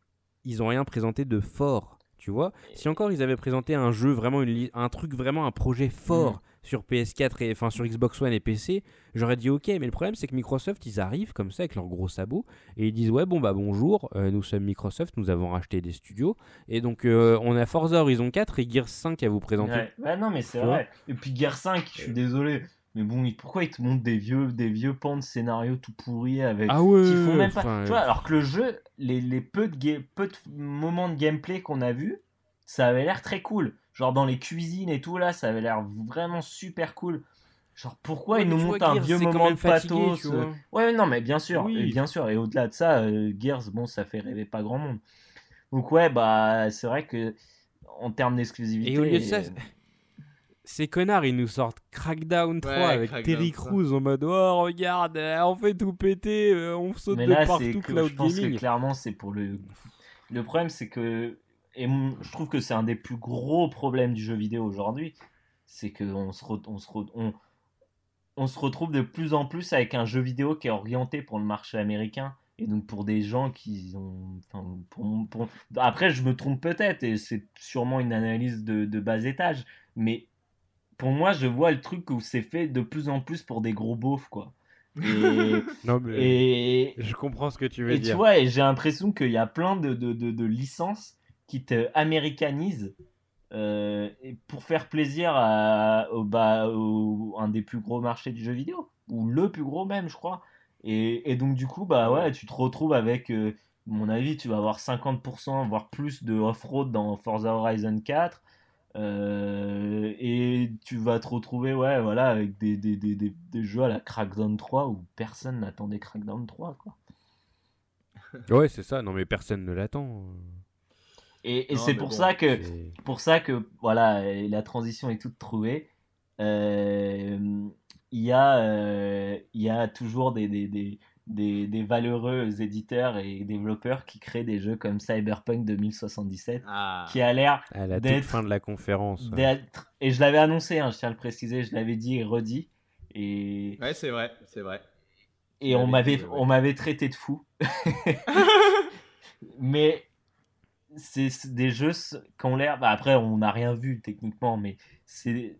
ils ont rien présenté de fort Tu vois Si encore ils avaient présenté un jeu, vraiment un truc, vraiment un projet fort. Mm. sur PS4 et enfin sur Xbox One et PC, j'aurais dit ok, mais le problème c'est que Microsoft ils arrivent comme ça avec leurs gros sabots et ils disent ouais bon bah bonjour, euh, nous sommes Microsoft, nous avons racheté des studios et donc euh, on a Forza Horizon 4 et Gears 5 à vous présenter. Ouais, non mais c'est vrai. Et puis Gears 5, je suis désolé, mais bon, pourquoi ils te montrent des vieux, des vieux pans de scénario tout pourris avec. Ah ouais, qui font même pas. Tu vois, alors que le jeu, les, les peu, de peu de moments de gameplay qu'on a vu, ça avait l'air très cool. Genre dans les cuisines et tout là, ça avait l'air vraiment super cool. Genre pourquoi ils nous montrent un vieux moment de pathos euh, Ouais, non, mais bien sûr, et bien sûr. Et au-delà de ça, euh, Gears, bon, ça fait rêver pas grand monde. Donc ouais, bah c'est vrai que en termes d'exclusivité. Et au lieu de ça, ces connards, ils nous sortent Crackdown 3 avec Terry Crews en mode Oh, regarde, euh, on fait tout péter, euh, on saute de partout, cloud je pense Que clairement, c'est pour le. Le problème, c'est que. Et je trouve que c'est un des plus gros problèmes du jeu vidéo aujourd'hui. C'est qu'on se, on se, on... on se retrouve de plus en plus avec un jeu vidéo qui est orienté pour le marché américain. Et donc pour des gens qui ont... Enfin, Après, je me trompe peut-être, et c'est sûrement une analyse de, de bas étage, mais pour moi, je vois le truc où c'est fait de plus en plus pour des gros beaufs, quoi. Et, [LAUGHS] non, mais et, je comprends ce que tu veux et dire. Tu vois, j'ai l'impression qu'il y a plein de, de, de, licences qui te américanisent euh, pour faire plaisir à, au, bah, au, un des plus gros marchés du jeu vidéo, ou le plus gros même, je crois. Et, et donc, du coup, bah ouais, tu te retrouves avec, euh, mon avis, tu vas avoir 50%, voire plus de off-road dans Forza Horizon 4. Euh, et tu vas te retrouver ouais, voilà, avec des, des, des, des, jeux à la Crackdown 3 où personne n'attendait Crackdown 3. Quoi. [LAUGHS] ouais, c'est ça. Non, mais personne ne l'attend. Et, et c'est pour, ça que, pour ça que voilà, la transition est toute trouvée. Euh, il y, a, euh, il y a toujours des, des, des, des, valeureux éditeurs et développeurs qui créent des jeux comme Cyberpunk 2077, ah. qui a l'air à la toute fin de la conférence. Et je l'avais annoncé, hein, je tiens à le préciser, je l'avais dit et redit. Et... Ouais, c'est vrai, c'est vrai. Et on m'avait, on m'avait traité de fou. [LAUGHS] mais c'est des jeux qui ont l'air. Bah, après, on n'a rien vu techniquement, mais c'est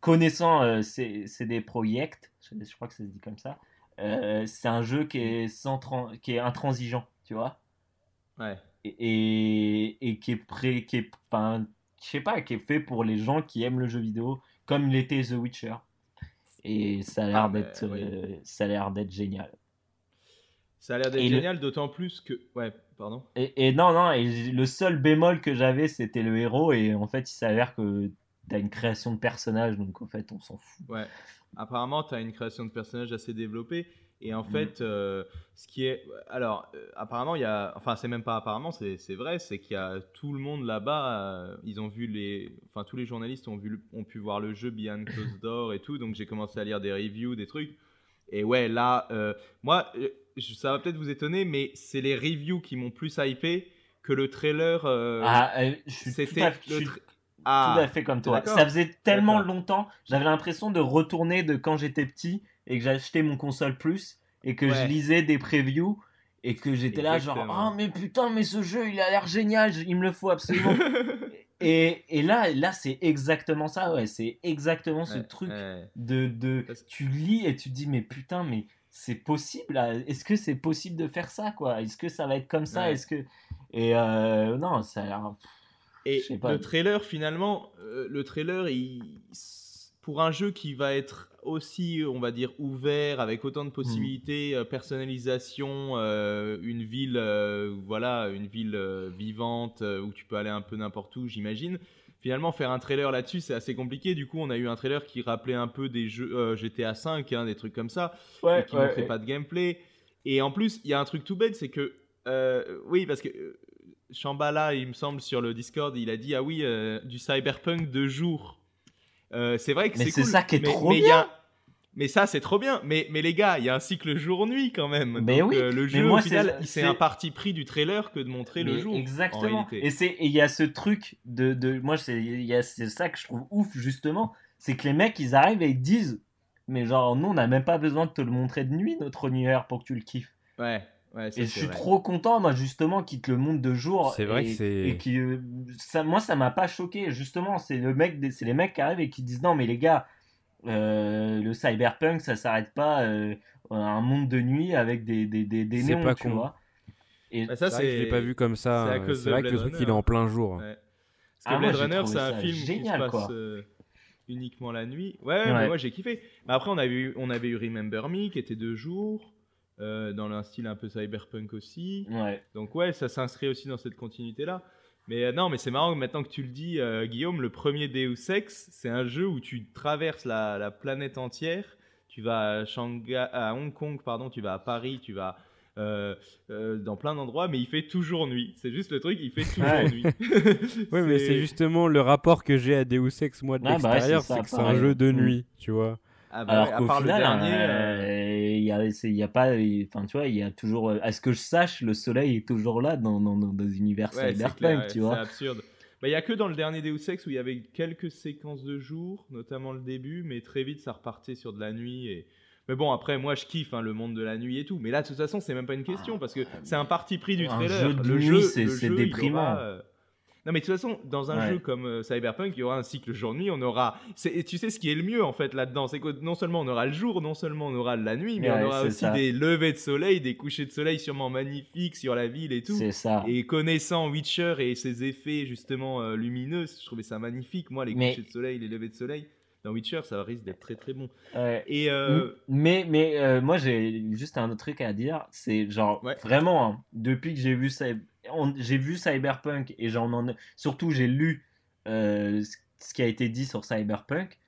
connaissant, euh, c'est des projets, je, je, crois que ça se dit comme ça. Euh, c'est un jeu qui est, sans qui est intransigeant, tu vois. Ouais. Et, et, qui est prêt, qui est, enfin, je sais pas, qui est fait pour les gens qui aiment le jeu vidéo, comme l'était The Witcher. Et ça a l'air ah, d'être, euh, ça a l'air d'être génial. Ça a l'air d'être génial, d'autant plus que, ouais, pardon. Et, et, non, non, et le seul bémol que j'avais, c'était le héros, et en fait, il s'avère que t'as une création de personnage, donc en fait, on s'en fout. Ouais apparemment, tu as une création de personnage assez développée. Et en mm. fait, euh, ce qui est. Alors, euh, apparemment, il y a. Enfin, c'est même pas apparemment, c'est vrai, c'est qu'il y a tout le monde là-bas. Euh, ils ont vu les. Enfin, tous les journalistes ont, vu, ont pu voir le jeu Behind Closed Door et tout. Donc, j'ai commencé à lire des reviews, des trucs. Et ouais, là, moi, ça va peut-être vous étonner, mais c'est les reviews qui m'ont plus hypé que le trailer. ah, c'était ah, tout à fait comme toi. Ça faisait tellement longtemps, j'avais l'impression de retourner de quand j'étais petit et que j'achetais mon console plus et que je lisais des previews et que j'étais là genre oh mais putain mais ce jeu il a l'air génial, il me le faut absolument. [LAUGHS] et, et, là là c'est exactement ça ouais, c'est exactement ce truc de, de tu lis et tu dis mais putain mais c'est possible est-ce que c'est possible de faire ça quoi? Est-ce que ça va être comme ça? Est-ce que et euh, non, ça a l'air et le trailer, finalement, euh, le trailer, il, pour un jeu qui va être aussi, on va dire, ouvert, avec autant de hmm. possibilités, euh, personnalisation, euh, une ville, voilà, une ville vivante où tu peux aller un peu n'importe où, j'imagine. Finalement, faire un trailer là-dessus, c'est assez compliqué. Du coup, on a eu un trailer qui rappelait un peu des jeux GTA 5, hein, des trucs comme ça, ouais, qui ne montrait pas de gameplay. Et en plus, il y a un truc tout bête, c'est que, oui, parce que Shambhala, il me semble, sur le Discord, il a dit Ah oui, euh, du cyberpunk de jour. Euh, c'est vrai que c'est cool. Mais c'est ça qui est trop bien. Mais ça, c'est trop bien. Mais, mais les gars, il y a un cycle jour-nuit quand même. Mais oui. Euh, le jeu, au final, c'est un parti pris du trailer que de montrer le jour. Exactement. Et il y a ce truc de. de moi, c'est ça que je trouve ouf, justement. C'est que les mecs, ils arrivent et ils disent Mais genre, nous, on n'a même pas besoin de te le montrer de nuit, notre univers, pour que tu le kiffes. Ouais. Et je suis trop content, moi, justement, qu'il te le montre de jour. C'est vrai que c'est. Et qui, euh, ça, moi, ça m'a pas choqué. Justement, c'est le mec, c'est les mecs qui arrivent et qui disent non, mais les gars, euh, le cyberpunk, ça s'arrête pas euh, un monde de nuit avec des, des, des, des néons, pas tu con. vois. Et bah, ça, c'est. Je l'ai pas vu comme ça. C'est vrai que le truc, il est en plein jour. Ouais. Parce que ah, Blade Runner, c'est un film génial, qui se passe uniquement la nuit. Ouais, Mais moi j'ai kiffé. Mais après, on avait, eu, on avait eu Remember Me qui était deux jours. Euh, dans un style un peu cyberpunk aussi. Donc ouais, ça s'inscrit aussi dans cette continuité-là. Mais euh, non, mais c'est marrant maintenant que tu le dis, euh, Guillaume, le premier Deus Ex, c'est un jeu où tu traverses la, planète entière. Tu vas à, Shanghai, à Hong Kong, pardon, tu vas à Paris, tu vas dans plein d'endroits, mais il fait toujours nuit. C'est juste le truc, il fait toujours nuit. [LAUGHS] oui, mais c'est justement le rapport que j'ai à Deus Ex, moi, de ah, bah l'extérieur, c'est que c'est un jeu de mm. nuit, tu vois. Ah bah Alors qu'au final, il y, a, y a pas, enfin tu vois, il y a toujours, à ce que je sache, le soleil est toujours là dans, dans, dans des univers cyberpunk, tu vois. C'est absurde. Bah, il y a que dans le dernier Deus Ex où il y avait quelques séquences de jour, notamment le début, mais très vite ça repartait sur de la nuit et. Mais bon, après, moi, je kiffe hein, le monde de la nuit et tout. Mais là, de toute façon, c'est même pas une question parce que c'est un parti pris du trailer. Jeu de le nuit, c'est déprimant. Non, mais de toute façon, dans un jeu comme euh, Cyberpunk, il y aura un cycle jour-nuit. On aura. Et tu sais ce qui est le mieux en fait là-dedans, c'est que non seulement on aura le jour, non seulement on aura la nuit, mais on aura aussi des levées de soleil, des couchers de soleil sûrement magnifiques sur la ville et tout. C'est ça. Et connaissant Witcher et ses effets justement euh, lumineux, je trouvais ça magnifique. Moi, les couchers de soleil, les levées de soleil dans Witcher, ça risque d'être très très bon. Et euh, Mais, mais moi, j'ai juste un autre truc à dire. C'est genre, vraiment, hein, depuis que j'ai vu ça, j'ai vu Cyberpunk et j'en en surtout j'ai lu euh, ce qui a été dit sur Cyberpunk.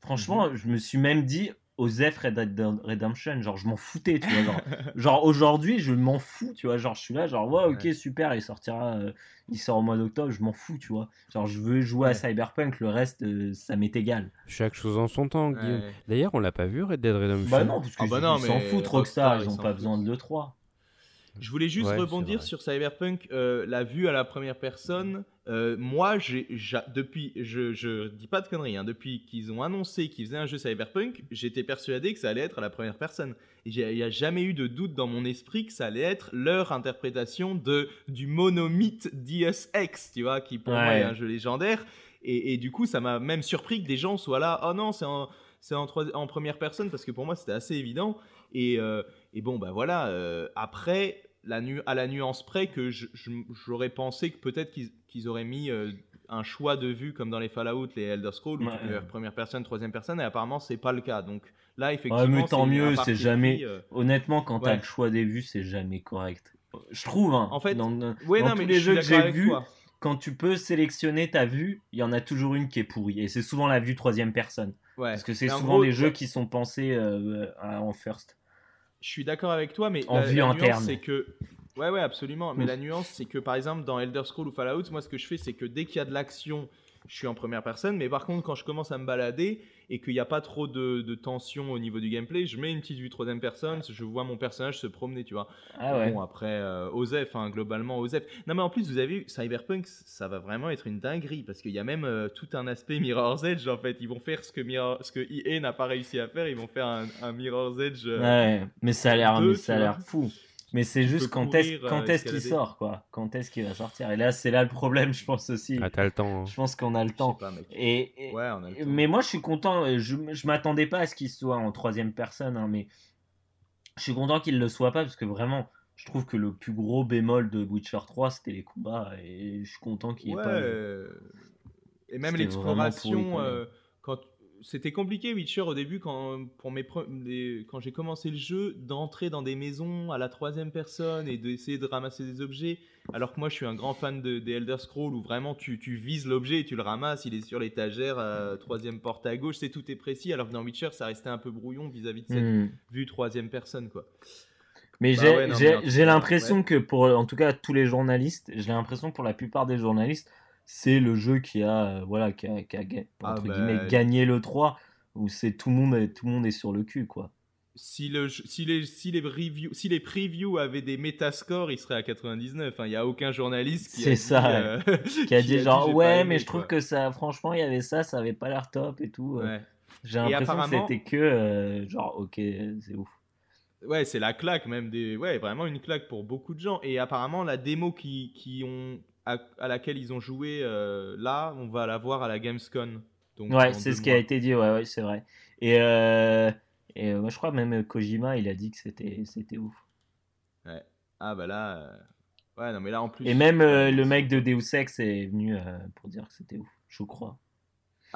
Franchement, mhm. je me suis même dit Osef Red Dead Redemption, genre je m'en foutais, tu vois, [LAUGHS] genre, aujourd'hui je m'en fous, tu vois, genre je suis là, genre ouais ok super, il sortira, euh, il sort au mois d'octobre, je m'en fous, tu vois, genre je veux jouer à Cyberpunk, le reste euh, ça m'est égal. Chaque chose en son temps, Guillaume. D'ailleurs on l'a pas vu Red Dead Redemption. Bah non, parce que ah bah non, s'en foutent Rockstar, ils ont pas besoin de l'E3. Je voulais juste rebondir sur Cyberpunk, euh, la vue à la première personne. Euh, moi, j'ai, depuis, je, je dis pas de conneries, hein, depuis qu'ils ont annoncé qu'ils faisaient un jeu Cyberpunk, j'étais persuadé que ça allait être à la première personne. Il n'y a jamais eu de doute dans mon esprit que ça allait être leur interprétation de, du monomythe Deus Ex, tu vois, qui pour moi est un jeu légendaire. Et, et du coup, ça m'a même surpris que des gens soient là, oh non, c'est en, c'est en, en, première personne, parce que pour moi, c'était assez évident. Et, euh, et bon, bah voilà, après, à la nuance près que j'aurais pensé que peut-être qu'ils auraient mis euh, un choix de vue comme dans les Fallout, les Elder Scrolls, où tu peux première personne, troisième personne, et apparemment c'est pas le cas. Donc là, effectivement, mais tant mieux, c'est jamais. Euh, honnêtement, quand tu as le choix des vues, c'est jamais correct. Je trouve. Hein, en fait, dans, non, tous les jeux que j'ai vus, quand tu peux sélectionner ta vue, il y en a toujours une qui est pourrie, et c'est souvent la vue troisième personne. Parce que c'est souvent des jeux qui sont pensés euh, en first. Je suis d'accord avec toi, mais en la, vue interne, c'est que ouais, ouais, absolument. Mais la nuance, c'est que par exemple dans Elder Scrolls ou Fallout, moi, ce que je fais, c'est que dès qu'il y a de l'action, je suis en première personne. Mais par contre, quand je commence à me balader et qu'il n'y a pas trop de, tension au niveau du gameplay, je mets une petite vue troisième personne, je vois mon personnage se promener, tu vois. Ah ouais. Bon, après, euh, Osef, hein, globalement, Osef. Non, mais en plus, vous avez vu, Cyberpunk, ça va vraiment être une dinguerie parce qu'il y a même euh, tout un aspect Mirror's Edge, en fait. Ils vont faire ce que, Mirror, ce que EA n'a pas réussi à faire, ils vont faire un, un Mirror's Edge. Euh, ouais, mais ça a l'air fou. Mais c'est juste quand est-ce quand est qu'il sort quoi Quand est-ce qu'il va sortir Et là c'est là le problème je pense aussi. Ah t'as le temps. Hein. Je pense qu'on a le temps. et, ouais, on a le temps. mais moi je suis content. Je je m'attendais pas à ce qu'il soit en troisième personne, hein, mais je suis content qu'il le soit pas parce que vraiment je trouve que le plus gros bémol de Witcher 3 c'était les combats et je suis content qu'il ait pas. Et même l'exploration c'était compliqué Witcher au début quand, pour mes quand j'ai commencé le jeu d'entrer dans des maisons à la troisième personne et d'essayer de ramasser des objets. Alors que moi je suis un grand fan de, des Elder Scrolls où vraiment tu, tu vises l'objet et tu le ramasses, il est sur l'étagère, troisième porte à gauche, c'est tout est précis. Alors que dans Witcher ça restait un peu brouillon vis-à-vis de cette hmm. vue troisième personne quoi. Mais bah j'ai l'impression que pour en tout cas tous les journalistes, j'ai l'impression pour la plupart des journalistes c'est le jeu qui a, euh, voilà, qui a, qui a ah bah, gagné le 3, où c'est tout, le monde est, tout le monde est sur le cul, quoi. Si, le, si, les, si, les reviews, si les previews avaient des métascores, ils seraient à 99. Il n'y a aucun journaliste qui a ça, euh, [LAUGHS] qui a dit genre ouais, mais je trouve que ça, franchement, il y avait ça, ça avait pas l'air top et tout. Euh. J'ai l'impression que c'était que genre ok, c'est ouf. Ouais, c'est la claque même des. Ouais, vraiment une claque pour beaucoup de gens. Et apparemment, la démo qui, qui ont à, laquelle ils ont joué euh, là, on va la voir à la Gamescom. Donc, ouais, c'est ce qui a été dit. Ouais, ouais c'est vrai. Et, euh, et moi, je crois même Kojima, il a dit que c'était c'était ouf. Ouais. Ah bah là. Ouais, non mais là en plus. Et même le mec de Deus Ex est venu pour dire que c'était ouf, je crois.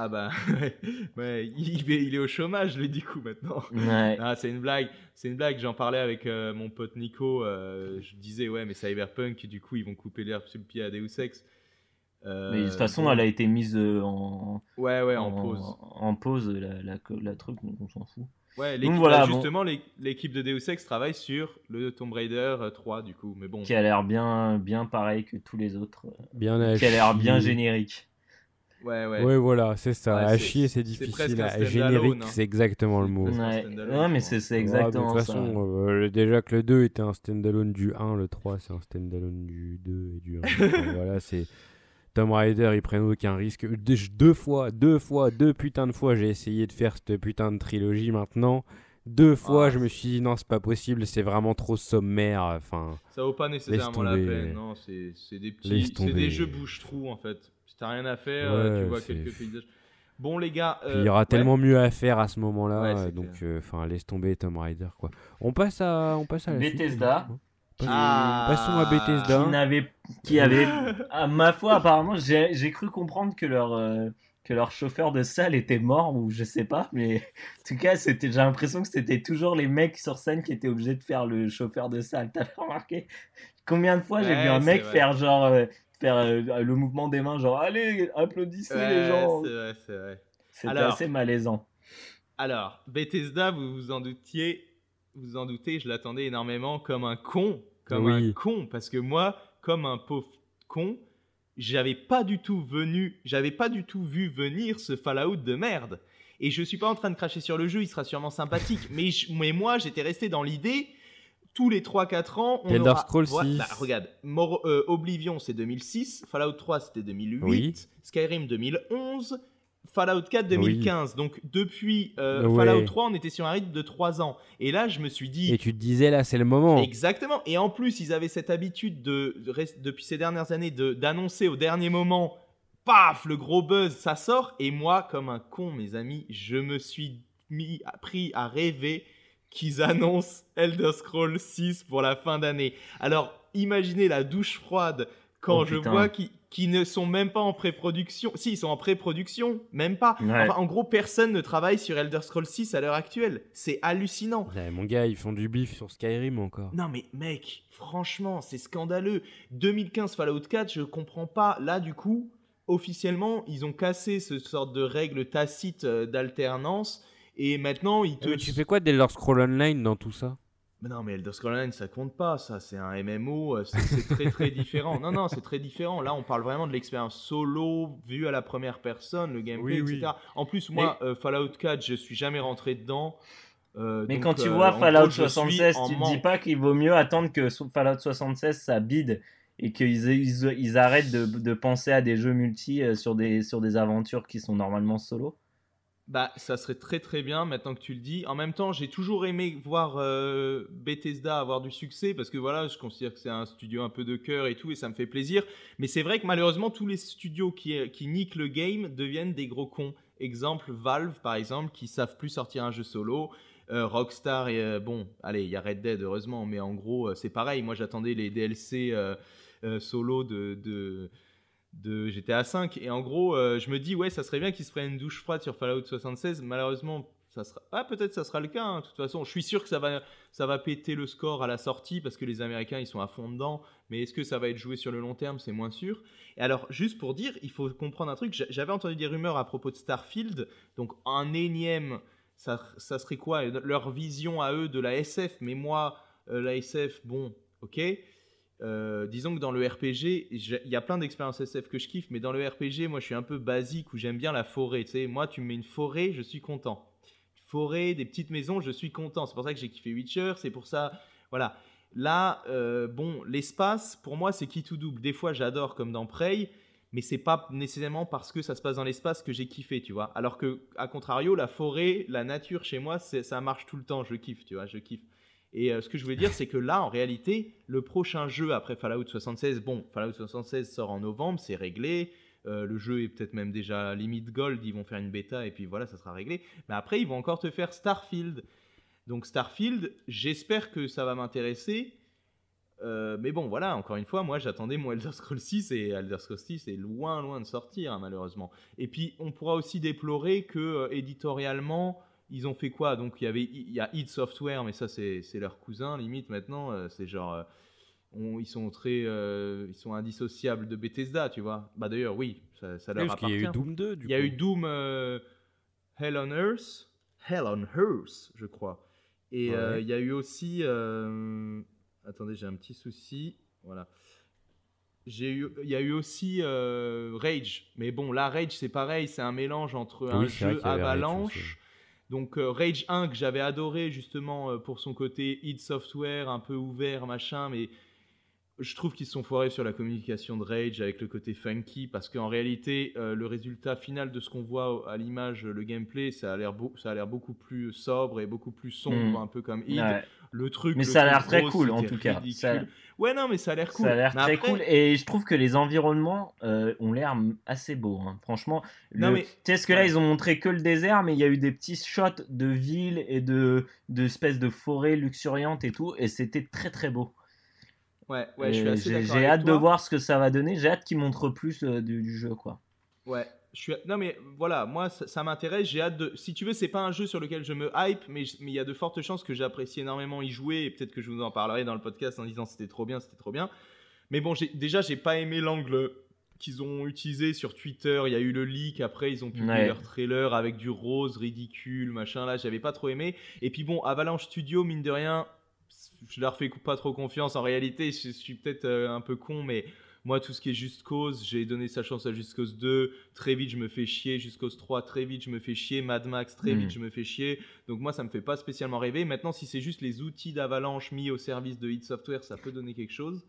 Ah bah, [LAUGHS] ouais, il, est, il, est, au chômage, lui, du coup, maintenant. Ah, c'est une blague. C'est une blague. J'en parlais avec euh, mon pote Nico. Euh, je disais, ouais, mais Cyberpunk, du coup, ils vont couper l'herbe sur le pied à Deus Ex. Euh, mais de toute façon, elle a été mise en. Ouais, ouais, en, pause. En pause, la, la, la truc, donc on s'en fout. Ouais, voilà, justement, l'équipe de Deus Ex travaille sur le Tomb Raider 3, du coup. Mais bon. Qui a l'air bien, bien pareil que tous les autres. Bien Qui a l'air bien générique. Ouais, ouais. voilà, c'est ça. à chier, c'est difficile. À générique, hein. c'est exactement le mot. Ouais, mais c'est exactement ça. De toute façon, euh, déjà que le 2 était un standalone du 1, le 3 c'est un standalone du 2 et du 1. [LAUGHS] voilà, c'est. Tomb Raider, ils prennent aucun risque. Deux fois, deux fois, deux putains de fois, j'ai essayé de faire cette putain de trilogie maintenant. Deux fois, ah. je me suis dit non, c'est pas possible, c'est vraiment trop sommaire. Enfin, ça vaut pas nécessairement la peine, non, c'est des petits, c'est des jeux bouche-trou en fait. T'as rien à faire, euh, tu vois quelques paysages. Bon les gars, il y aura euh, tellement mieux à faire à ce moment-là, donc euh, enfin laisse tomber Tomb Raider quoi. On passe à, on passe à la Bethesda. Suite, ah, Passons à Bethesda. Qui, avait, qui avait, [LAUGHS] à ma foi apparemment, j'ai cru comprendre que leur que leur chauffeur de salle était mort ou je sais pas, mais en tout cas, c'était, j'ai l'impression que c'était toujours les mecs sur scène qui étaient obligés de faire le chauffeur de salle. T'as remarqué? Combien de fois j'ai vu un mec faire genre, faire euh, le mouvement des mains, genre allez, applaudissez les gens. C'est vrai, c'est vrai. C'était assez malaisant. Alors, Bethesda, vous vous en doutiez, vous en doutez, je l'attendais énormément comme un con, comme un con, parce que moi, comme un pauvre con, j'avais pas du tout venu, j'avais pas du tout vu venir ce Fallout de merde. Et je suis pas en train de cracher sur le jeu, il sera sûrement sympathique, [LAUGHS] mais, mais moi, j'étais resté dans l'idée tous les 3-4 ans, on Elder Scrolls 6. Bah, regarde, euh, Oblivion c'est 2006, Fallout 3 c'était 2008, Skyrim 2011, Fallout 4 2015. Donc depuis euh, Fallout 3, on était sur un rythme de 3 ans. Et là, je me suis dit. Et tu te disais là, c'est le moment. Exactement. Et en plus, ils avaient cette habitude de, depuis ces dernières années d'annoncer au dernier moment, paf, le gros buzz, ça sort. Et moi, comme un con, mes amis, je me suis mis, pris à rêver qu'ils annoncent Elder Scrolls 6 pour la fin d'année. Alors, imaginez la douche froide quand oh, je vois qu'ils ne sont même pas en pré-production. Si, ils sont en pré-production, même pas. en gros, personne ne travaille sur Elder Scrolls 6 à l'heure actuelle. C'est hallucinant. mon gars, ils font du bif sur Skyrim encore. Non, mais mec, franchement, c'est scandaleux. 2015 Fallout 4, je comprends pas. Là, du coup, officiellement, ils ont cassé ce sorte de règle tacite euh, d'alternance et maintenant, il te. Mais tu fais quoi d'Elder Scroll Online dans tout ça? Mais non, mais Elder Scrolls Online, ça compte pas, ça, c'est un MMO, euh, c'est très très différent. Non, non, c'est très différent. Là, on parle vraiment de l'expérience solo, vue à la première personne, le gameplay, etc. En plus, moi, euh, Fallout 4, je suis jamais rentré dedans. Euh, mais quand tu vois Fallout 76, tu te dis pas qu'il vaut mieux attendre que Fallout 76 ça bide et qu'ils ils, arrêtent de, de, penser à des jeux multi sur des, sur des aventures qui sont normalement solo bah, ça serait très très bien maintenant que tu le dis. En même temps, j'ai toujours aimé voir euh, Bethesda avoir du succès parce que voilà, je considère que c'est un studio un peu de cœur et tout et ça me fait plaisir. Mais c'est vrai que malheureusement, tous les studios qui, qui niquent le game deviennent des gros cons. Exemple, Valve par exemple, qui savent plus sortir un jeu solo. Euh, Rockstar et euh, bon, allez, il y a Red Dead heureusement, mais en gros, c'est pareil. Moi, j'attendais les DLC solo de de GTA 5 et en gros euh, je me dis ouais ça serait bien qu'ils se prennent une douche froide sur Fallout 76 malheureusement ça sera ah peut-être ça sera le cas hein. de toute façon je suis sûr que ça va ça va péter le score à la sortie parce que les américains ils sont à fond dedans. Mais est-ce que ça va être joué sur le long terme c'est moins sûr. Et alors juste pour dire il faut comprendre un truc. J'avais entendu des rumeurs à propos de Starfield. Donc un énième ça, ça serait quoi? Leur vision à eux de la SF mais moi euh, la SF bon ok euh, disons que dans le RPG, il y a plein d'expériences SF que je kiffe, mais dans le RPG, moi je suis un peu basique où j'aime bien la forêt. Tu sais, moi tu me mets une forêt, je suis content. Forêt, des petites maisons, je suis content. C'est pour ça que j'ai kiffé Witcher, c'est pour ça. Voilà. Là, euh, bon, l'espace, pour moi, c'est qui tout double. Des fois, j'adore comme dans Prey, mais c'est pas nécessairement parce que ça se passe dans l'espace que j'ai kiffé, tu vois. Alors que, à contrario, la forêt, la nature chez moi, ça marche tout le temps. Je kiffe, tu vois, je kiffe. Et ce que je voulais dire, c'est que là, en réalité, le prochain jeu après Fallout 76, bon, Fallout 76 sort en novembre, c'est réglé. le jeu est peut-être même déjà limite gold, ils vont faire une bêta et puis voilà, ça sera réglé. Mais après, ils vont encore te faire Starfield. Donc Starfield, j'espère que ça va m'intéresser. Euh, mais bon, voilà, encore une fois, moi j'attendais mon Elder Scrolls 6 et Elder Scrolls 6 est loin, loin de sortir, hein, malheureusement. Et puis, on pourra aussi déplorer que euh, éditorialement, ils ont fait quoi? Donc, il y avait il y a id Software, mais ça, c'est leur cousin, limite maintenant. Euh, c'est genre. ils sont très. ils sont indissociables de Bethesda, tu vois. Bah, d'ailleurs, oui, ça, ça leur appartient. Il y a eu Doom 2, du Il y a eu Doom Hell on Earth. Hell on Earth, je crois. Et il y a eu aussi. Attendez, j'ai un petit souci. Voilà. J'ai eu, il y a eu aussi euh, Rage, mais bon, là Rage c'est pareil, c'est un mélange entre un jeu Avalanche. Donc euh, Rage 1 que j'avais adoré justement euh, pour son côté id Software un peu ouvert machin, mais je trouve qu'ils sont foirés sur la communication de Rage avec le côté funky parce qu'en réalité le résultat final de ce qu'on voit à l'image, le gameplay, ça a l'air ça a l'air beaucoup plus sobre et beaucoup plus sombre, hmm. un peu comme id le truc. Mais ça a l'air très cool en tout cas. Ouais, non, mais ça a l'air cool. Ça a l'air très cool et je trouve que les environnements euh, ont l'air assez beaux. Hein. Franchement, mais... tu sais, ce que là ils ont montré que le désert, mais il y a eu des petits shots de villes et de d'espèces de forêts luxuriantes et tout, et c'était très très beau. Ouais, ouais, je suis assez d'accord. J'ai hâte de voir ce que ça va donner. J'ai hâte qu'ils montrent plus euh, du, jeu, quoi. Ouais, non mais voilà, moi ça, m'intéresse, j'ai hâte de... Si tu veux, c'est pas un jeu sur lequel je me hype, mais il y a de fortes chances que j'apprécie énormément y jouer, et peut-être que je vous en parlerai dans le podcast en disant c'était trop bien, c'était trop bien. Mais bon, déjà j'ai pas aimé l'angle qu'ils ont utilisé sur Twitter, il y a eu le leak, après ils ont publié leur trailer avec du rose ridicule, machin, là j'avais pas trop aimé. Et puis bon, Avalanche Studio, mine de rien, je leur fais pas trop confiance, en réalité je suis peut-être euh, un peu con, mais moi, tout ce qui est Juste Cause, j'ai donné sa chance à Just Cause 2. Très vite, je me fais chier. Just Cause 3, très vite, je me fais chier. Mad Max, très vite, hmm. je me fais chier. Donc, moi, ça me fait pas spécialement rêver. Maintenant, si c'est juste les outils d'Avalanche mis au service de Hit Software, ça peut donner quelque chose.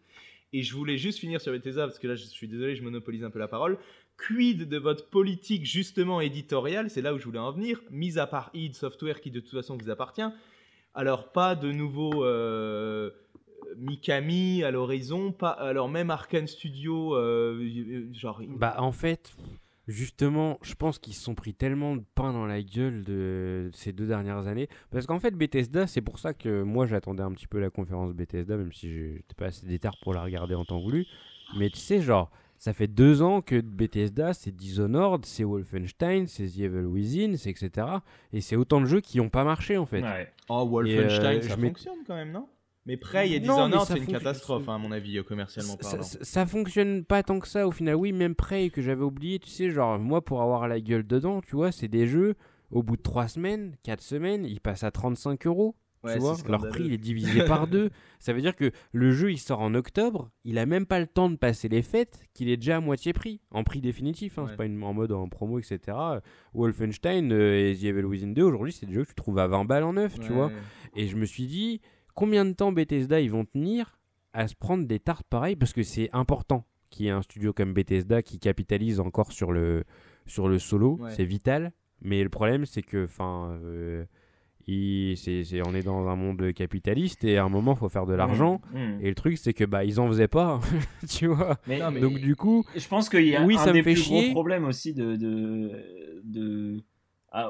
Et je voulais juste finir sur Bethesda, parce que là, je suis désolé, je monopolise un peu la parole. Quid de votre politique, justement, éditoriale? C'est là où je voulais en venir. Mis à part id Software, qui de toute façon vous appartient. Alors, pas de nouveaux. Euh, Mikami à l'horizon, pas alors même Arkane Studio, euh, genre. Bah en fait, justement, je pense qu'ils se sont pris tellement de pain dans la gueule de ces deux dernières années, parce qu'en fait Bethesda, c'est pour ça que moi j'attendais un petit peu la conférence Bethesda, même si j'étais pas assez détard pour la regarder en temps voulu. Mais tu sais, genre, ça fait deux ans que Bethesda, c'est Dishonored, c'est Wolfenstein, c'est The Evil Within, c'est etc. Et c'est autant de jeux qui n'ont pas marché en fait. Oh, Wolfenstein, euh, ça fonctionne quand même, non? Mais Prey et Dishonored, c'est une catastrophe, hein, à mon avis, euh, commercialement parlant. Ça, ça, fonctionne pas tant que ça, au final. Oui, même Prey, que j'avais oublié, tu sais, genre, moi, pour avoir la gueule dedans, tu vois, c'est des jeux, au bout de 3 semaines, 4 semaines, ils passent à 35 euros. tu vois, leur prix il est divisé par deux. [LAUGHS] Ça veut dire que le jeu il sort en octobre, il a même pas le temps de passer les fêtes, qu'il est déjà à moitié prix, en prix définitif. Hein, C'est pas une, en mode en promo, etc. Wolfenstein euh, et The Evil Within 2, aujourd'hui, c'est des jeux que tu trouves à 20 balles en neuf, tu vois. Et je me suis dit, combien de temps Bethesda ils vont tenir à se prendre des tartes pareilles parce que c'est important qu'il y ait un studio comme Bethesda qui capitalise encore sur le, sur le solo, c'est vital. Mais le problème c'est que enfin euh, c'est, on est dans un monde capitaliste et à un moment il faut faire de l'argent. Mmh, mmh. et le truc c'est que bah ils en faisaient pas [LAUGHS] tu vois. Donc du coup je pense qu'il y a oui, un ça des me fait plus gros problèmes aussi de, de, de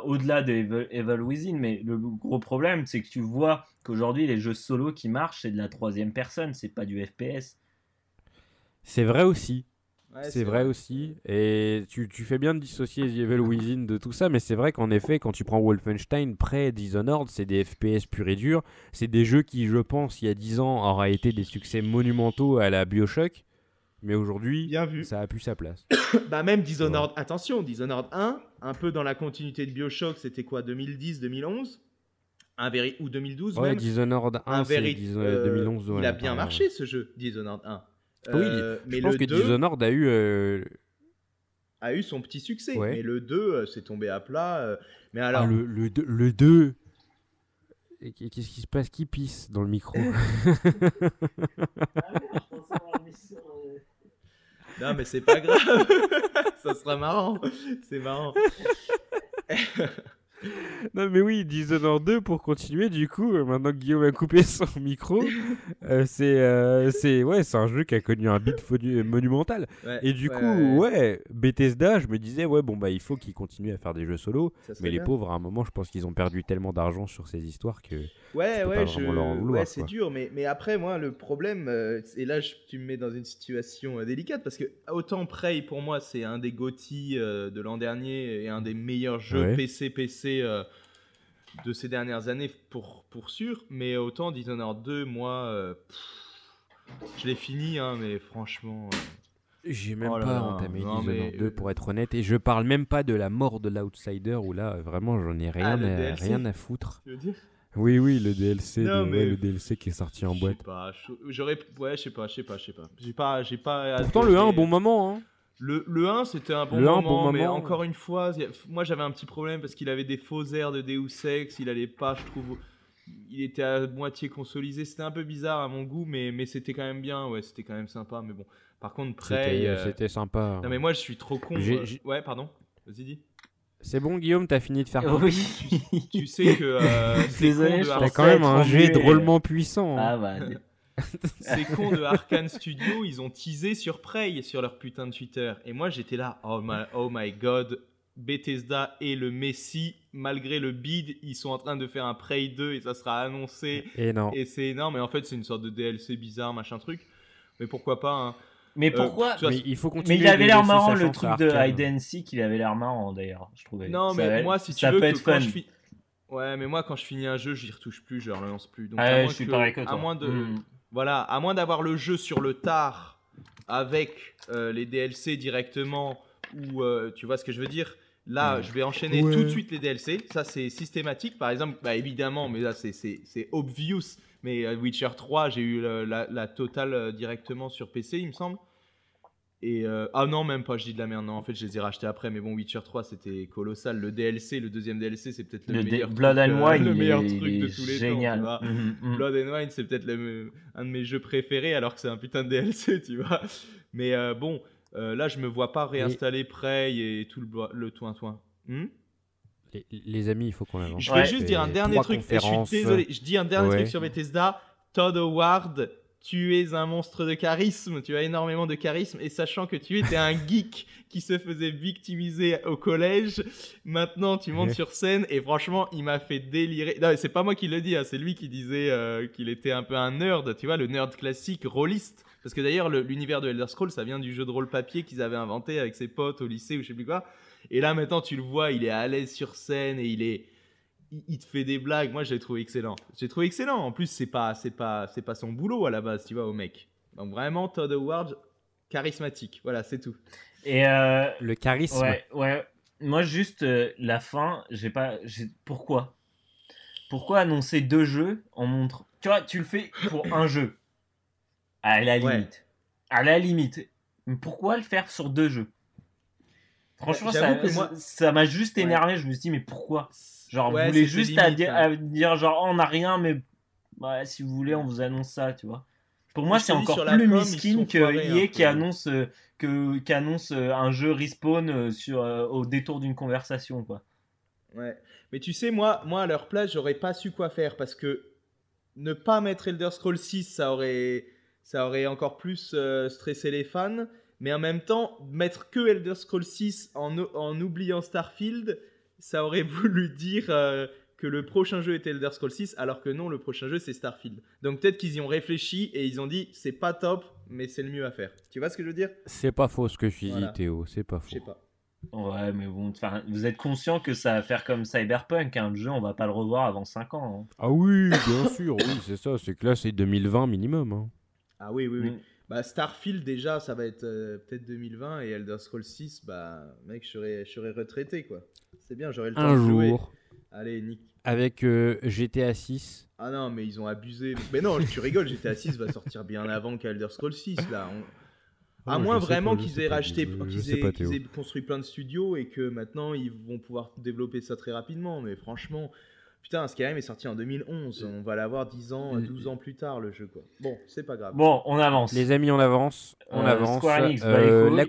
au-delà de Evil, Within, mais le gros problème, c'est que tu vois qu'aujourd'hui, les jeux solo qui marchent, c'est de la troisième personne, c'est pas du FPS. C'est vrai aussi. c'est vrai, aussi. Et tu, fais bien de dissocier The Evil Within de tout ça, mais c'est vrai qu'en effet, quand tu prends Wolfenstein, près Dishonored, c'est des FPS pur et dur. C'est des jeux qui, je pense, il y a 10 ans, auraient été des succès monumentaux à la Bioshock. Mais aujourd'hui, ça a plus sa place. [COUGHS] bah même Dishonored, attention, Dishonored 1, un peu dans la continuité de Bioshock, c'était quoi 2010, 2011 un ou 2012 ouais, Dishonored 1, c'est 2011. Euh, il a bien marché ce jeu, Dishonored 1. Euh, oui, mais je pense que Dishonored a eu... Euh, a eu son petit succès, mais le 2, c'est tombé à plat. mais alors... Ah, le, le, le 2 Qu'est-ce qui se passe Qui pisse dans le micro Non, mais c'est pas grave. [LAUGHS] ça sera marrant. C'est marrant. [LAUGHS] non, mais oui, Dishonored 2, pour continuer, du coup, euh, maintenant que Guillaume a coupé [LAUGHS] son micro, euh, c'est euh, c'est ouais, un jeu qui a connu un beat monumental. et du coup, ouais, Bethesda, je me disais, ouais, bon, bah, il faut qu'ils continuent à faire des jeux solo. Mais les pauvres, à un moment, je pense qu'ils ont perdu tellement d'argent sur ces histoires que. Ouais, ouais, je... ouais c'est dur. Mais, mais après, moi, le problème, et là, tu me mets dans une situation délicate parce que autant Prey, pour moi, c'est un des GOTY de l'an dernier et un des meilleurs jeux PC, PC de ces dernières années pour, pour sûr, mais autant Dishonored 2, moi, euh, je l'ai fini, hein, mais franchement. Euh, J'ai même oh pas entamé Dishonored 2 pour être honnête, et je parle même pas de la mort de l'Outsider où là, vraiment, j'en ai rien, ah, à, rien à foutre. oui, oui, le DLC, le DLC qui est sorti en boîte. J'aurais, ouais, je sais pas, je sais pas, je sais pas. J'ai pas, j'ai pas. Pourtant, le 1, un bon moment, hein. Le, le 1, c'était un bon, moment, mais encore une fois, moi j'avais un petit problème parce qu'il avait des faux airs de Deus Ex, il allait pas, je trouve, il était à moitié consolisé, c'était un peu bizarre à mon goût, mais, mais c'était quand même bien, ouais, c'était quand même sympa, mais bon. Par contre, Prey... C'était euh, sympa. Non mais moi je suis trop con. Euh, ouais, pardon, vas-y dis. C'est bon Guillaume, t'as fini de faire Oui. Tu, sais que... Euh, [LAUGHS] Désolé, t'as quand même un jet drôlement puissant. Hein. Ah bah... [LAUGHS] Ces cons de Arkane Studio, ils ont teasé sur Prey sur leur putain de Twitter. Et moi, j'étais là, oh my, oh my god, Bethesda et le Messi, malgré le bid, ils sont en train de faire un Prey 2 et ça sera annoncé. Et non. Et c'est énorme. Et en fait, c'est une sorte de DLC bizarre, machin truc. Mais pourquoi pas hein. Mais euh, pourquoi mais il faut continuer. Mais il avait l'air marrant le truc de Hide and Seek, il avait l'air marrant d'ailleurs, je trouvais. Non, mais moi, si tu veux, que quand je Ouais, mais moi, quand je finis un jeu, j'y retouche plus, je relance plus. Donc, ah, je suis pareil que toi. À moins de. Hmm. Voilà, à moins d'avoir le jeu sur le tard avec euh, les DLC directement, ou euh, tu vois ce que je veux dire? Là, je vais enchaîner tout de suite les DLC. Ça, c'est systématique. Par exemple, bah, évidemment, mais là, c'est obvious. Mais euh, Witcher 3, j'ai eu la, la, totale directement sur PC, il me semble. Et euh, ah non, même pas, je dis de la merde. Non, en fait, je les ai rachetés après. Mais bon, Witcher 3, c'était colossal. Le DLC, le deuxième DLC, c'est peut-être le, meilleur, Blood truc, and Wine, le meilleur truc de tous les génial. temps. Mhm, mhm. Blood and Wine, c'est peut-être un de mes jeux préférés, alors que c'est un putain de DLC, [LAUGHS] tu vois. Mais euh, bon, euh, là, je me vois pas réinstaller Prey et tout le, le toin-toin. Hmm? Les, amis, il faut qu'on avance. Je vais juste dire un dernier truc. je suis désolé, je dis un dernier truc sur Bethesda. Todd Howard tu es un monstre de charisme, tu as énormément de charisme, et sachant que tu étais un geek qui se faisait victimiser au collège, maintenant tu montes sur scène, et franchement, il m'a fait délirer. Non, c'est pas moi qui le dis, hein, c'est lui qui disait euh, qu'il était un peu un nerd, tu vois, le nerd classique, rôliste. Parce que d'ailleurs, l'univers de Elder Scrolls, ça vient du jeu de rôle papier qu'ils avaient inventé avec ses potes au lycée ou je sais plus quoi. Et là, maintenant, tu le vois, il est à l'aise sur scène et il est il, te fait des blagues. Moi, je l'ai trouvé excellent. J'ai trouvé excellent. En plus, c'est pas, c'est pas, c'est pas son boulot à la base, tu vois, au mec. Donc vraiment, Todd Howard, charismatique. Voilà, c'est tout. Et euh, le charisme. Ouais, ouais. Moi, juste euh, la fin, j'ai pas. Pourquoi? Pourquoi annoncer deux jeux en montre Tu vois, tu le fais pour un jeu. À la limite. À la limite. Mais pourquoi le faire sur deux jeux? Franchement, ça m'a juste énervé. Je me suis dit, mais pourquoi? Genre, vous voulez juste à, dire, dire, genre, oh, on n'a rien, mais ouais, si vous voulez, on vous annonce ça, tu vois. Pour moi, c'est encore plus miskin que EA qui annonce, euh, que, qui annonce euh, un jeu respawn euh, sur, au détour d'une conversation, quoi. Ouais. Mais tu sais, moi, moi à leur place, j'aurais pas su quoi faire parce que ne pas mettre Elder Scrolls 6, ça aurait, ça aurait encore plus stressé les fans. Mais en même temps, mettre que Elder Scrolls 6 en, en oubliant Starfield, ça aurait [LAUGHS] voulu dire euh, que le prochain jeu était Elder Scrolls 6, alors que non, le prochain jeu c'est Starfield. Donc peut-être qu'ils y ont réfléchi et ils ont dit c'est pas top, mais c'est le mieux à faire. Tu vois ce que je veux dire? C'est pas faux ce que je dis, Théo, c'est pas faux. Je sais pas. Ouais, mais bon, vous êtes conscient que ça va faire comme Cyberpunk, un jeu, on va pas le revoir avant 5 ans. Hein. Ah oui, bien [LAUGHS] sûr, oui, c'est ça, c'est que là c'est 2020 minimum. Hein. Ah oui, oui, oui. Mm. Bah, Starfield, déjà, ça va être euh, peut-être 2020 et Elder Scrolls 6, bah, mec, je serais, je serais retraité, quoi. C'est bien, j'aurais le temps un de jouer. jour. Allez, Nick. Avec euh, GTA 6. Ah non, mais ils ont abusé. Mais non, tu rigoles, GTA 6 va sortir bien avant qu'Elder Scrolls 6, là. À moins vraiment qu'ils aient racheté, qu'ils aient, construit plein de studios et que maintenant ils vont pouvoir développer ça très rapidement. Mais franchement, Putain, Skyrim est sorti en 2011. On va l'avoir 10 ans, 12 ans plus tard, le jeu, quoi. Bon, c'est pas grave. Bon, on avance. Les amis, on avance. On euh, avance. Euh, la,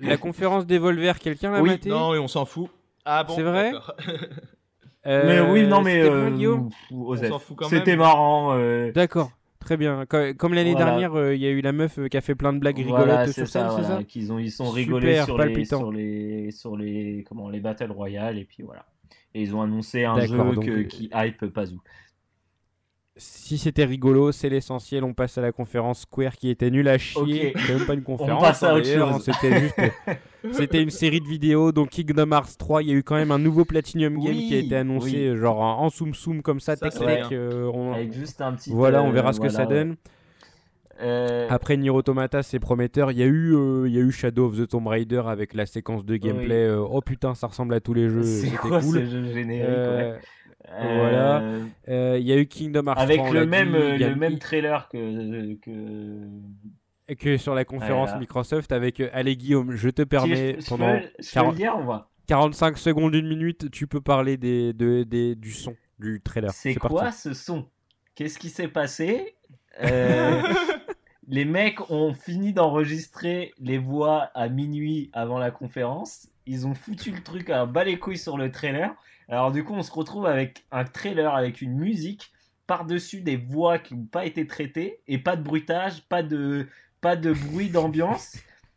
[LAUGHS] la, conférence d'Evolver, quelqu'un l'a oui, Non, et on s'en fout. Ah bon C'est vrai [LAUGHS] mais oui, non, mais. C'était marrant. D'accord. Très bien. Comme, l'année dernière, il y a eu la meuf qui a fait plein de blagues rigolotes sur ça, c'est ça Qu'ils ont, ils sont rigolés sur les, sur les, sur les, comment, les Battle Royale et puis voilà. Et ils ont annoncé un jeu qui hype Pazou si c'était rigolo, c'est l'essentiel. On passe à la conférence Square qui était nulle à chier. C'était même pas une conférence. C'était juste. [LAUGHS] c'était une série de vidéos. Donc Kingdom Hearts 3, il y a eu quand même un nouveau Platinum Game qui a été annoncé, genre en soum soum comme ça, tech euh, Avec juste un petit. Voilà, on verra euh, ce que ça donne. Euh, Après Nier Automata, c'est prometteur. Il y, a eu, il y a eu Shadow of the Tomb Raider avec la séquence de gameplay. oh putain, ça ressemble à tous les jeux. C'était cool. générique, voilà. Euh, euh, il y a eu Kingdom Hearts Avec le, même, le même trailer que, que... que sur la conférence Microsoft avec euh, Allez Guillaume, je te permets pendant 45 secondes, une minute, tu peux parler des, des, du son du trailer. C'est quoi ce son? Qu'est-ce qui s'est passé? [LAUGHS] Les mecs ont fini d'enregistrer les voix à minuit avant la conférence. Ils ont foutu le truc à bas les couilles sur le trailer. Alors du coup, on se retrouve avec un trailer avec une musique par-dessus des voix qui n'ont pas été traitées et pas de bruitage, pas de, pas de bruit d'ambiance.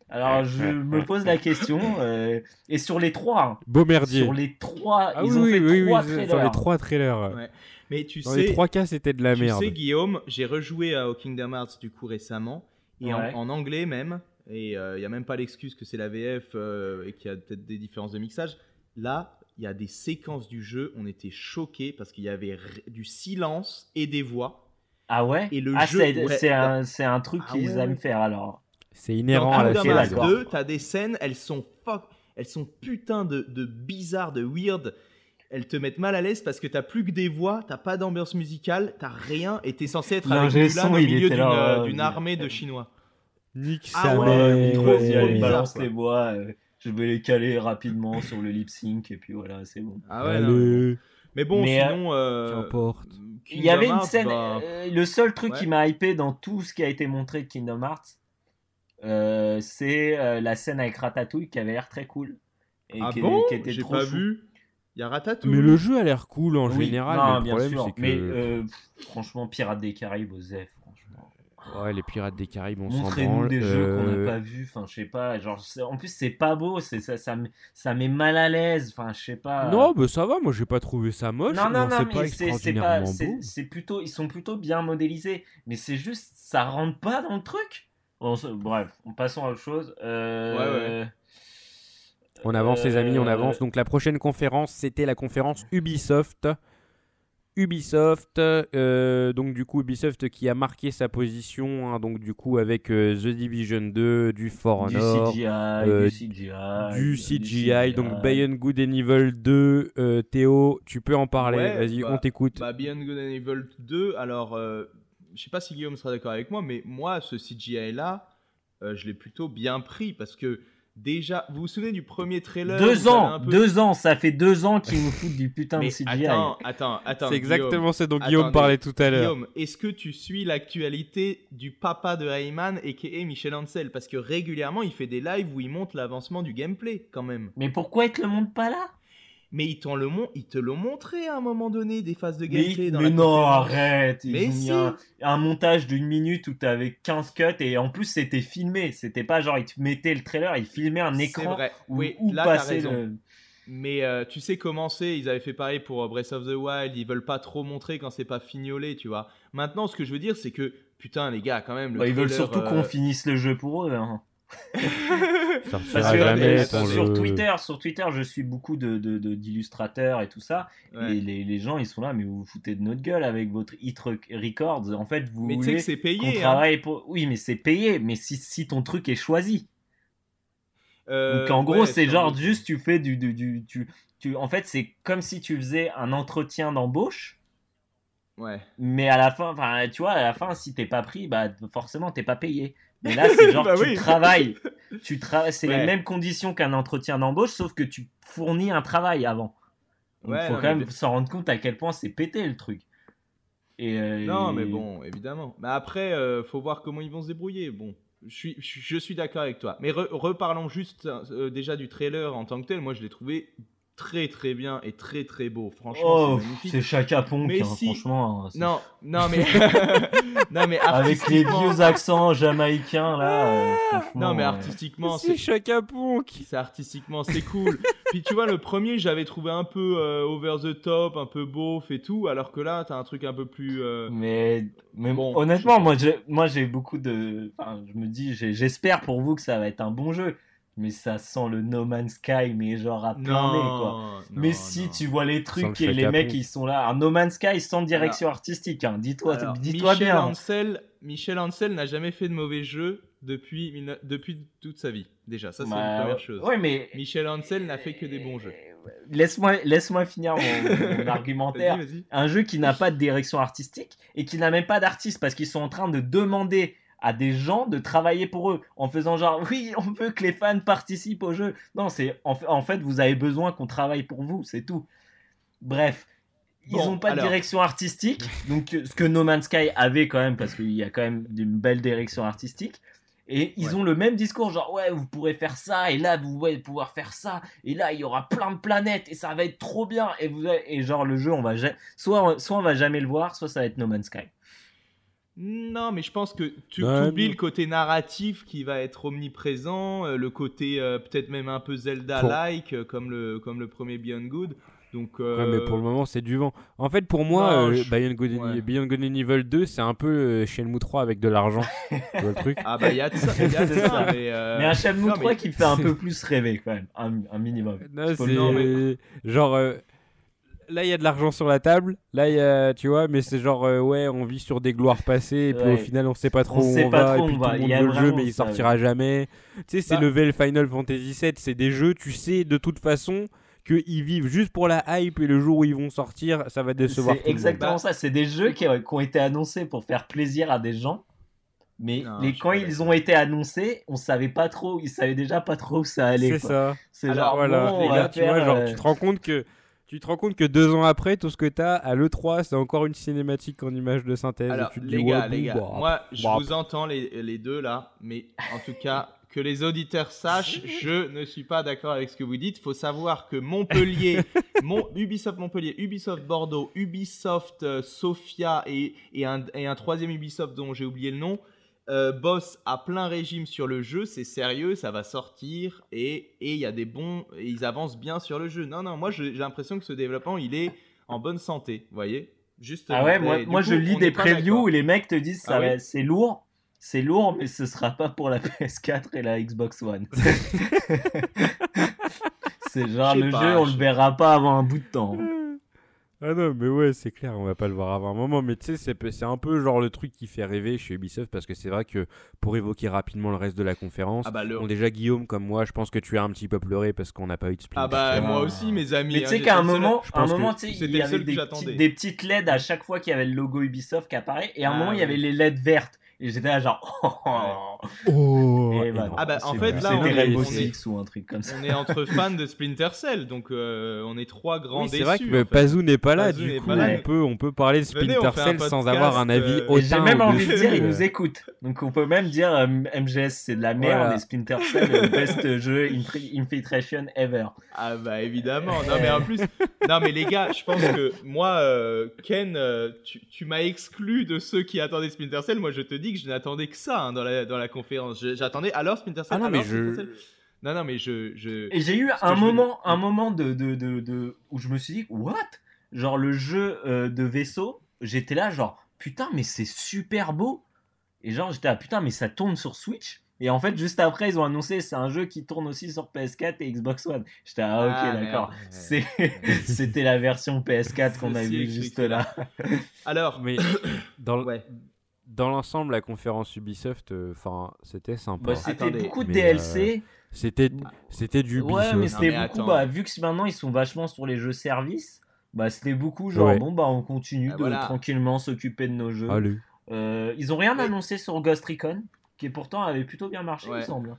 Alors je me pose la question euh, et sur les trois, hein, beau merdier. Sur les trois, ah ils ont fait trois trailers. Sur les trois trailers. Mais tu Dans sais, les trois cas, c'était de la merde. Tu sais, Guillaume, j'ai rejoué à Kingdom Hearts du coup récemment et en, anglais même. Et il euh, n'y a même pas l'excuse que c'est la VF euh, et qu'il y a peut-être des différences de mixage. Là, il y a des séquences du jeu, on était choqués parce qu'il y avait du silence et des voix. Ah ouais? Et le ah, jeu, c'est un, un, truc ah qu'ils aiment faire alors. C'est inhérent à la série. Dans 2, t'as des scènes, elles sont elles sont putain de, de bizarres, de weird. Elles te mettent mal à l'aise parce que t'as plus que des voix, t'as pas d'ambiance musicale, t'as rien et t'es censé être avec Mulan au milieu d'une armée de Chinois. Nick ah ouais, trop, balance les voix. Euh je vais les caler rapidement sur le lip sync et puis voilà, c'est bon. Ah ouais, mais bon, sinon. Euh, il y avait une scène. Bah, euh, le seul truc qui m'a hypé dans tout ce qui a été montré de Kingdom Hearts, euh, c'est la scène avec Ratatouille qui avait l'air très cool. Et ah qui, bon? qui était J'ai pas vu. Il y a Ratatouille. Mais le jeu a l'air cool en général. Non, mais le problème, c'est que. Mais franchement, Pirates des Caraïbes aux Ouais, les Pirates des Caraïbes, on s'en Montrez-nous des jeux qu'on n'a euh, pas vus. Enfin, je sais pas. Genre, en plus, c'est pas beau. C'est ça, ça, ça met mal à l'aise. Enfin, je sais pas. Non, bah ça va. Moi, j'ai pas trouvé ça moche. Non, non, non, mais c'est pas. C'est plutôt. Ils sont plutôt bien modélisés. Mais c'est juste, ça rentre pas dans le truc. Bon, bref, passons à autre chose. Euh... Ouais, ouais. On avance, les amis, on avance. Donc, la prochaine conférence, c'était la conférence Ubisoft. Ubisoft, euh, donc du coup Ubisoft qui a marqué sa position, hein, donc du coup avec euh, The Division 2, du For Honor, du CGI, euh, du CGI, du CGI, donc Beyond Good and Evil 2. Théo, tu peux en parler, vas-y, bah, on t'écoute. Bah, Beyond Good and Evil 2, alors je sais pas si Guillaume sera d'accord avec moi, mais moi ce CGI là, je l'ai plutôt bien pris parce que Déjà, vous vous souvenez du premier trailer Deux ans, deux ans, ça fait deux ans qu'ils nous foutent du putain de CGI. Attends, attends, attends. C'est exactement ce dont Guillaume parlait tout à l'heure. Guillaume, est-ce que tu suis l'actualité du papa de Rayman et qui est Michel Ancel Parce que régulièrement, il fait des lives où il montre l'avancement du gameplay, quand même. Mais pourquoi il te le montre pas là? Mais ils, le ils te l'ont montré à un moment donné, des phases de gameplay. Mais, non, arrête Mais si. un, montage d'une minute où tu avais 15 cuts et en plus c'était filmé. C'était pas genre ils te mettaient le trailer, ils filmaient un écran vrai. où, oui, où là, Mais euh, tu sais comment c'est, ils avaient fait pareil pour Breath of the Wild, ils veulent pas trop montrer quand c'est pas fignolé, tu vois. Maintenant, ce que je veux dire, c'est que, putain, les gars, quand même. ils veulent surtout qu'on euh, finisse le jeu pour eux. Hein. [LAUGHS] jamais sur, Twitter, sur Twitter, je suis beaucoup de, d'illustrateurs et tout ça. Et les, les, gens, ils sont là, mais vous vous foutez de notre gueule avec votre hit records. En fait, vous mais voulez que c'est payé. Hein. pour... Oui, mais c'est payé. Mais si, si ton truc est choisi. Euh, Donc en gros, c'est genre juste tu fais du, du, du tu, tu, en fait, c'est comme si tu faisais un entretien d'embauche. Ouais. Mais à la fin, enfin, tu vois, à la fin, si t'es pas pris, bah forcément t'es pas payé. Mais là, c'est [LAUGHS] genre bah tu travailles. Tu travailles, c'est les mêmes conditions qu'un entretien d'embauche, sauf que tu fournis un travail avant. Il faut quand même s'en rendre compte à quel point c'est pété le truc. Et euh, non, mais bon, évidemment. Mais après, euh, faut voir comment ils vont se débrouiller. Bon, je suis, je suis d'accord avec toi. Mais reparlons juste euh, déjà du trailer en tant que tel. Moi, je l'ai trouvé très très bien et très très beau. Franchement, c'est oh, Chaka Ponk, mais hein, franchement. Hein, non, non mais, [LAUGHS] [LAUGHS] non mais avec les vieux accents jamaïcains là. Euh, non mais artistiquement, c'est Chaka Ponk. C'est artistiquement, c'est cool. [LAUGHS] Puis tu vois, le premier, j'avais trouvé un peu euh, over the top, un peu beauf et tout, alors que là, t'as un truc un peu plus. Euh, mais, mais bon, honnêtement, moi, j'ai, moi, j'ai beaucoup de. Enfin, je me dis, j'espère pour vous que ça va être un bon jeu mais ça sent le No Man's Sky, mais genre à plein nez, quoi. mais si tu vois les trucs et les mecs, ils sont là. Un No Man's Sky sans direction artistique, hein. dis-toi dis bien. Michel Ansel n'a jamais fait de mauvais jeu depuis, depuis toute sa vie, déjà. Ça, c'est la bah, première chose. Ouais, mais... Michel Ansel n'a fait que des bons jeux. Laisse-moi laisse finir mon, [LAUGHS] argumentaire. Un jeu qui n'a pas de direction artistique et qui n'a même pas d'artiste parce qu'ils sont en train de demander à des gens de travailler pour eux en faisant genre oui on veut que les fans participent au jeu non c'est en, fait vous avez besoin qu'on travaille pour vous c'est tout bref ils n'ont pas de direction artistique donc ce que No Man's Sky avait quand même parce qu'il y a quand même une belle direction artistique et ils ont le même discours, genre ouais, vous pourrez faire ça, et là vous allez pouvoir faire ça, et là il y aura plein de planètes, et ça va être trop bien. Et, vous, et genre le jeu, on va soit, soit on va jamais le voir, soit ça va être No Man's Sky. Non, mais je pense que tu oublies le côté narratif qui va être omniprésent, euh, le côté euh, peut-être même un peu Zelda-like, euh, comme, le, comme le premier Beyond Good. Donc, mais pour le moment, c'est du vent. En fait, pour moi, Beyond, Good, Beyond, Good, and Evil 2, c'est un peu Shenmue 3 avec de l'argent. [LAUGHS] le truc? Ah, bah, il y a de ça. [LAUGHS] mais, un Shenmue 3 qui fait un [LAUGHS] peu plus rêver, quand même. Un, minimum. c'est. Genre là il y a de l'argent sur la table, là y a, tu vois, mais c'est genre euh, ouais, on vit sur des gloires passées et puis au final on sait pas trop où on va et puis tout le monde veut le jeu mais il sortira jamais. Tu sais, c'est bah. level Final Fantasy VII, c'est des jeux, tu sais de toute façon qu'ils vivent juste pour la hype et le jour où ils vont sortir, ça va décevoir. C'est exactement ça, c'est des jeux qui, ont été annoncés pour faire plaisir à des gens. Mais quand ils ont été annoncés, on savait pas trop, ils savaient déjà pas trop où ça allait. C'est ça. C'est genre, voilà. et là, tu vois, genre, tu euh, te rends compte que tu te rends compte que deux ans après, tout ce que tu as à l'E3, c'est encore une cinématique en image de synthèse. Alors, les gars, les gars, bah, moi, je bah. vous entends les, les, deux là, mais en tout cas, que les auditeurs sachent, [LAUGHS] je ne suis pas d'accord avec ce que vous dites. Il faut savoir que Montpellier, [LAUGHS] mon, Ubisoft Montpellier, Ubisoft Bordeaux, Ubisoft euh, Sofia et, et, un, et un troisième Ubisoft dont j'ai oublié le nom, euh, boss à plein régime sur le jeu, c'est sérieux, ça va sortir et il y a des bons, et ils avancent bien sur le jeu. Non, non, moi j'ai l'impression que ce développement il est en bonne santé, vous voyez Juste. Ah ouais, moi, moi je lis des previews où les mecs te disent ah ça c'est lourd, c'est lourd, mais ce sera pas pour la [LAUGHS] PS4 et la Xbox One. [LAUGHS] c'est genre le jeu, on le verra pas avant un bout de temps. Ah non, mais ouais, c'est clair, on va pas le voir avant un moment. Mais tu sais, c'est un peu genre le truc qui fait rêver chez Ubisoft parce que c'est vrai que pour évoquer rapidement le reste de la conférence, ah bah bon, déjà Guillaume, comme moi, je pense que tu as un petit peu pleuré parce qu'on n'a pas eu de Splinter Ah bah moi aussi, mes amis. Mais tu sais hein, qu'à un moment, un moment tu sais, il y avait des, des, petites LED à chaque fois qu'il y avait le logo Ubisoft qui apparaît et à un ah moment, il y avait les LED vertes. Et j'étais là genre [LAUGHS] oh, oh ah bah en fait là on est, ou un truc comme ça. on est entre [LAUGHS] fans de Splinter Cell donc euh, on est trois grands oui, C'est vrai que Pazou n'est pas là du coup on peut on peut parler de Splinter Cell sans avoir un avis euh... J'ai même envie de dire il nous écoute donc on peut même dire euh, MGS c'est de la merde et Splinter Cell le best [LAUGHS] jeu infiltration ever. Ah bah évidemment. Non mais en plus non mais les gars je pense que moi euh, Ken tu, tu m'as exclu de ceux qui attendaient Splinter Cell. Moi je te dis que je n'attendais que ça hein, dans, la, dans la conférence. J'attendais alors Splinter Cell. Ah non, mais je... Non, non, mais je. je... Et j'ai eu un moment, un moment de, de, de, où je me suis dit, what? Genre le jeu euh, de vaisseau, j'étais là, genre, putain, mais c'est super beau. Et genre, j'étais là, putain, mais ça tourne sur Switch. Et en fait, juste après, ils ont annoncé c'est un jeu qui tourne aussi sur PS4 et Xbox One. J'étais ah, ok, ah, d'accord. [LAUGHS] C'était la version PS4 qu'on a vu juste là. Alors, mais dans, ouais dans l'ensemble, la conférence Ubisoft, euh, enfin, c'était sympa. Bah, c'était beaucoup de DLC. Euh, c'était, c'était du Ubisoft. Ouais, mais c'était beaucoup. Bah, vu que maintenant ils sont vachement sur les jeux services, bah c'était beaucoup genre bon bah on continue ah, de tranquillement s'occuper de nos jeux. Euh, ils ont rien annoncé sur Ghost Recon, qui pourtant avait plutôt bien marché, il me semble.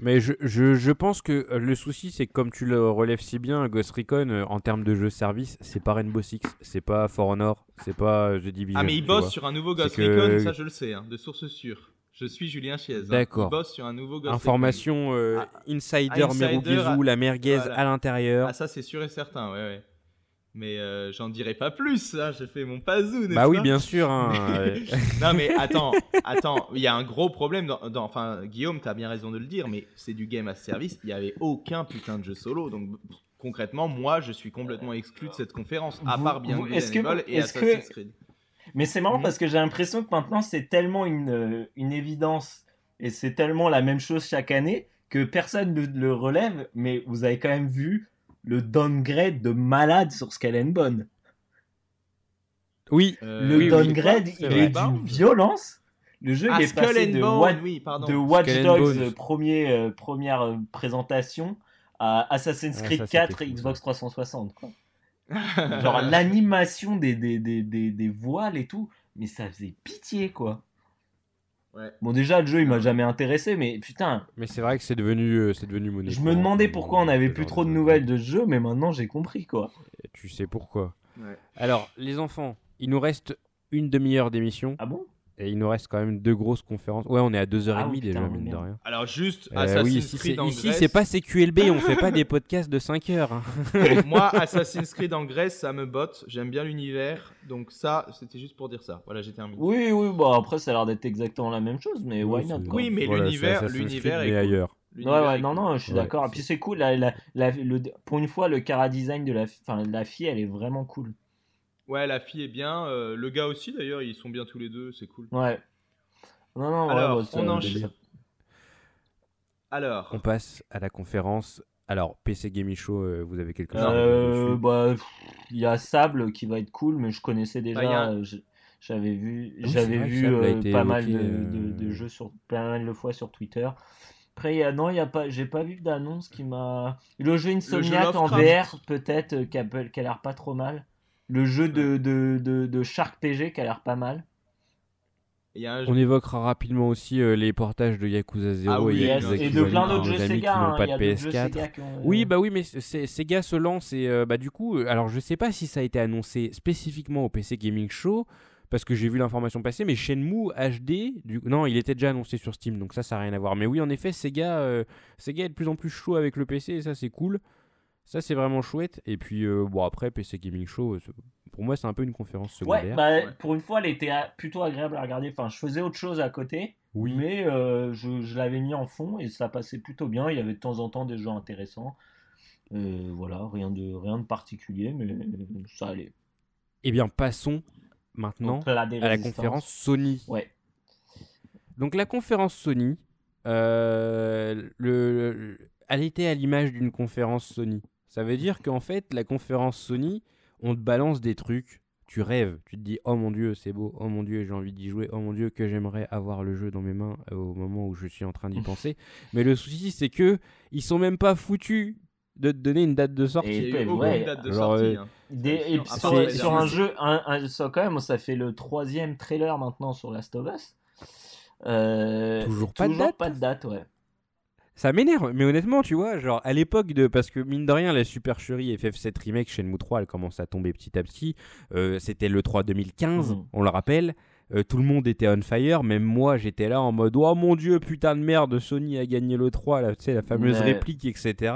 Hein. Mais je, je, je, pense que euh, le souci, c'est que comme tu le relèves si bien, Ghost Recon, euh, en termes de jeu service, c'est pas Rainbow Six, c'est pas For Honor, c'est pas euh, The Division. Ah, mais ils bossent sur un nouveau Ghost Recon, ça je le sais, hein, de source sûre. Je suis Julien Chiez. Hein. D'accord. Il bosse sur un nouveau Ghost Information euh, ah, insider, insider la merguez à l'intérieur. Ah, ça, c'est sûr et certain, ouais, ouais. Mais euh, j'en dirai pas plus, hein, j'ai fait mon pazou. Bah oui, bien sûr. Hein, [LAUGHS] non, mais [LAUGHS] attends, attends, il y a un gros problème. Dans, enfin, Guillaume, t'as bien raison de le dire, mais c'est du game as service. Il n'y avait aucun putain de jeu solo. Donc concrètement, moi, je suis complètement exclu de cette conférence, à part bien est-ce que, et Assassin's Creed. Mais c'est marrant mhm. parce que j'ai l'impression que maintenant, c'est tellement une, euh, une évidence et c'est tellement la même chose chaque année que personne ne le relève. Mais vous avez quand même vu le downgrade de malade sur Skull Bone. Oui, euh, le downgrade, il est d'une violence. Le jeu ah, est passé de, de, Watch Dogs premier, euh, première présentation à Assassin's Creed 4 et Xbox 360. Quoi. [LAUGHS] Genre l'animation des, des, des, des, voiles et tout, mais ça faisait pitié quoi. Ouais. Bon déjà le jeu il m'a jamais intéressé mais putain. Mais c'est vrai que c'est devenu euh, c'est devenu monnaie. Je me demandais pourquoi on avait plus trop de nouvelles de ce jeu mais maintenant j'ai compris quoi. tu sais pourquoi. Ouais. Alors les enfants, il nous reste une demi-heure d'émission. Ah bon? Et il nous reste quand même deux grosses conférences. Ouais, on est à 2h30 ah déjà, mine de rien. Alors, juste euh, Assassin's oui, ici, Creed en Ici, c'est pas CQLB, on fait pas des [LAUGHS] podcasts de 5 heures. Hein. Moi, [LAUGHS] Assassin's Creed en Grèce, ça me botte. J'aime bien l'univers. Donc, ça, c'était juste pour dire ça. Voilà, j'ai terminé. Oui, oui, bon, après, ça a l'air d'être exactement la même chose, mais why not Oui, mais l'univers l'univers est. ailleurs. Ouais, ouais, non, non, je suis d'accord. Et puis c'est cool, la, la, le, pour une fois, le cara design de la, fin, la fille, elle est vraiment cool. Ouais, la fille est bien. Euh, le gars aussi, d'ailleurs, ils sont bien tous les deux, c'est cool. Ouais. Non, non, Alors, on enchaîne. Alors. On passe à la conférence. Alors, PC Gaming Show, euh, vous avez quelque chose euh, bah, Il y a Sable qui va être cool, mais je connaissais déjà. Bah, j'avais vu, j'avais vu euh, pas mal de, jeux sur pas mal de fois sur Twitter. Après, y a, non, il y a pas, j'ai pas vu d'annonce qui m'a. Le jeu Insomniac en VR, peut-être, qui a, qui a l'air pas trop mal. Le jeu de, de, de, de Shark PG qui a l'air pas mal. On évoquera rapidement aussi euh, les portages de Yakuza 0 ah et, de plein d'autres jeux Sega. Hein, pas de PS4. Oui, bah oui, mais Sega se lance et euh, bah du coup, euh, alors je sais pas si ça a été annoncé spécifiquement au PC Gaming Show parce que j'ai vu l'information passer, mais Shenmue HD, du... non, il était déjà annoncé sur Steam, donc ça, ça n'a rien à voir. Mais oui, en effet, Sega, Sega est de plus en plus chaud avec le PC et ça, c'est cool. Ça, c'est vraiment chouette. Et puis, bon, après, PC Gaming Show, pour moi, c'est un peu une conférence secondaire. Ouais, bah, pour une fois, elle était plutôt agréable à regarder. Enfin, je faisais autre chose à côté, oui. mais euh, je, je l'avais mis en fond et ça passait plutôt bien. Il y avait de temps en temps des gens intéressants. Euh, voilà, rien de, rien de particulier, mais ça allait. Eh bien, passons maintenant à la conférence Sony. Ouais. Donc, la conférence Sony, euh, le, elle était à l'image d'une conférence Sony. Ça veut dire qu'en fait, la conférence Sony, on te balance des trucs, tu rêves, tu te dis oh mon dieu c'est beau, oh mon dieu j'ai envie d'y jouer, oh mon dieu que j'aimerais avoir le jeu dans mes mains euh, au moment où je suis en train d'y penser. Mais le souci c'est que ils sont même pas foutus de te donner une date de sortie. Et, une date de sortie. Hein. sur, un jeu, un, ça, quand même, ça fait le troisième trailer maintenant sur Last of Us. Euh, toujours pas de date. Pas de date, ouais ça m'énerve, mais honnêtement, tu vois, genre à l'époque de. Parce que mine de rien, la supercherie FF7 Remake Shenmue 3, elle commence à tomber petit à petit. Euh, c'était le 3 2015, mhm. on le rappelle. Euh, tout le monde était on fire, même moi j'étais là en mode Oh mon dieu, putain de merde, Sony a gagné le 3, tu sais, la fameuse réplique, etc.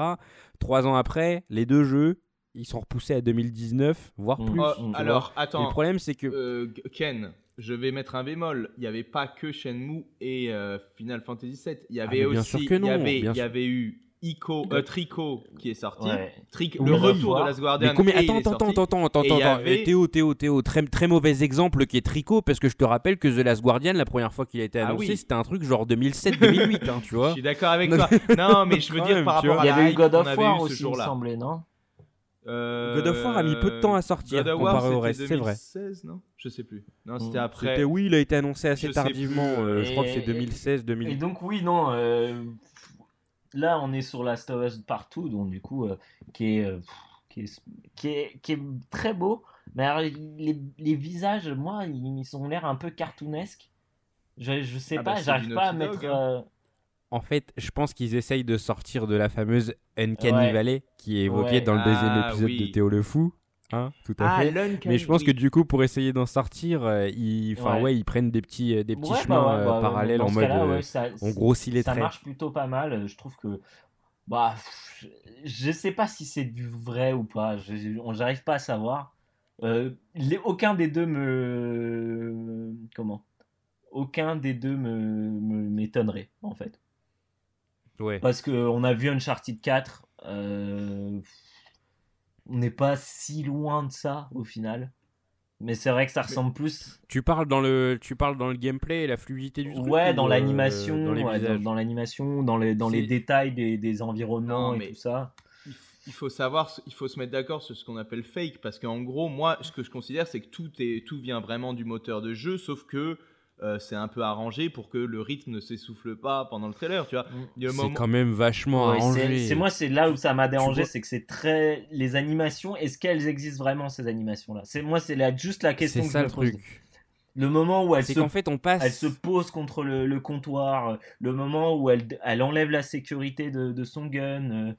Trois ans après, les deux jeux, ils sont repoussés à 2019, voire mhm. plus. Oh, alors, attends. le problème, c'est que. Euh, Ken, je vais mettre un bémol. Il n'y avait pas que Shenmue et euh, Final Fantasy VII. Il y ah, avait aussi, il y avait, il y avait eu Ico, euh, Trico qui est sorti. le retour de la Guardian. Mais combien, attends, attends, attends, attends, attends, attends, Théo, Théo, Théo, très, très mauvais exemple qui est Trico parce que je te rappelle que The Last Guardian, la première fois qu'il a été ah annoncé, c'était un truc genre 2007-2008, hein, tu [LAUGHS] vois. Je suis d'accord avec toi. Non, mais je veux dire par rapport à Il y avait eu God of War aussi, il me semblait, non? Euh, God of War a mis peu de temps à sortir comparé au reste, c'est vrai. 2016, non? Je sais plus. Non, c'était après. Oui, il a été annoncé assez tardivement. Euh, je crois que c'est 2016, 2000. Et donc oui, non. Euh, là, on est sur Last of Us partout, donc du coup, qui est, qui, est, qui, est, qui, est, très beau. Mais les, les, visages, moi, ils, ont l'air un peu cartoonesques. Je, je sais ah pas, bah, j'arrive pas à mettre. Hein en fait, je pense qu'ils essayent de sortir de la fameuse Uncanny Valley qui est évoquée dans le deuxième ah épisode de Théo le Fou. Hein, tout à ah, fait. Mais je pense que du coup, pour essayer d'en sortir, euh, ils, enfin ouais. ils prennent des petits, euh, des petits chemins bah euh, parallèles en mode, on grossit les traits. Ça marche plutôt pas mal. Je trouve que, bah, je sais pas si c'est du vrai ou pas. J'arrive pas à savoir. Les, aucun des deux me, comment? Aucun des deux me m'étonnerait en fait. Ouais. Parce qu'on a vu Uncharted 4. Euh, on n'est pas si loin de ça au final. Mais c'est vrai que ça ressemble plus. Tu parles dans le, tu parles dans le gameplay et la fluidité du truc. Ouais, dans l'animation, dans, dans l'animation, dans les, dans les détails des, des environnements et tout ça. Il faut savoir, il faut se mettre d'accord sur ce qu'on appelle fake, parce qu'en gros, moi, ce que je considère, c'est que tout est, tout vient vraiment du moteur de jeu, sauf que euh, c'est un peu arrangé pour que le rythme ne s'essouffle pas pendant le trailer, tu vois. Mm. C'est quand même vachement arrangé. C'est moi, c'est là où ça m'a dérangé, c'est que c'est très les animations. Est-ce qu'elles existent vraiment ces animations-là? C'est moi, c'est juste la question que ça, je me truc. Le moment où elle se, fait, on passe... elle se pose contre le, comptoir, le moment où elle, elle enlève la sécurité de, son gun, euh,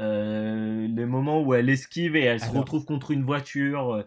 euh, le moment où elle esquive et elle se retrouve contre une voiture.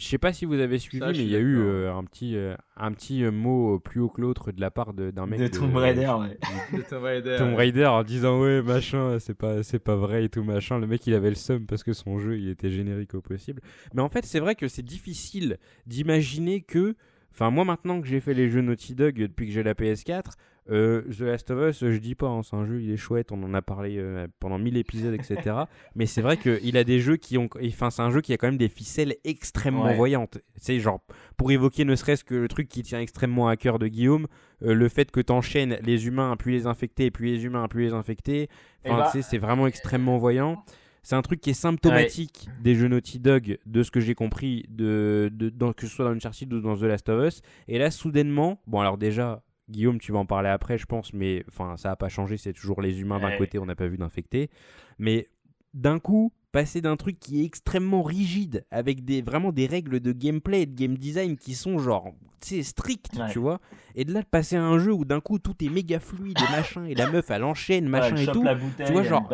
Je sais pas si vous avez suivi, mais il y a eu euh, un petit, euh, un petit euh, mot plus haut que l'autre de la part d'un mec de Tomb Raider, ouais. [LAUGHS] de Tomb Raider, Tomb Raider en disant ouais machin, c'est pas, c'est pas vrai et tout machin. Le mec il avait le seum parce que son jeu il était générique au possible. Mais en fait c'est vrai que c'est difficile d'imaginer que, enfin moi maintenant que j'ai fait les jeux Naughty Dog depuis que j'ai la PS4, euh, The Last of Us, je dis pas, hein, c'est un jeu, il est chouette, on en a parlé euh, pendant 1000 épisodes, etc. [LAUGHS] mais c'est vrai qu'il a des jeux qui ont. Enfin, c'est un jeu qui a quand même des ficelles extrêmement voyantes. C'est genre, pour évoquer ne serait-ce que le truc qui tient extrêmement à cœur de Guillaume, euh, le fait que tu enchaînes les humains, puis les infectés, puis les humains, puis les infectés. Enfin, bah, c'est vraiment extrêmement voyant. C'est un truc qui est symptomatique des jeux Naughty Dog, de ce que j'ai compris, de, de, que ce soit dans Uncharted ou dans The Last of Us. Et là, soudainement, bon, alors déjà, Guillaume, tu vas en parler après, je pense, mais enfin, ça n'a pas changé. C'est toujours les humains d'un côté, on n'a pas vu d'infectés. Mais d'un coup, passer d'un truc qui est extrêmement rigide, avec des, vraiment des règles de gameplay et de game design qui sont genre, c'est strict, tu vois, et de là de passer à un jeu où d'un coup tout est méga fluide et machin, et la meuf elle enchaîne, machin et tout. tu vois, genre,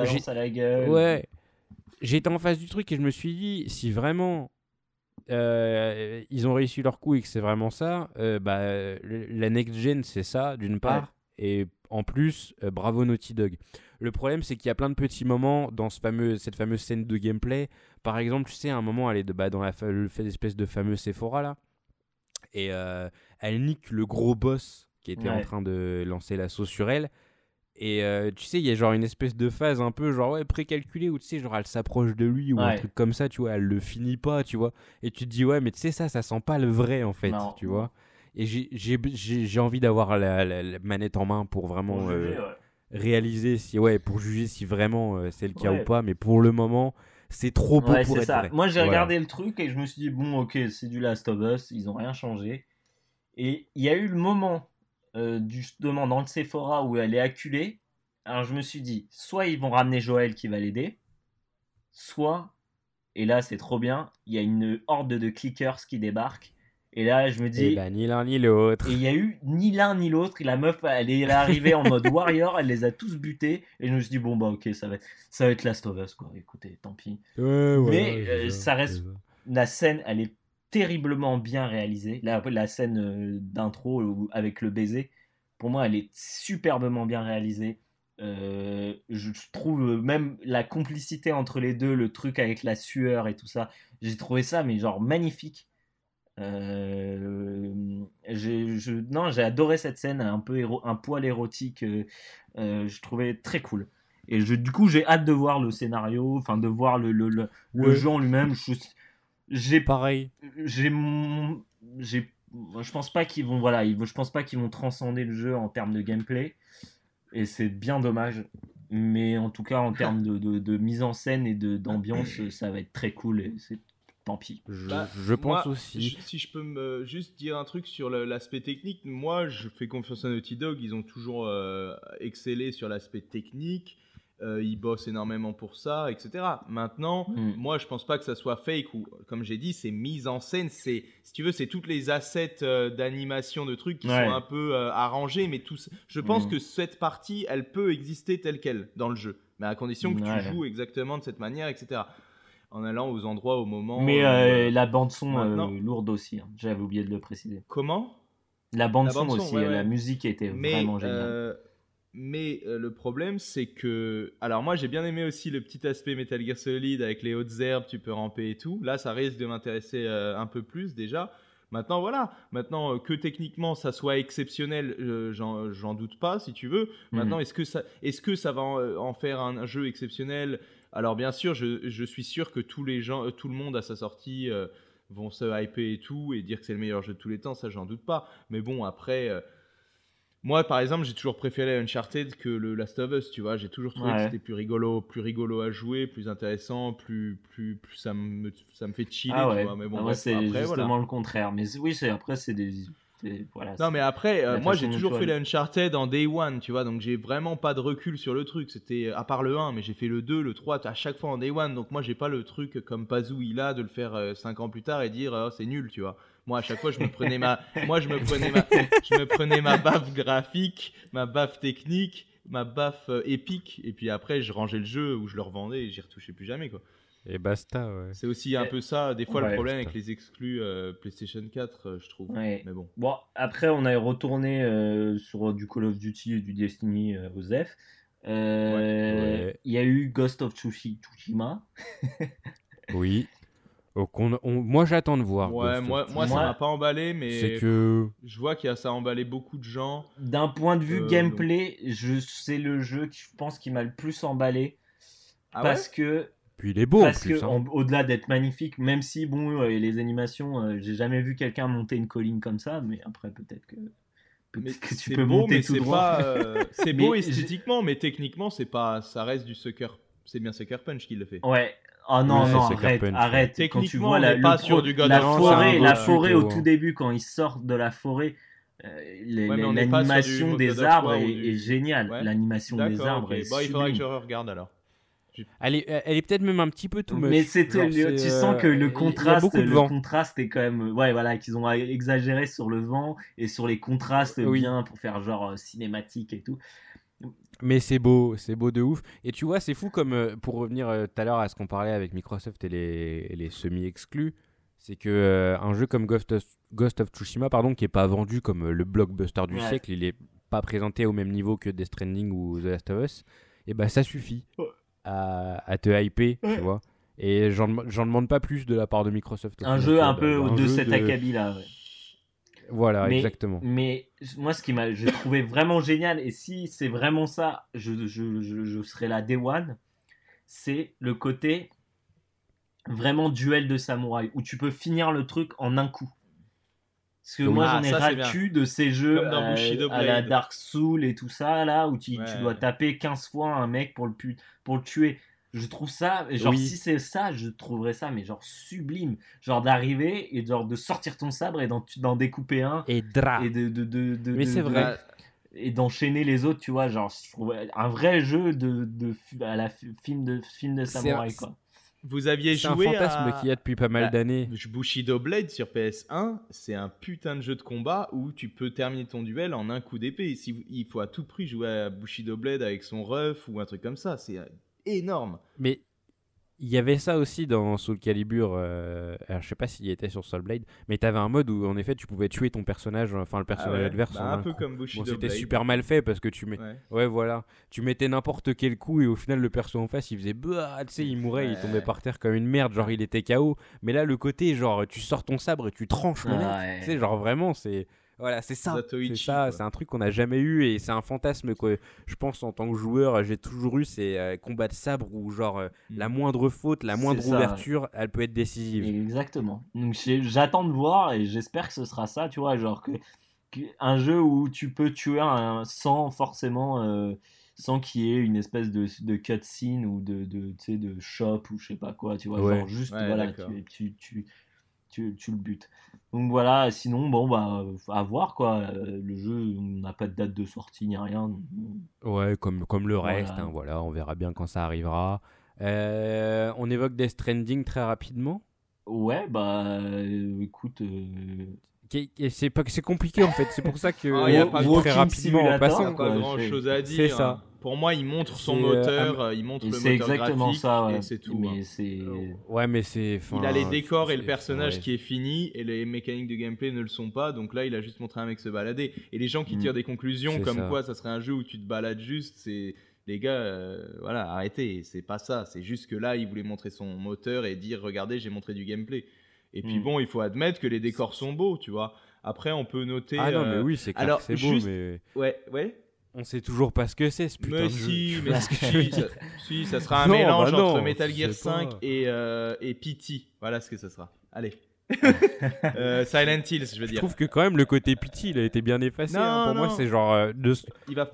Ouais. J'étais en face du truc et je me suis dit, si vraiment euh, ils ont réussi leur coup et que c'est vraiment ça, euh, bah, la next gen c'est ça d'une part, et en plus, euh, bravo Naughty Dog. Le problème c'est qu'il y a plein de petits moments dans ce fameux, cette fameuse scène de gameplay. Par exemple, tu sais, à un moment, elle est de, bah, dans la l'espèce de fameux Sephora là, et elle nique le gros boss qui était en train de lancer l'assaut sur elle. Et euh, tu sais, il y a genre une espèce de phase un peu genre ouais, précalculée où tu sais, genre elle s'approche de lui ou un truc comme ça, tu vois, elle le finit pas, tu vois. Et tu te dis, ouais, mais tu sais, ça, ça sent pas le vrai en fait, tu vois. Et j'ai envie d'avoir la, manette en main pour vraiment euh, réaliser si, ouais, pour juger si vraiment euh, c'est le cas ou pas, mais pour le moment. C'est trop beau pour être ça. vrai. Moi j'ai regardé le truc et je me suis dit bon ok c'est du Last of Us, ils ont rien changé. Et il y a eu le moment euh, justement dans le Sephora où elle est acculée. Alors je me suis dit, soit ils vont ramener Joël qui va l'aider, soit, et là c'est trop bien, il y a une horde de clickers qui débarquent. Et là, je me dis. Eh ben, ni l'un ni l'autre. Et il y a eu ni l'un ni l'autre. La meuf, elle est, arrivée en mode warrior, elle les a tous butés. Et je me suis dit, bon, bah, ok, ça va être, ça va être Last of Us, quoi. Écoutez, tant pis. Mais euh, ça reste. La scène, elle est terriblement bien réalisée. La, la scène euh, d'intro avec le baiser, pour moi, elle est superbement bien réalisée. Euh, je trouve même la complicité entre les deux, le truc avec la sueur et tout ça, j'ai trouvé ça mais genre magnifique. Euh, je, non, j'ai adoré cette scène, un peu un poil érotique. je trouvais très cool. Et je, du coup, j'ai hâte de voir le scénario, enfin de voir le, le, le, jeu en lui-même. J'ai pareil. J'ai j'ai je pense pas qu'ils vont voilà, je pense pas qu'ils vont transcender le jeu en termes de gameplay et c'est bien dommage. Mais en tout cas en termes de, de, mise en scène et de d'ambiance, [CLEARS THROAT] ça va être très cool et c'est tant pis. Je, bah, pense aussi. si je peux me juste dire un truc sur l'aspect technique, moi je fais confiance à Naughty Dog, ils ont toujours euh, excellé sur l'aspect technique. Euh, ils bossent énormément pour ça, etc. Maintenant, mm. moi, je pense pas que ça soit fake ou, comme j'ai dit, c'est mise en scène. C'est, si tu veux, c'est toutes les assets euh, d'animation de trucs qui sont un peu euh, arrangés, mais tous. Je pense mm. que cette partie, elle peut exister telle quelle dans le jeu, mais à condition que tu joues exactement de cette manière, etc. en allant aux endroits au moment. Mais euh, la bande son lourde aussi, hein. j'avais oublié de le préciser. Comment? La bande son aussi, la musique était vraiment géniale. Euh, mais le problème, c'est que. Alors, moi, j'ai bien aimé aussi le petit aspect Metal Gear Solid avec les hautes herbes, tu peux ramper et tout. Là, ça risque de m'intéresser un peu plus déjà. Maintenant, voilà. Maintenant, que techniquement ça soit exceptionnel, j'en doute pas, si tu veux. Mhm. Maintenant, est-ce que, ça, est que ça va en, faire un, jeu exceptionnel? Alors bien sûr, je, suis sûr que tous les gens, euh, tout le monde à sa sortie euh, vont se hyper et tout et dire que c'est le meilleur jeu de tous les temps, ça j'en doute pas. Mais bon, après, euh, moi par exemple, j'ai toujours préféré Uncharted que le Last of Us, tu vois. J'ai toujours trouvé que c'était plus rigolo, plus rigolo à jouer, plus intéressant, plus, plus, plus ça me, ça me fait chiller. Ah ouais. Mais bon, ah c'est justement le contraire. Mais oui, c'est après c'est des non, mais après, euh, moi j'ai toujours fait l'Uncharted en Day One, tu vois, donc j'ai vraiment pas de recul sur le truc. C'était à part le 1, mais j'ai fait le 2, le 3 à chaque fois en Day One, donc moi j'ai pas le truc comme Pazou il a de le faire 5 euh, ans plus tard et dire oh, c'est nul, tu vois. Moi à chaque fois je me prenais ma, moi je me prenais ma, je me prenais ma baffe graphique, ma baffe technique, ma baffe euh, épique, et puis après je rangeais le jeu ou je le revendais et j'y retouchais plus jamais quoi. Et basta, ouais. C'est aussi un peu ça, des fois, le problème avec les exclus euh, PlayStation 4, euh, je trouve. Mais bon. Bon, après, on a retourné euh, sur du Call of Duty et du Destiny aux F. Il y a eu Ghost of Tsushima. oui. Moi, j'attends de voir. Ouais, moi, moi, ça m'a pas emballé, mais que... je vois qu'il y a ça a emballé beaucoup de gens. D'un point de vue gameplay, je c'est le jeu qui je pense qui m'a le plus emballé. Ah parce que puis il est beau Parce en plus. que hein. au-delà d'être magnifique, même si bon, euh, les animations, euh, j'ai jamais vu quelqu'un monter une colline comme ça, mais après peut-être que. que tu peux beau, monter tout droit. Euh, [LAUGHS] c'est beau esthétiquement, mais techniquement, c'est pas, ça reste du sucker. C'est bien Sucker Punch qui le fait. Ouais. Oh non, non, arrête, arrête. Quand tu vois la, pas sur du la forêt, la forêt au tout début, quand ils sortent de la forêt, l'animation des arbres est, géniale. L'animation des arbres est bon, Il faudra que je regarde alors. Elle est, elle est peut-être même un petit peu tout Mais c'est, tu sens que le contraste, le contraste est quand même, ouais, voilà, qu'ils ont exagéré sur le vent et sur les contrastes bien pour faire genre euh, cinématique et tout. Mais c'est beau, c'est beau de ouf. Et tu vois, c'est fou comme, euh, pour revenir euh, tout à l'heure à ce qu'on parlait avec Microsoft et les, les semi-exclus, c'est que un jeu comme Ghost of, Ghost of Tsushima, pardon, qui est pas vendu comme le blockbuster du siècle, il est pas présenté au même niveau que Death Stranding ou The Last of Us, et bah ça suffit à, te hyper, tu vois. Et j'en demande pas plus de la part de Microsoft. Un jeu un peu de cet acabit là. Voilà, exactement. Mais moi, ce qui m'a, j'ai trouvé vraiment génial, et si c'est vraiment ça, je, je, je, je serai la Day One, c'est le côté vraiment duel de samouraï, où tu peux finir le truc en un coup. Parce que moi, j'en ai ras de ces jeux euh, à la Dark Soul et tout ça, là, où tu, tu, dois taper 15 fois un mec pour le, pour le tuer. Je trouve ça, genre, si c'est ça, je trouverais ça, mais genre sublime. Genre d'arriver et genre de sortir ton sabre et d'en découper un. Et dra. Et de. de, de, mais c'est vrai. Et d'enchaîner les autres, tu vois, genre, un vrai jeu de, de, à la film de, film de samouraï, quoi. Vous aviez joué un fantasme qui a depuis pas mal d'années. Bushido Blade sur PS1, c'est un putain de jeu de combat où tu peux terminer ton duel en un coup d'épée. il faut à tout prix jouer à Bushido Blade avec son ref ou un truc comme ça, c'est énorme. Mais il y avait ça aussi dans Soul Calibur. Euh, alors je sais pas s'il était sur Soul Blade, mais tu avais un mode où en effet tu pouvais tuer ton personnage, enfin le personnage ah adverse. Bah, un peu comme Bushido bon, C'était super mal fait parce que tu mets, ouais. voilà, tu mettais n'importe quel coup et au final le perso en face il faisait bah, tu sais, il mourait, il tombait par terre comme une merde, genre il était KO. Mais là le côté genre tu sors ton sabre et tu tranches le mec, tu sais genre vraiment c'est voilà, c'est ça. C'est ça, c'est un truc qu'on n'a jamais eu et c'est un fantasme que je pense en tant que joueur, j'ai toujours eu, c'est euh, combat de sabre où genre euh, mm. la moindre faute, la moindre ouverture, elle peut être décisive. Exactement. Donc j'attends de voir et j'espère que ce sera ça, tu vois, genre que, un jeu où tu peux tuer un, sans forcément euh, sans qu'il y ait une espèce de, de cutscene ou de, de, de shop ou je sais pas quoi, tu vois, genre juste voilà, tu, tu, tu, tu, le butes. Donc voilà, sinon, bon, bah, à voir quoi. Euh, le jeu, on n'a pas de date de sortie ni rien. Ouais, comme, comme le reste, voilà. Hein, voilà, on verra bien quand ça arrivera. Euh, on évoque Death Stranding très rapidement. Ouais, bah, euh, écoute. C'est compliqué en fait, c'est pour ça que oh, y a pas très rapidement en passant. Pas grand chose à dire. C'est ça. Pour moi, il montre son moteur, il montre le moteur exactement graphique, ça, et c'est tout. Mais hein. Ouais, mais c'est. Il a les décors et le personnage qui est fini, et les mécaniques de gameplay ne le sont pas. Donc là, il a juste montré un mec se balader. Et les gens qui mm. tirent des conclusions comme quoi ça serait un jeu où tu te balades juste, c'est les gars, euh, voilà, arrêtez, c'est pas ça. C'est juste que là, il voulait montrer son moteur et dire, regardez, j'ai montré du gameplay. Et puis hmm. bon, il faut admettre que les décors sont beaux, tu vois. Après, on peut noter. Ah non, mais euh, oui, c'est clair, c'est beau, mais. Ouais, ouais. On sait toujours pas ce que c'est ce putain mais de si, jeu. [LAUGHS] Mais si, ça, [LAUGHS] si, ça sera un mélange bah entre Metal Gear 5 et, euh, et PT. Voilà ce que ça sera. Allez. Euh, Silent Hills, je veux dire. Je trouve que quand même le côté pity, il a été bien effacé. Hein. Pour moi, c'est genre euh, de,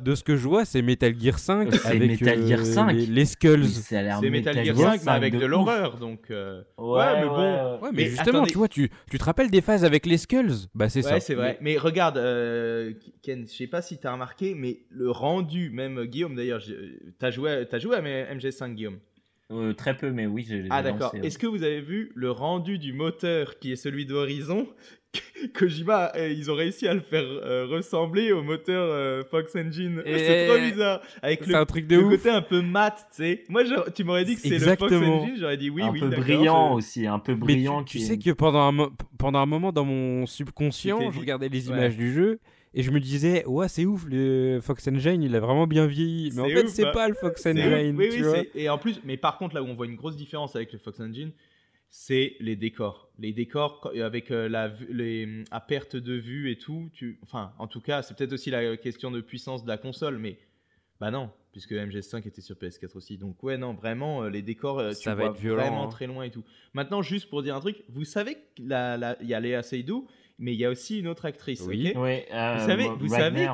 de ce que je vois, c'est Metal Gear 5 avec Metal Gear 5. Euh, les, Skulls. C'est Metal, Gear 5, mais avec de, l'horreur, donc. Euh, ouais, mais bon. Ouais, mais, justement, tu vois, tu, tu te rappelles des phases avec les Skulls? Bah c'est ça. Ouais, c'est vrai. Mais regarde, Ken, je sais pas si t'as remarqué, mais le rendu, même Guillaume d'ailleurs, t'as joué, as joué à MG5, Guillaume? Euh, très peu, mais oui, j'ai Ah d'accord. Est-ce que vous avez vu le rendu du moteur qui est celui d'Horizon [LAUGHS] Kojima, eh, ils ont réussi à le faire euh, ressembler au moteur euh, Fox Engine? [LAUGHS] C'est trop bizarre. Avec le, un truc de le côté un peu mat, tu sais. Moi, tu m'aurais dit que c'est le Fox Engine, j'aurais dit oui, un oui. Un peu brillant aussi, un peu brillant. tu, sais que pendant un, pendant un moment dans mon subconscient, je regardais les images du jeu et je me disais, ouais, c'est ouf, le Fox Engine, il a vraiment bien vieilli. Mais en fait, c'est pas le Fox Engine. Oui, tu oui, Et en plus, mais par contre, là où on voit une grosse différence avec le Fox Engine, c'est les décors. Les décors avec euh, la, les, à perte de vue et tout. Tu, enfin, en tout cas, c'est peut-être aussi la question de puissance de la console, mais bah non, puisque MGS5 était sur PS4 aussi. Donc ouais, non, vraiment, euh, les décors, euh, tu vois vraiment hein. très loin et tout. Maintenant, juste pour dire un truc, vous savez qu'il y a Léa Seydoux mais il y a aussi une autre actrice. Oui, oui euh, vous savez, vous savez.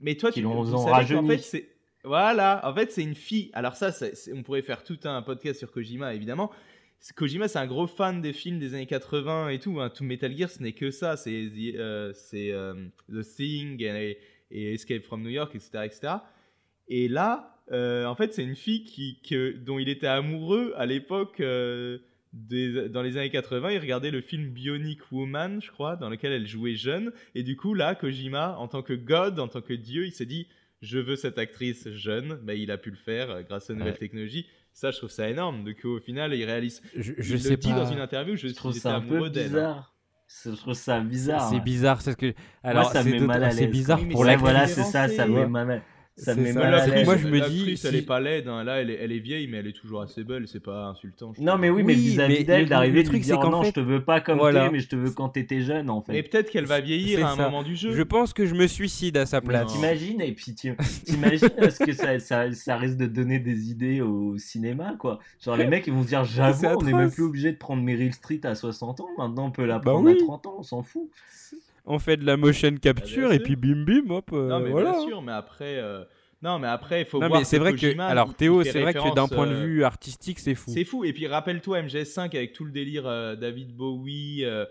Mais toi, tu vous savez qu'en fait, c'est voilà, en fait, c'est une fille. Alors ça, on pourrait faire tout un podcast sur Kojima, évidemment. Kojima, c'est un gros fan des films des années 80 et tout. Hein. Tout Metal Gear, ce n'est que ça. C'est euh, euh, The Thing et, Escape from New York, etc. etc. Et là, en fait, c'est une fille qui, dont il était amoureux à l'époque dans les années 80, il regardait le film Bionic Woman, je crois, dans lequel elle jouait jeune. Et du coup, là, Kojima, en tant que God, en tant que Dieu, il s'est dit Je veux cette actrice jeune. Ben, il a pu le faire euh, grâce aux nouvelles technologies. Ça, je trouve ça énorme. Donc, au final, il réalise. Je, je il le dit dans une interview Je, trouve ça un peu bizarre. Je trouve ça bizarre. C'est bizarre, c'est ce que. Alors, c'est bizarre pour la. Voilà, c'est ça, ça me met mal à l'aise. Ça me met mal. Moi, je me dis. elle est pas laide. Hein. Là, elle est, elle est, vieille, mais elle est toujours assez belle. C'est pas insultant. Non, mais oui, mais vis-à-vis d'elle, d'arriver, le truc, c'est qu'en fait, je te veux pas comme voilà. mais je te veux quand t'étais jeune, en fait. Mais peut-être qu'elle va vieillir à un moment du jeu. Je pense que je me suicide à sa place. T'imagines, et puis [LAUGHS] t'imagines ce que ça, ça, ça risque de donner des idées au cinéma, quoi? Genre, les mecs, ils vont se dire, [LAUGHS] j'avoue, on est même plus obligé de prendre Meryl Street à 60 ans. Maintenant, on peut la bah prendre à 30 ans, on s'en fout. On fait de la motion capture, et puis bim bim, hop. Euh, non, mais bien sûr, mais après. Euh, non, mais après, il faut non, voir. C'est vrai que. Alors, Théo, c'est vrai que d'un point de euh, vue artistique, c'est fou. C'est fou. Et puis, rappelle-toi, MGS5 avec tout le délire euh, David Bowie euh,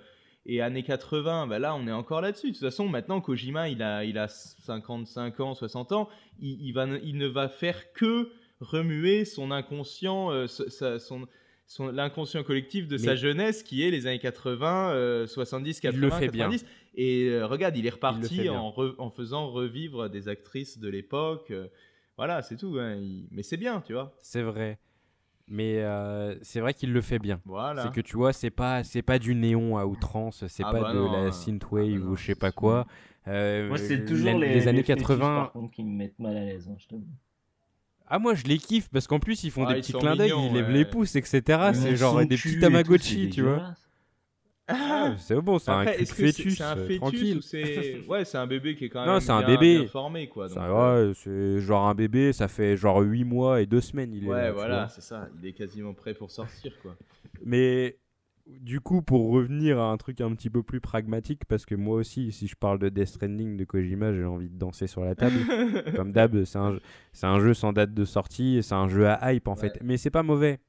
et années 80. Bah là, on est encore là-dessus. De toute façon, maintenant, Kojima, il a, il a 55 ans, 60 ans. Il, il, va, il ne va faire que remuer son inconscient, son, son l'inconscient collectif de sa jeunesse qui est les années 80, 70, 80, le fait 90. Bien. Et euh, regarde, il est reparti en, en, faisant revivre des actrices de l'époque. Euh, voilà, c'est tout. Hein, mais c'est bien, tu vois. C'est vrai. Mais euh, c'est vrai qu'il le fait bien. Voilà. C'est que tu vois, c'est pas c'est pas du néon à outrance, c'est ah pas bah de la synthwave ah bah ou je sais pas quoi. moi, c'est toujours les, années 80 qui me mettent mal à l'aise. Hein, ah moi je les kiffe parce qu'en plus ils font des petits clins d'œil, ils lèvent les pouces, etc. C'est genre des petits Tamagotchi, tu vois. Ah, c'est bon, c'est un fœtus. C'est un fœtus tranquille. c'est [LAUGHS] ouais, c'est un bébé qui est quand même non, c'est un bébé. formé quoi. Donc, ouais, c'est genre un bébé, ça fait genre 8 mois et 2 semaines il est Ouais, voilà, c'est ça, il est quasiment prêt pour sortir quoi. Mais du coup, pour revenir à un truc un petit peu plus pragmatique, parce que moi aussi, si je parle de Death Stranding de Kojima, j'ai envie de danser sur la table. [LAUGHS] Comme d'hab, c'est un, un, jeu sans date de sortie, c'est un jeu à hype en fait. Mais c'est pas mauvais.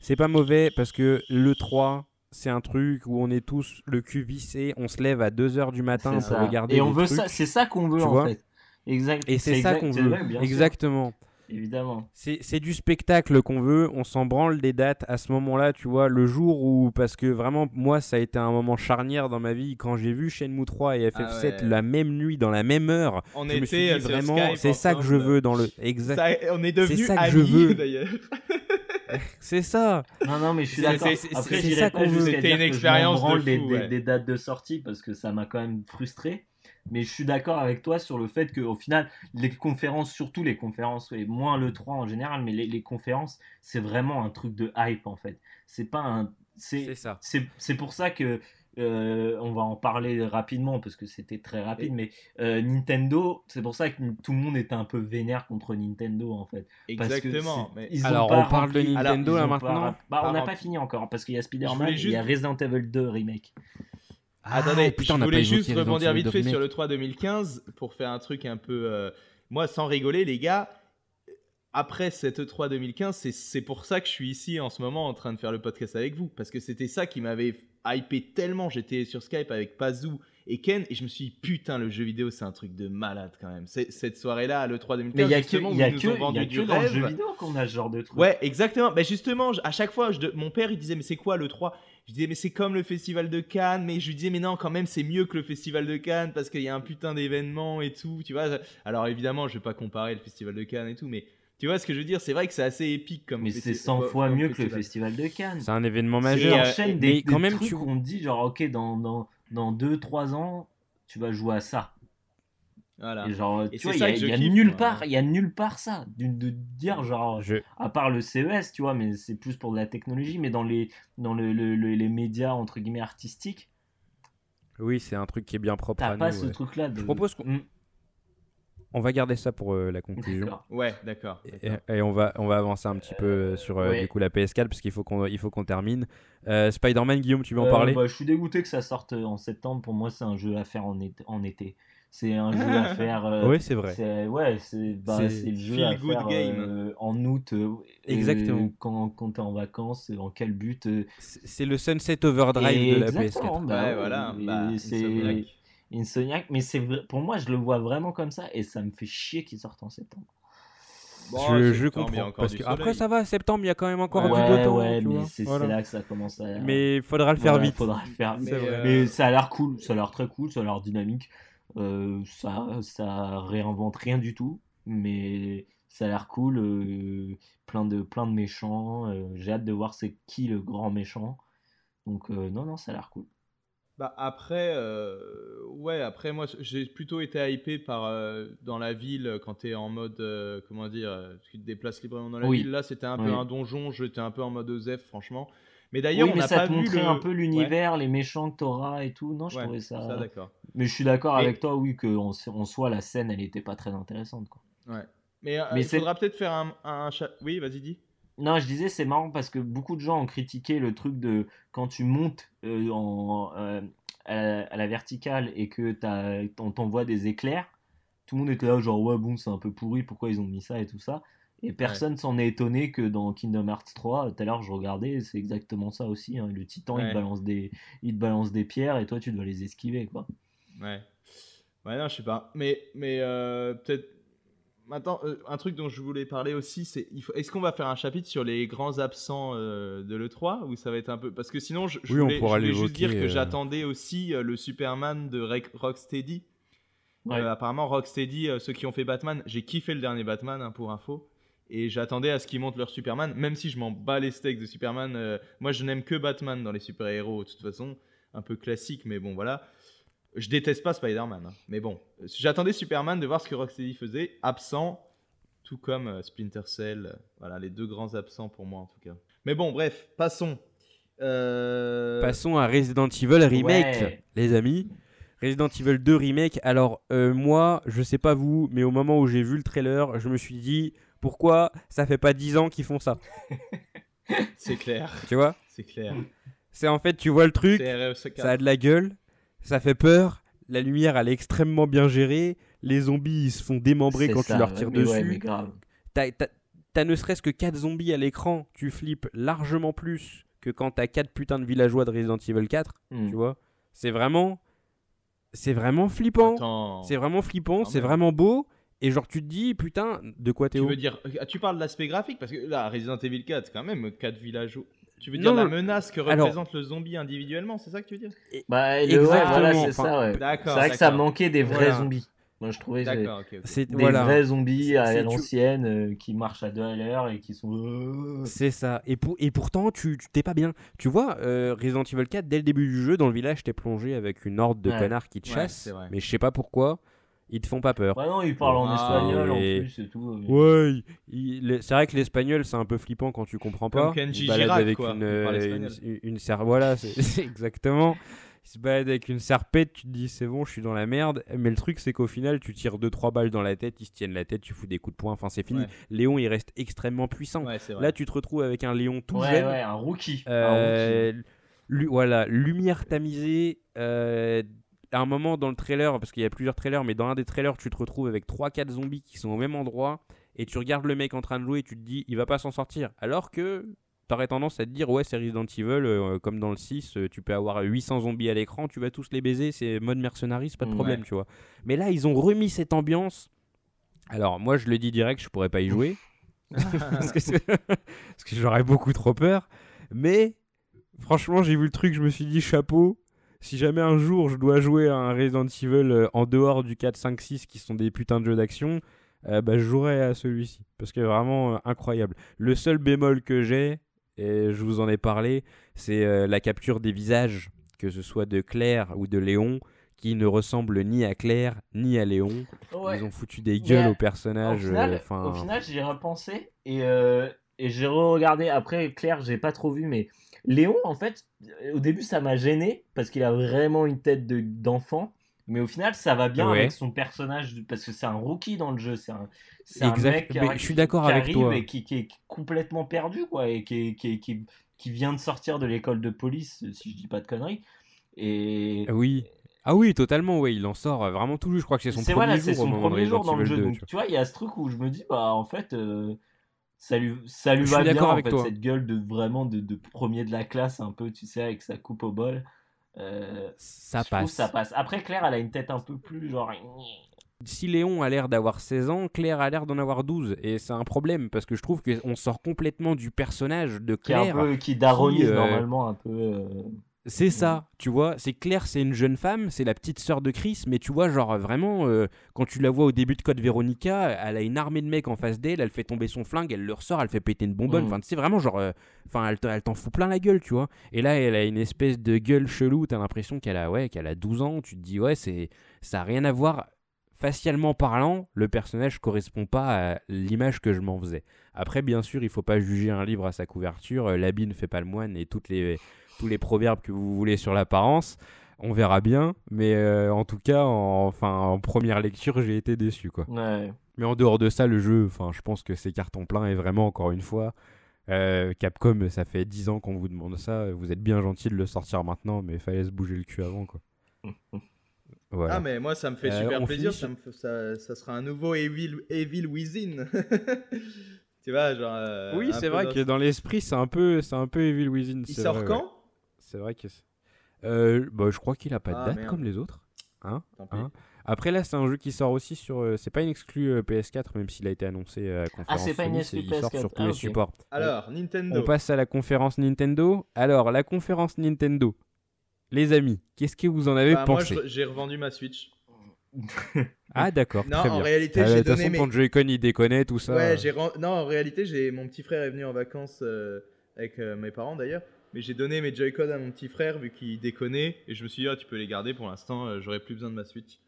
C'est pas mauvais parce que le 3, c'est un truc où on est tous le cul vissé, on se lève à 2h du matin pour regarder. Et on veut ça, c'est ça qu'on veut en fait. Exact. Et c'est ça qu'on veut. Exactement. Évidemment. C'est du spectacle qu'on veut, on s'en branle des dates à ce moment-là, tu vois, le jour où, parce que vraiment, moi, ça a été un moment charnière dans ma vie quand j'ai vu Shenmue 3 et FF7 ah la même nuit, dans la même heure. On était euh, vraiment, c'est ça que je veux dans le. Exact. on est devenus amis d'ailleurs. [LAUGHS] c'est ça. Non, non, mais je suis d'accord. Après, c'est ça qu'on veut. C'était une expérience de fou, des dates de sortie parce que ça m'a quand même frustré. Mais je suis d'accord avec toi sur le fait qu'au final, les conférences, surtout les conférences, et moins le 3 en général, mais les, conférences, c'est vraiment un truc de hype en fait. C'est pas un. C'est ça. C'est pour ça que. Euh, on va en parler rapidement parce que c'était très rapide, mais euh, Nintendo, c'est pour ça que tout le monde était un peu vénère contre Nintendo en fait. Exactement. Alors on parle de Nintendo là maintenant. Bah, on n'a pas fini encore parce qu'il y a Spider-Man, il y a Resident Evil 2 remake. Ah, Attendez, putain, je voulais juste rebondir vite fait sur le 3 2015 pour faire un truc un peu. Euh, moi, sans rigoler, les gars, après cette 3 2015, c'est pour ça que je suis ici en ce moment en train de faire le podcast avec vous. Parce que c'était ça qui m'avait hypé tellement. J'étais sur Skype avec Pazou et Ken et je me suis dit putain le jeu vidéo c'est un truc de malade quand même cette soirée là le 3 2015 mais il y a que, y a que, y a que dans le jeu vidéo qu'on a ce genre de truc ouais exactement mais justement à chaque fois je, mon père il disait mais c'est quoi le 3 je disais mais c'est comme le festival de Cannes mais je lui disais mais non quand même c'est mieux que le festival de Cannes parce qu'il y a un putain d'événement et tout tu vois alors évidemment je vais pas comparer le festival de Cannes et tout mais tu vois ce que je veux dire C'est vrai que c'est assez épique comme. Mais c'est 100 fois mieux que le festival de Cannes. C'est un événement majeur. Enchaîne des, quand même, trucs tu... on dit genre ok dans dans dans 2-3 ans tu vas jouer à ça. Voilà. Et genre, tu vois, il y a, nulle part, il y a nulle part ça, de, dire genre, à part le CES, tu vois, mais c'est plus pour de la technologie, mais dans les, dans le, les médias entre guillemets artistiques. Oui, c'est un truc qui est bien propre à nous. pas ce truc-là. Je propose qu'on mm. on va garder ça pour euh, la conclusion. Ouais, d'accord. Et, on va on va avancer un petit peu euh, sur euh, du coup la PS4 parce qu'il faut qu'on il faut qu'on termine. Spider-Man, Guillaume, tu veux en parler? bah, Je suis dégoûté que ça sorte en septembre. Pour moi, c'est un jeu à faire en, en été. C'est un jeu à [LAUGHS] faire. Euh, oui, c'est vrai. Ouais, c'est bah, le jeu à faire euh, en août. Euh, Exactement. quand quand tu es en vacances, en quel but C'est le Sunset Overdrive de la PS4. Bah, ouais, voilà. Bah, c'est Insomniac. Mais pour moi, je le vois vraiment comme ça et ça me fait chier qu'il sorte en septembre. je, je comprends. Parce que après, ça va, septembre, il y a quand même encore du beau temps. Ouais, mais c'est là que ça commence à. Mais il faudra le faire vite. Faudra le faire. Mais, mais ça a l'air cool, ça a l'air très cool, ça a l'air dynamique. Euh, ça, ça réinvente rien du tout, mais ça a l'air cool. Euh, plein, de, plein de méchants. Euh, j'ai hâte de voir c'est qui le grand méchant. Donc, non, non, ça a l'air cool. Bah après, ouais, après moi j'ai plutôt été hypé par dans la ville quand tu es en mode, comment dire, tu te déplaces librement dans la ville. Là c'était un peu un donjon, j'étais un peu en mode OZEF franchement. Mais d'ailleurs, on n'a pas vu un peu l'univers, les méchants de Torah et tout. Non, je trouvais ça. ça d'accord. Mais je suis d'accord avec toi, oui, qu'en en soi, la scène, elle n'était pas très intéressante. Quoi. Ouais. Mais, euh, il faudra peut-être faire un, un, Oui, vas-y, dis. Non, je disais, c'est marrant parce que beaucoup de gens ont critiqué le truc de quand tu montes euh, en, euh, à, la, verticale et que on t'envoie des éclairs. Tout le monde était là, genre, ouais, bon, c'est un peu pourri, pourquoi ils ont mis ça et tout ça. Et personne s'en est étonné que dans Kingdom Hearts 3, tout à l'heure je regardais, c'est exactement ça aussi. Hein. Le titan il, te balance des, il te balance des pierres et toi tu dois les esquiver. quoi. Ouais. Ouais, non, je sais pas. Mais, mais euh, peut-être. Maintenant, euh, un truc dont je voulais parler aussi, c'est est-ce qu'on va faire un chapitre sur les grands absents euh, de l'E3 ou ça va être un peu. Parce que sinon, je, voulais, juste dire que j'attendais aussi le Superman de Rocksteady. apparemment, Rocksteady, ceux qui ont fait Batman, j'ai kiffé le dernier Batman hein, pour info. Et j'attendais à ce qu'ils montent leur Superman, même si je m'en bats les steaks de Superman. Euh, moi, je n'aime que Batman dans les super-héros, de toute façon. Un peu classique, mais bon, voilà. Je déteste pas Spider-Man. Hein. Mais bon, j'attendais Superman de voir ce que Rocksteady faisait. Absent, tout comme euh, Splinter Cell. voilà, les deux grands absents pour moi, en tout cas. Mais bon, bref, passons. Euh, passons à Resident Evil Remake, les amis. Resident Evil 2 Remake. Alors, moi, je sais pas vous, mais au moment où j'ai vu le trailer, je me suis dit pourquoi ça fait pas 10 ans qu'ils font ça [LAUGHS] C'est clair. Tu vois C'est clair. C'est en fait, tu vois le truc, e ça a de la gueule, ça fait peur, la lumière elle est extrêmement bien gérée, les zombies ils se font démembrer quand tu leur tires dessus. t'as ne serait-ce que 4 zombies à l'écran, tu flippes largement plus que quand t'as 4 putains de villageois de Resident Evil 4, hmm. tu vois. C'est vraiment c'est vraiment flippant. C'est vraiment flippant, c'est vraiment beau Et genre, tu te dis, putain, de quoi Théo Tu veux dire, ah, tu parles de l'aspect graphique Parce que là, Resident Evil 4, quand même, 4 villages. Tu veux dire la menace que représente le zombie individuellement, c'est ça que tu veux dire? Bah, le, ouais, voilà, c'est ça, ouais. C'est vrai que ça manquait des vrais zombies. Moi, je trouvais c'est des vrais zombies à l'ancienne euh, qui marchent à deux à l'heure et qui sont. Euh. C'est ça. Et, pour, et pourtant, tu t'es pas bien. Tu vois, euh, Resident Evil 4, dès le début du jeu, dans le village, t'es plongé avec une horde de canards qui te chassent. mais je sais pas pourquoi. Ils te font pas peur. Bah non, ils parlent en espagnol en plus et tout. Ouais, c'est vrai que l'espagnol c'est un peu flippant quand tu comprends pas. Comme Kenji avec une, une, une, une, Voilà, [LAUGHS] c'est exactement il se balade avec une serpette, tu te dis c'est bon, je suis dans la merde. Mais le truc, c'est qu'au final, tu tires 2-3 balles dans la tête, ils se tiennent la tête, tu fous des coups de poing, enfin c'est fini. Léon, il reste extrêmement puissant. Là, tu te retrouves avec un Léon tout jeune. Ouais, un rookie. Euh, voilà, lumière tamisée. Euh, à un moment dans le trailer, parce qu'il y a plusieurs trailers, mais dans un des trailers, tu te retrouves avec 3-4 zombies qui sont au même endroit. Et tu regardes le mec en train de jouer et tu te dis, il va pas s'en sortir. Alors que t'aurais tendance à te dire ouais c'est Resident Evil euh, comme dans le 6 euh, tu peux avoir 800 zombies à l'écran tu vas tous les baiser c'est mode mercenaries pas de problème tu vois. Mais là ils ont remis cette ambiance. Alors moi je le dis direct je pourrais pas y jouer. [LAUGHS] Parce que, [LAUGHS] que j'aurais beaucoup trop peur. Mais franchement j'ai vu le truc je me suis dit chapeau si jamais un jour je dois jouer à un Resident Evil euh, en dehors du 4, 5, 6 qui sont des putains de jeux d'action bah, je jouerai à celui-ci parce que vraiment incroyable. Le seul bémol que j'ai, et je vous en ai parlé, c'est euh, la capture des visages, que ce soit de Claire ou de Léon, qui ne ressemblent ni à Claire ni à Léon. Ils ont foutu des gueules aux personnages. Au final, euh, au final j'y repensé et, euh, et j'ai re-regardé. Après, Claire, j'ai pas trop vu, mais Léon, en fait, au début, ça m'a gêné parce qu'il a vraiment une tête d'enfant. Mais au final, ça va bien avec son personnage parce que c'est un rookie dans le jeu. C'est un, un mec qui, je suis d'accord avec arrive toi. et qui, qui, est complètement perdu, quoi, et qui, qui, qui, qui vient de sortir de l'école de police, si je dis pas de conneries. Et oui. Ah oui, totalement, ouais, il en sort vraiment tout. Je crois que c'est son premier voilà, jour, son premier jour dans le jeu. Donc, tu vois, il y a ce truc où je me dis, bah en fait, euh, ça lui, ça lui va bien, en fait, cette gueule de vraiment de, de, premier de la classe, un peu, tu sais, avec sa coupe au bol. Euh, ça passe. ça passe. Après, Claire, elle a une tête un peu plus genre. Si Léon a l'air d'avoir 16 ans, Claire a l'air d'en avoir 12. Et c'est un problème parce que je trouve qu'on sort complètement du personnage de Claire. Qui, un peu, qui daronise euh, normalement un peu. Euh, c'est ça, tu vois. C'est Claire, c'est une jeune femme, c'est la petite sœur de Chris, mais tu vois, genre vraiment, euh, quand tu la vois au début de Code Veronica, elle a une armée de mecs en face d'elle, elle fait tomber son flingue, elle le ressort, elle fait péter une bonbonne. Mm. Enfin, tu sais, vraiment, genre, euh, enfin, elle t'en fout plein la gueule, tu vois. Et là, elle a une espèce de gueule chelou, t'as l'impression qu'elle a, ouais, qu'elle a 12 ans, tu te dis, ouais, c'est, ça a rien à voir. Facialement parlant, le personnage correspond pas à l'image que je m'en faisais. Après, bien sûr, il faut pas juger un livre à sa couverture. Euh, l'habit ne fait pas le moine et toutes les tous les proverbes que vous voulez sur l'apparence. On verra bien, mais euh, en tout cas, en, enfin, en première lecture, j'ai été déçu. Quoi. Mais en dehors de ça, le jeu, enfin, je pense que c'est carton plein et vraiment, encore une fois, euh, Capcom, ça fait 10 ans qu'on vous demande ça. Vous êtes bien gentil de le sortir maintenant, mais il fallait se bouger le cul avant. Quoi. [LAUGHS] Ah, mais moi, ça me fait euh, super plaisir. Ça, ça, sera un nouveau Evil, Evil Within. [LAUGHS] tu vois, genre. oui, c'est vrai que dans l'esprit, c'est un, peu, un peu Evil Within. Il sort quand? C'est vrai que. Euh, bah, je crois qu'il a pas de ah, date comme les autres. Hein, hein? Après là, c'est un jeu qui sort aussi sur. Euh, c'est pas une exclu euh, PS4, même s'il a été annoncé à la conférence. Ah, c'est pas une exclu PS4. Il sort sur tous les supports. Alors, Nintendo. On passe à la conférence Nintendo. Alors, la conférence Nintendo. Les amis, qu'est-ce que vous en avez bah, pensé? Moi, j'ai revendu ma Switch. [LAUGHS] ah d'accord. Non, très en réalité, j'ai donné. Façon, mes... Joy-Con il déconne tout ça. Ouais, j'ai non, en réalité, j'ai mon petit frère est venu en vacances avec mes parents d'ailleurs. Mais j'ai donné mes Joy-Con à mon petit frère vu qu'il déconnait. Et je me suis dit, ah, tu peux les garder pour l'instant, euh, j'aurais plus besoin de ma Switch.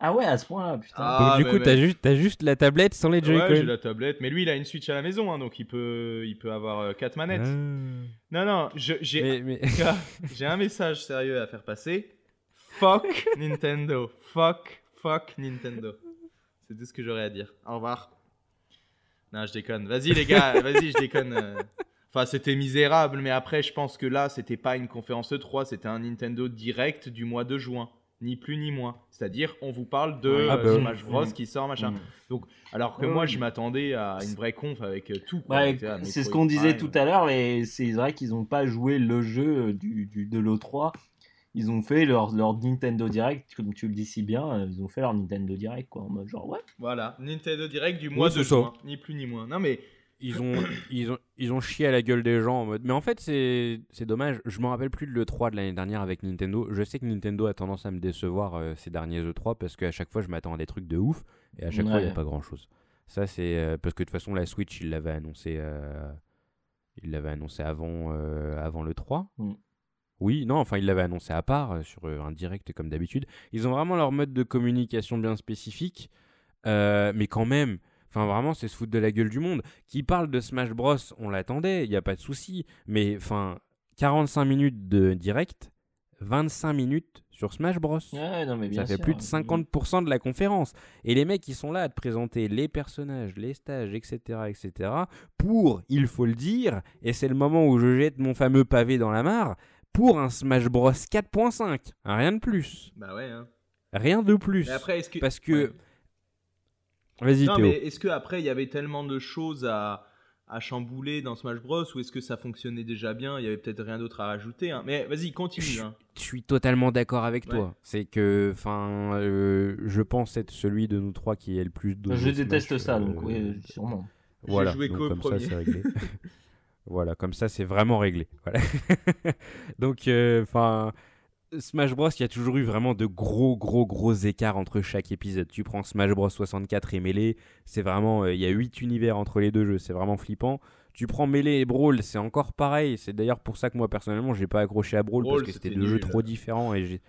Ah ouais, à ce point-là, putain. Ah, donc, du coup, t'as juste, juste la tablette sans les Joy-Con. Ouais, j'ai la tablette. Mais lui, il a une Switch à la maison, hein, donc il peut, il peut avoir 4 euh, manettes. Ah. Non, non, j'ai mais... [LAUGHS] un message sérieux à faire passer. Fuck [LAUGHS] Nintendo. Fuck, fuck Nintendo. C'est tout ce que j'aurais à dire. Au revoir. Non, je déconne. Vas-y, les gars, [LAUGHS] vas-y, je déconne. Euh. Enfin, c'était misérable, mais après, je pense que là, c'était pas une conférence E3, c'était un Nintendo Direct du mois de juin, ni plus ni moins. C'est-à-dire, on vous parle de ah, bah Smash Bros qui sort, machin. Mm. Donc, alors que moi, je m'attendais à une vraie conf avec euh, tout. c'est ce qu'on disait tout à l'heure, mais c'est vrai qu'ils n'ont pas joué le jeu du, du de l'E3 ils ont fait leur, leur Nintendo Direct, comme tu le dis si bien, euh, ils ont fait leur Nintendo Direct, quoi, en mode genre, ouais. Voilà, Nintendo Direct du mois de juin, ni plus ni moins. Non, mais. Ils ont, ils, ont, ils ont chié à la gueule des gens en mode. Mais en fait, c'est dommage. Je me rappelle plus de l'E3 de l'année dernière avec Nintendo. Je sais que Nintendo a tendance à me décevoir euh, ces derniers E3 parce qu'à chaque fois, je m'attends à des trucs de ouf et à chaque fois, il n'y a pas grand chose. Ça, c'est. Euh, parce que de toute façon, la Switch, il l'avait annoncé. il l'avait annoncé avant, avant l'E3. Oui, non, enfin, ils l'avaient annoncé à part, euh, sur euh, un direct comme d'habitude. Ils ont vraiment leur mode de communication bien spécifique, euh, mais quand même, enfin, vraiment, c'est se foutre de la gueule du monde. Qui parle de Smash Bros, on l'attendait, il n'y a pas de souci, mais enfin, 45 minutes de direct, 25 minutes sur Smash Bros. ça fait plus de 50% de la conférence. Et les mecs, ils sont là à te présenter les personnages, les stages, etc., etc. Pour, il faut le dire, et c'est le moment où je jette mon fameux pavé dans la mare, pour un Smash Bros 4.5. Rien de plus. Bah ouais. Hein. Rien de plus. après, est-ce que... Parce que. Vas-y, Non, mais est-ce qu'après, il y avait tellement de choses à, à chambouler dans Smash Bros ou est-ce que ça fonctionnait déjà bien? Il y avait peut-être rien d'autre à rajouter. Hein. Mais vas-y, continue. Hein. Je suis totalement d'accord avec toi. C'est que, enfin, euh, je pense être celui de nous trois qui est le plus. Je déteste ça, donc euh, oui, sûrement. Voilà, joué donc, comme ça, c'est [LAUGHS] réglé. [LAUGHS] Voilà, comme ça, c'est vraiment réglé. [LAUGHS] Donc, euh, enfin, Smash Bros, il y a toujours eu vraiment de gros, gros, gros écarts entre chaque épisode. Tu prends Smash Bros 64 et Melee, c'est vraiment, euh, il y a 8 univers entre les deux jeux, c'est vraiment flippant. Tu prends Melee et Brawl, c'est encore pareil. C'est d'ailleurs pour ça que moi, personnellement, j'ai pas accroché à Brawl, parce que c'était deux jeux trop différents et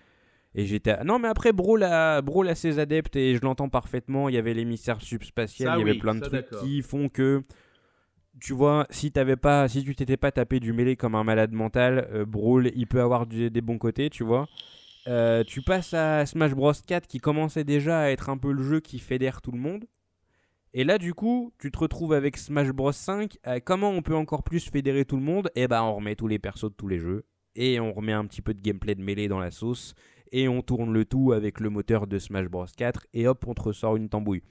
Et j'étais. Non, mais après, Brawl a... Brawl a ses adeptes et je l'entends parfaitement. Il y avait l'émissaire subspatial, il y avait plein de trucs qui font que tu vois, si pas, si tu t'étais pas tapé du mêlé comme un malade mental, euh, Brawl, il peut avoir des bons côtés, tu vois. Euh, tu passes à Smash Bros 4 qui commençait déjà à être un peu le jeu qui fédère tout le monde. Et là, du coup, tu te retrouves avec Smash Bros 5. Euh, comment on peut encore plus fédérer tout le monde? Eh ben, on remet tous les persos de tous les jeux. Et on remet un petit peu de gameplay de mêlée dans la sauce. Et on tourne le tout avec le moteur de Smash Bros 4. Et hop, on te ressort une tambouille.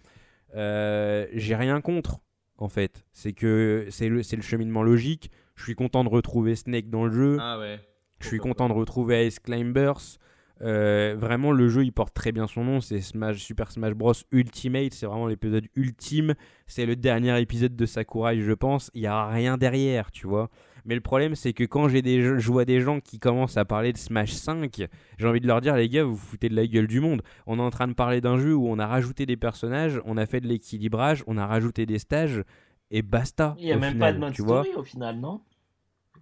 J'ai rien contre en fait. C'est que c'est le, le cheminement logique. Je suis content de retrouver Snake dans le jeu. Ah ouais. Je suis content de retrouver Ice Climbers. Euh, vraiment, le jeu il porte très bien son nom. C'est Smash, Super Smash Bros Ultimate. C'est vraiment l'épisode ultime. C'est le dernier épisode de Sakurai, je pense. Il n'y a rien derrière, tu vois. Mais le problème, c'est que quand j'ai des, je vois des gens qui commencent à parler de Smash 5, j'ai envie de leur dire, les gars, vous vous foutez de la gueule du monde. On est en train de parler d'un jeu où on a rajouté des personnages, on a fait de l'équilibrage, on a rajouté des stages, et basta. Il n'y a même pas de mode story au final, non?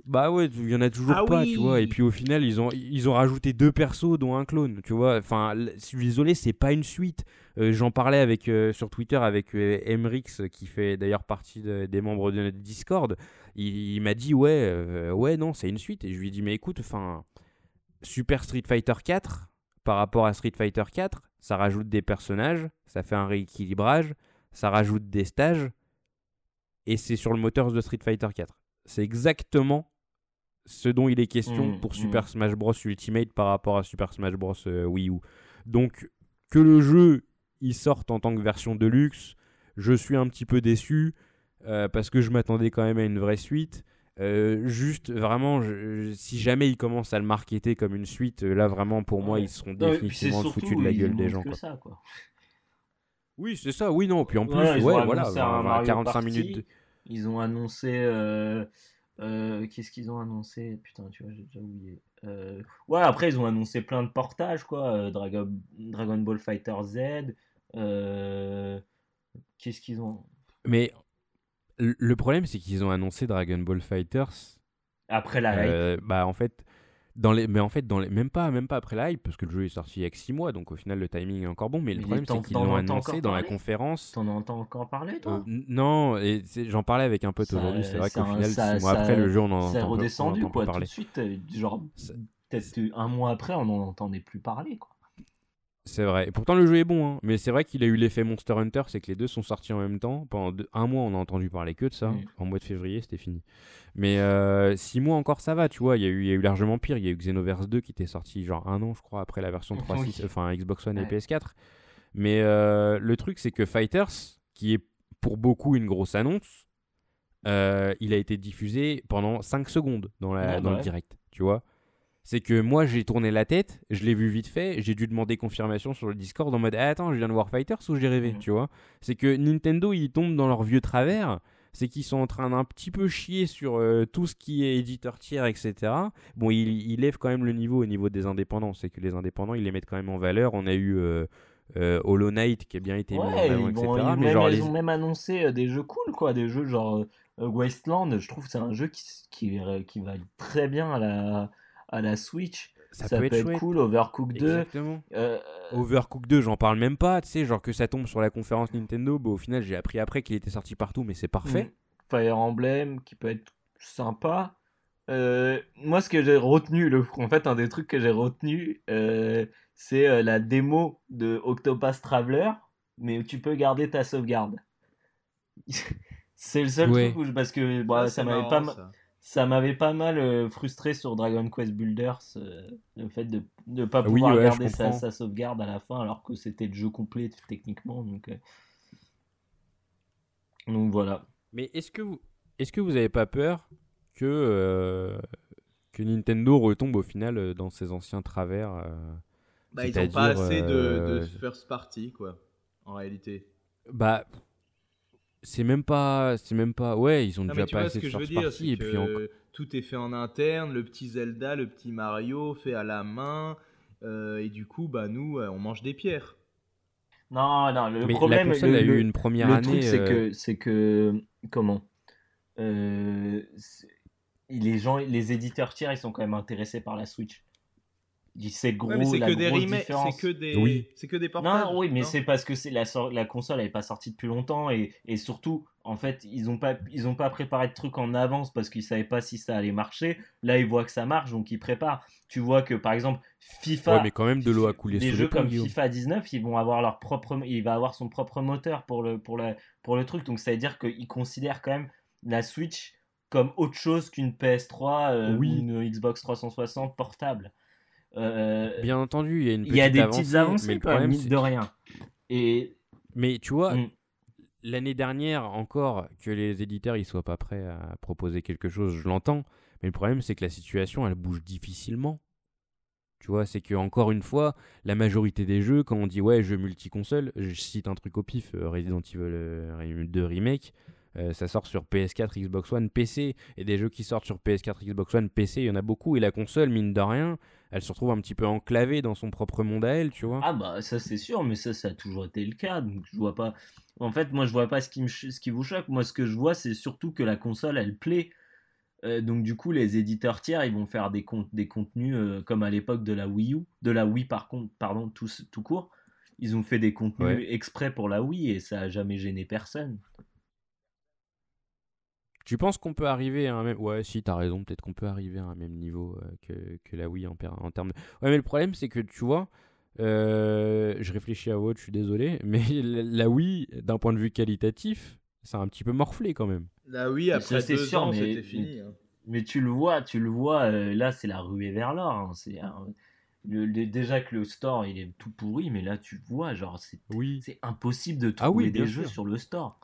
Bah ouais, il y en a toujours ah pas, tu vois. Et puis au final, ils ont, ils ont rajouté deux persos, dont un clone, tu vois. Enfin, je suis désolé, c'est pas une suite. Euh, j'en parlais avec, euh, sur Twitter avec euh, Emrix, qui fait d'ailleurs partie des membres de notre Discord. Il, m'a dit, ouais, ouais, non, c'est une suite. Et je lui ai dit, mais écoute, enfin, Super Street Fighter 4, par rapport à Street Fighter 4, ça rajoute des personnages, ça fait un rééquilibrage, ça rajoute des stages. Et c'est sur le moteur de Street Fighter 4. C'est exactement ce dont il est question mmh, pour mmh. Super Smash Bros Ultimate par rapport à Super Smash Bros euh, Wii U. Donc que le jeu il sorte en tant que version de luxe, je suis un petit peu déçu euh, parce que je m'attendais quand même à une vraie suite. Euh, juste vraiment, si jamais ils commencent à le marketer comme une suite, là vraiment pour moi ils seront définitivement foutus de la gueule des gens. Oui, c'est ça, oui, non. Puis en plus, ouais, voilà, 45 minutes. Ils ont annoncé euh, qu'est-ce qu'ils ont annoncé? Putain, tu vois, j'ai déjà oublié. Euh, ouais, après, ils ont annoncé plein de portages, quoi. Euh, Dragon, Dragon Ball Fighter Z. Qu'est-ce qu'ils ont? Mais le problème, c'est qu'ils ont annoncé Dragon Ball Fighters. Après la Bah, en fait, dans les, mais en fait, dans les, même, pas, même pas après la hype, parce que le jeu est sorti il y a que 6 mois, donc au final le timing est encore bon. Mais, le problème, c'est qu'ils l'ont annoncé dans la conférence. T'en entends encore parler, toi? Euh, Non, et j'en parlais avec un pote aujourd'hui. C'est vrai qu'au final, 6 mois après, le jeu, on en entend, C'est redescendu, quoi, tout de suite. Euh, genre, peut-être un mois après, on n'en entendait plus parler, quoi. C'est vrai. Et pourtant, le jeu est bon. Hein. Mais c'est vrai qu'il a eu l'effet Monster Hunter, c'est que les deux sont sortis en même temps. Pendant un mois, on a entendu parler que de ça. En mois de février, c'était fini. Mais euh, six mois encore, ça va, tu vois. Il y, a eu, y a eu largement pire. Il y a eu Xenoverse 2 qui était sorti genre un an, je crois, après la version 3.6, enfin Xbox One et PS4. Mais euh, le truc, c'est que Fighters, qui est pour beaucoup une grosse annonce, euh, il a été diffusé pendant 5 secondes dans, la, dans le direct, tu vois. C'est que moi j'ai tourné la tête, je l'ai vu vite fait, j'ai dû demander confirmation sur le Discord en mode ah, attends, je viens de voir Fighters ou j'ai rêvé, mmh. tu vois. C'est que Nintendo ils tombent dans leur vieux travers, c'est qu'ils sont en train d'un petit peu chier sur euh, tout ce qui est éditeur tiers, etc. Bon, ils il lèvent quand même le niveau au niveau des indépendants, c'est que les indépendants ils les mettent quand même en valeur. On a eu euh, euh, Hollow Knight qui a bien été mis en valeur, etc. Ils, mais genre, ils ont même annoncé des jeux cool, quoi, des jeux genre Wasteland. Je trouve que c'est un jeu qui, qui, qui va très bien à la à la Switch. Ça, peut, être, cool, Overcooked 2. Exactement. Euh... Overcooked 2, j'en parle même pas, tu sais, genre que ça tombe sur la conférence Nintendo, bah, au final j'ai appris après qu'il était sorti partout, mais c'est parfait. Mm. Fire Emblem qui peut être sympa. Euh, moi, ce que j'ai retenu, le... en fait, un des trucs que j'ai retenu, euh, c'est euh, la démo de Octopus Traveler, mais où tu peux garder ta sauvegarde. [LAUGHS] c'est le seul truc où parce que bah, ça m'avait pas ça m'avait pas mal euh, frustré sur Dragon Quest Builders, euh, le fait de ne pas pouvoir garder sa, sauvegarde à la fin alors que c'était le jeu complet techniquement. Donc, euh. donc voilà. Mais est-ce que vous est-ce que vous avez pas peur que que Nintendo retombe au final dans ses anciens travers bah, ils n'ont pas assez de, de first party quoi, en réalité. Bah c'est même pas c'est même pas ouais ils ont déjà pas assez de first party et puis tout est fait en interne le petit Zelda le petit Mario fait à la main euh, et du coup bah nous on mange des pierres. Non non le problème la console a eu une première le année truc c'est que euh, c'est que comment euh, les gens les éditeurs tiers ils sont quand même intéressés par la Switch c'est gros c'est que des remakes c'est que des oui. c'est que des portages non oui mais c'est parce que c'est la la console n'est pas sortie depuis longtemps et, et surtout en fait ils ont pas ils ont pas préparé de trucs en avance parce qu'ils savaient pas si ça allait marcher. Là ils voient que ça marche donc ils préparent. Tu vois que par exemple FIFA ouais, mais quand même de l'eau à couler des jeux comme FIFA 19 ils vont avoir leur propre il va avoir son propre moteur pour le pour la pour le truc. Donc ça veut dire qu'ils considèrent quand même la Switch comme autre chose qu'une PS3 euh, ou une Xbox 360 portable euh, Bien entendu, il y a une Il y a des petites avancées, mais le problème, c'est de rien. Et... Mais tu vois, mm. l'année dernière encore, que les éditeurs ils soient pas prêts à proposer quelque chose, je l'entends. Mais le problème, c'est que la situation, elle bouge difficilement. Tu vois, c'est que encore une fois, la majorité des jeux, quand on dit ouais, jeu multi-console, je cite un truc au pif, euh, Resident Evil 2 euh, Remake, euh, ça sort sur PS4, Xbox One, PC. Et des jeux qui sortent sur PS4, Xbox One, PC, il y en a beaucoup. Et la console, mine de rien, elle se retrouve un petit peu enclavée dans son propre monde à elle, tu vois. Ah bah ça c'est sûr, mais ça, ça a toujours été le cas. Donc je vois pas. En fait, moi je vois pas ce qui, me ce qui vous choque. Moi ce que je vois, c'est surtout que la console, elle plaît. Euh, donc du coup, les éditeurs tiers, ils vont faire des, des contenus euh, comme à l'époque de la Wii U, de la Wii par contre, pardon, tout, tout court. Ils ont fait des contenus exprès pour la Wii et ça a jamais gêné personne. Tu penses qu'on peut arriver à un même. Ouais, si, t'as raison, peut-être qu'on peut arriver à un même niveau euh, que, que, la Wii en, en termes de. Ouais, mais le problème, c'est que tu vois, euh, je réfléchis à autre, je suis désolé, [LAUGHS] mais la Wii, d'un point de vue qualitatif, c'est un petit peu morflé quand même. La Wii, après deux sûr, ans, c'était fini. Hein. Mais tu le vois, tu le vois, euh, là, c'est la ruée vers l'or. Hein, c'est. déjà que le store il est tout pourri, mais là tu vois, genre c'est oui. impossible de ah trouver des jeux sur le store.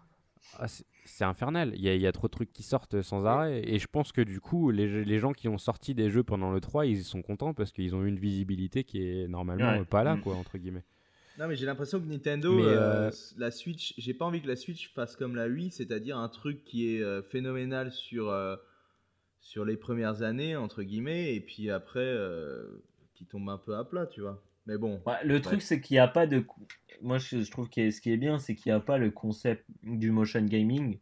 Ah, c'est infernal. Il y, a, trop de trucs qui sortent sans arrêt. Et je pense que du coup, les, gens qui ont sorti des jeux pendant le 3, ils sont contents parce qu'ils ont eu une visibilité qui est normalement pas là, mm. quoi, entre guillemets. Non, mais j'ai l'impression que Nintendo, euh, euh, la Switch, j'ai pas envie que la Switch fasse comme la Wii, c'est-à-dire un truc qui est euh, phénoménal sur, sur les premières années, entre guillemets, et puis après, qui tombe un peu à plat, tu vois. Mais bon. le truc, c'est qu'il n'y a pas de. Moi, je, trouve que ce qui est bien, c'est qu'il n'y a pas le concept du motion gaming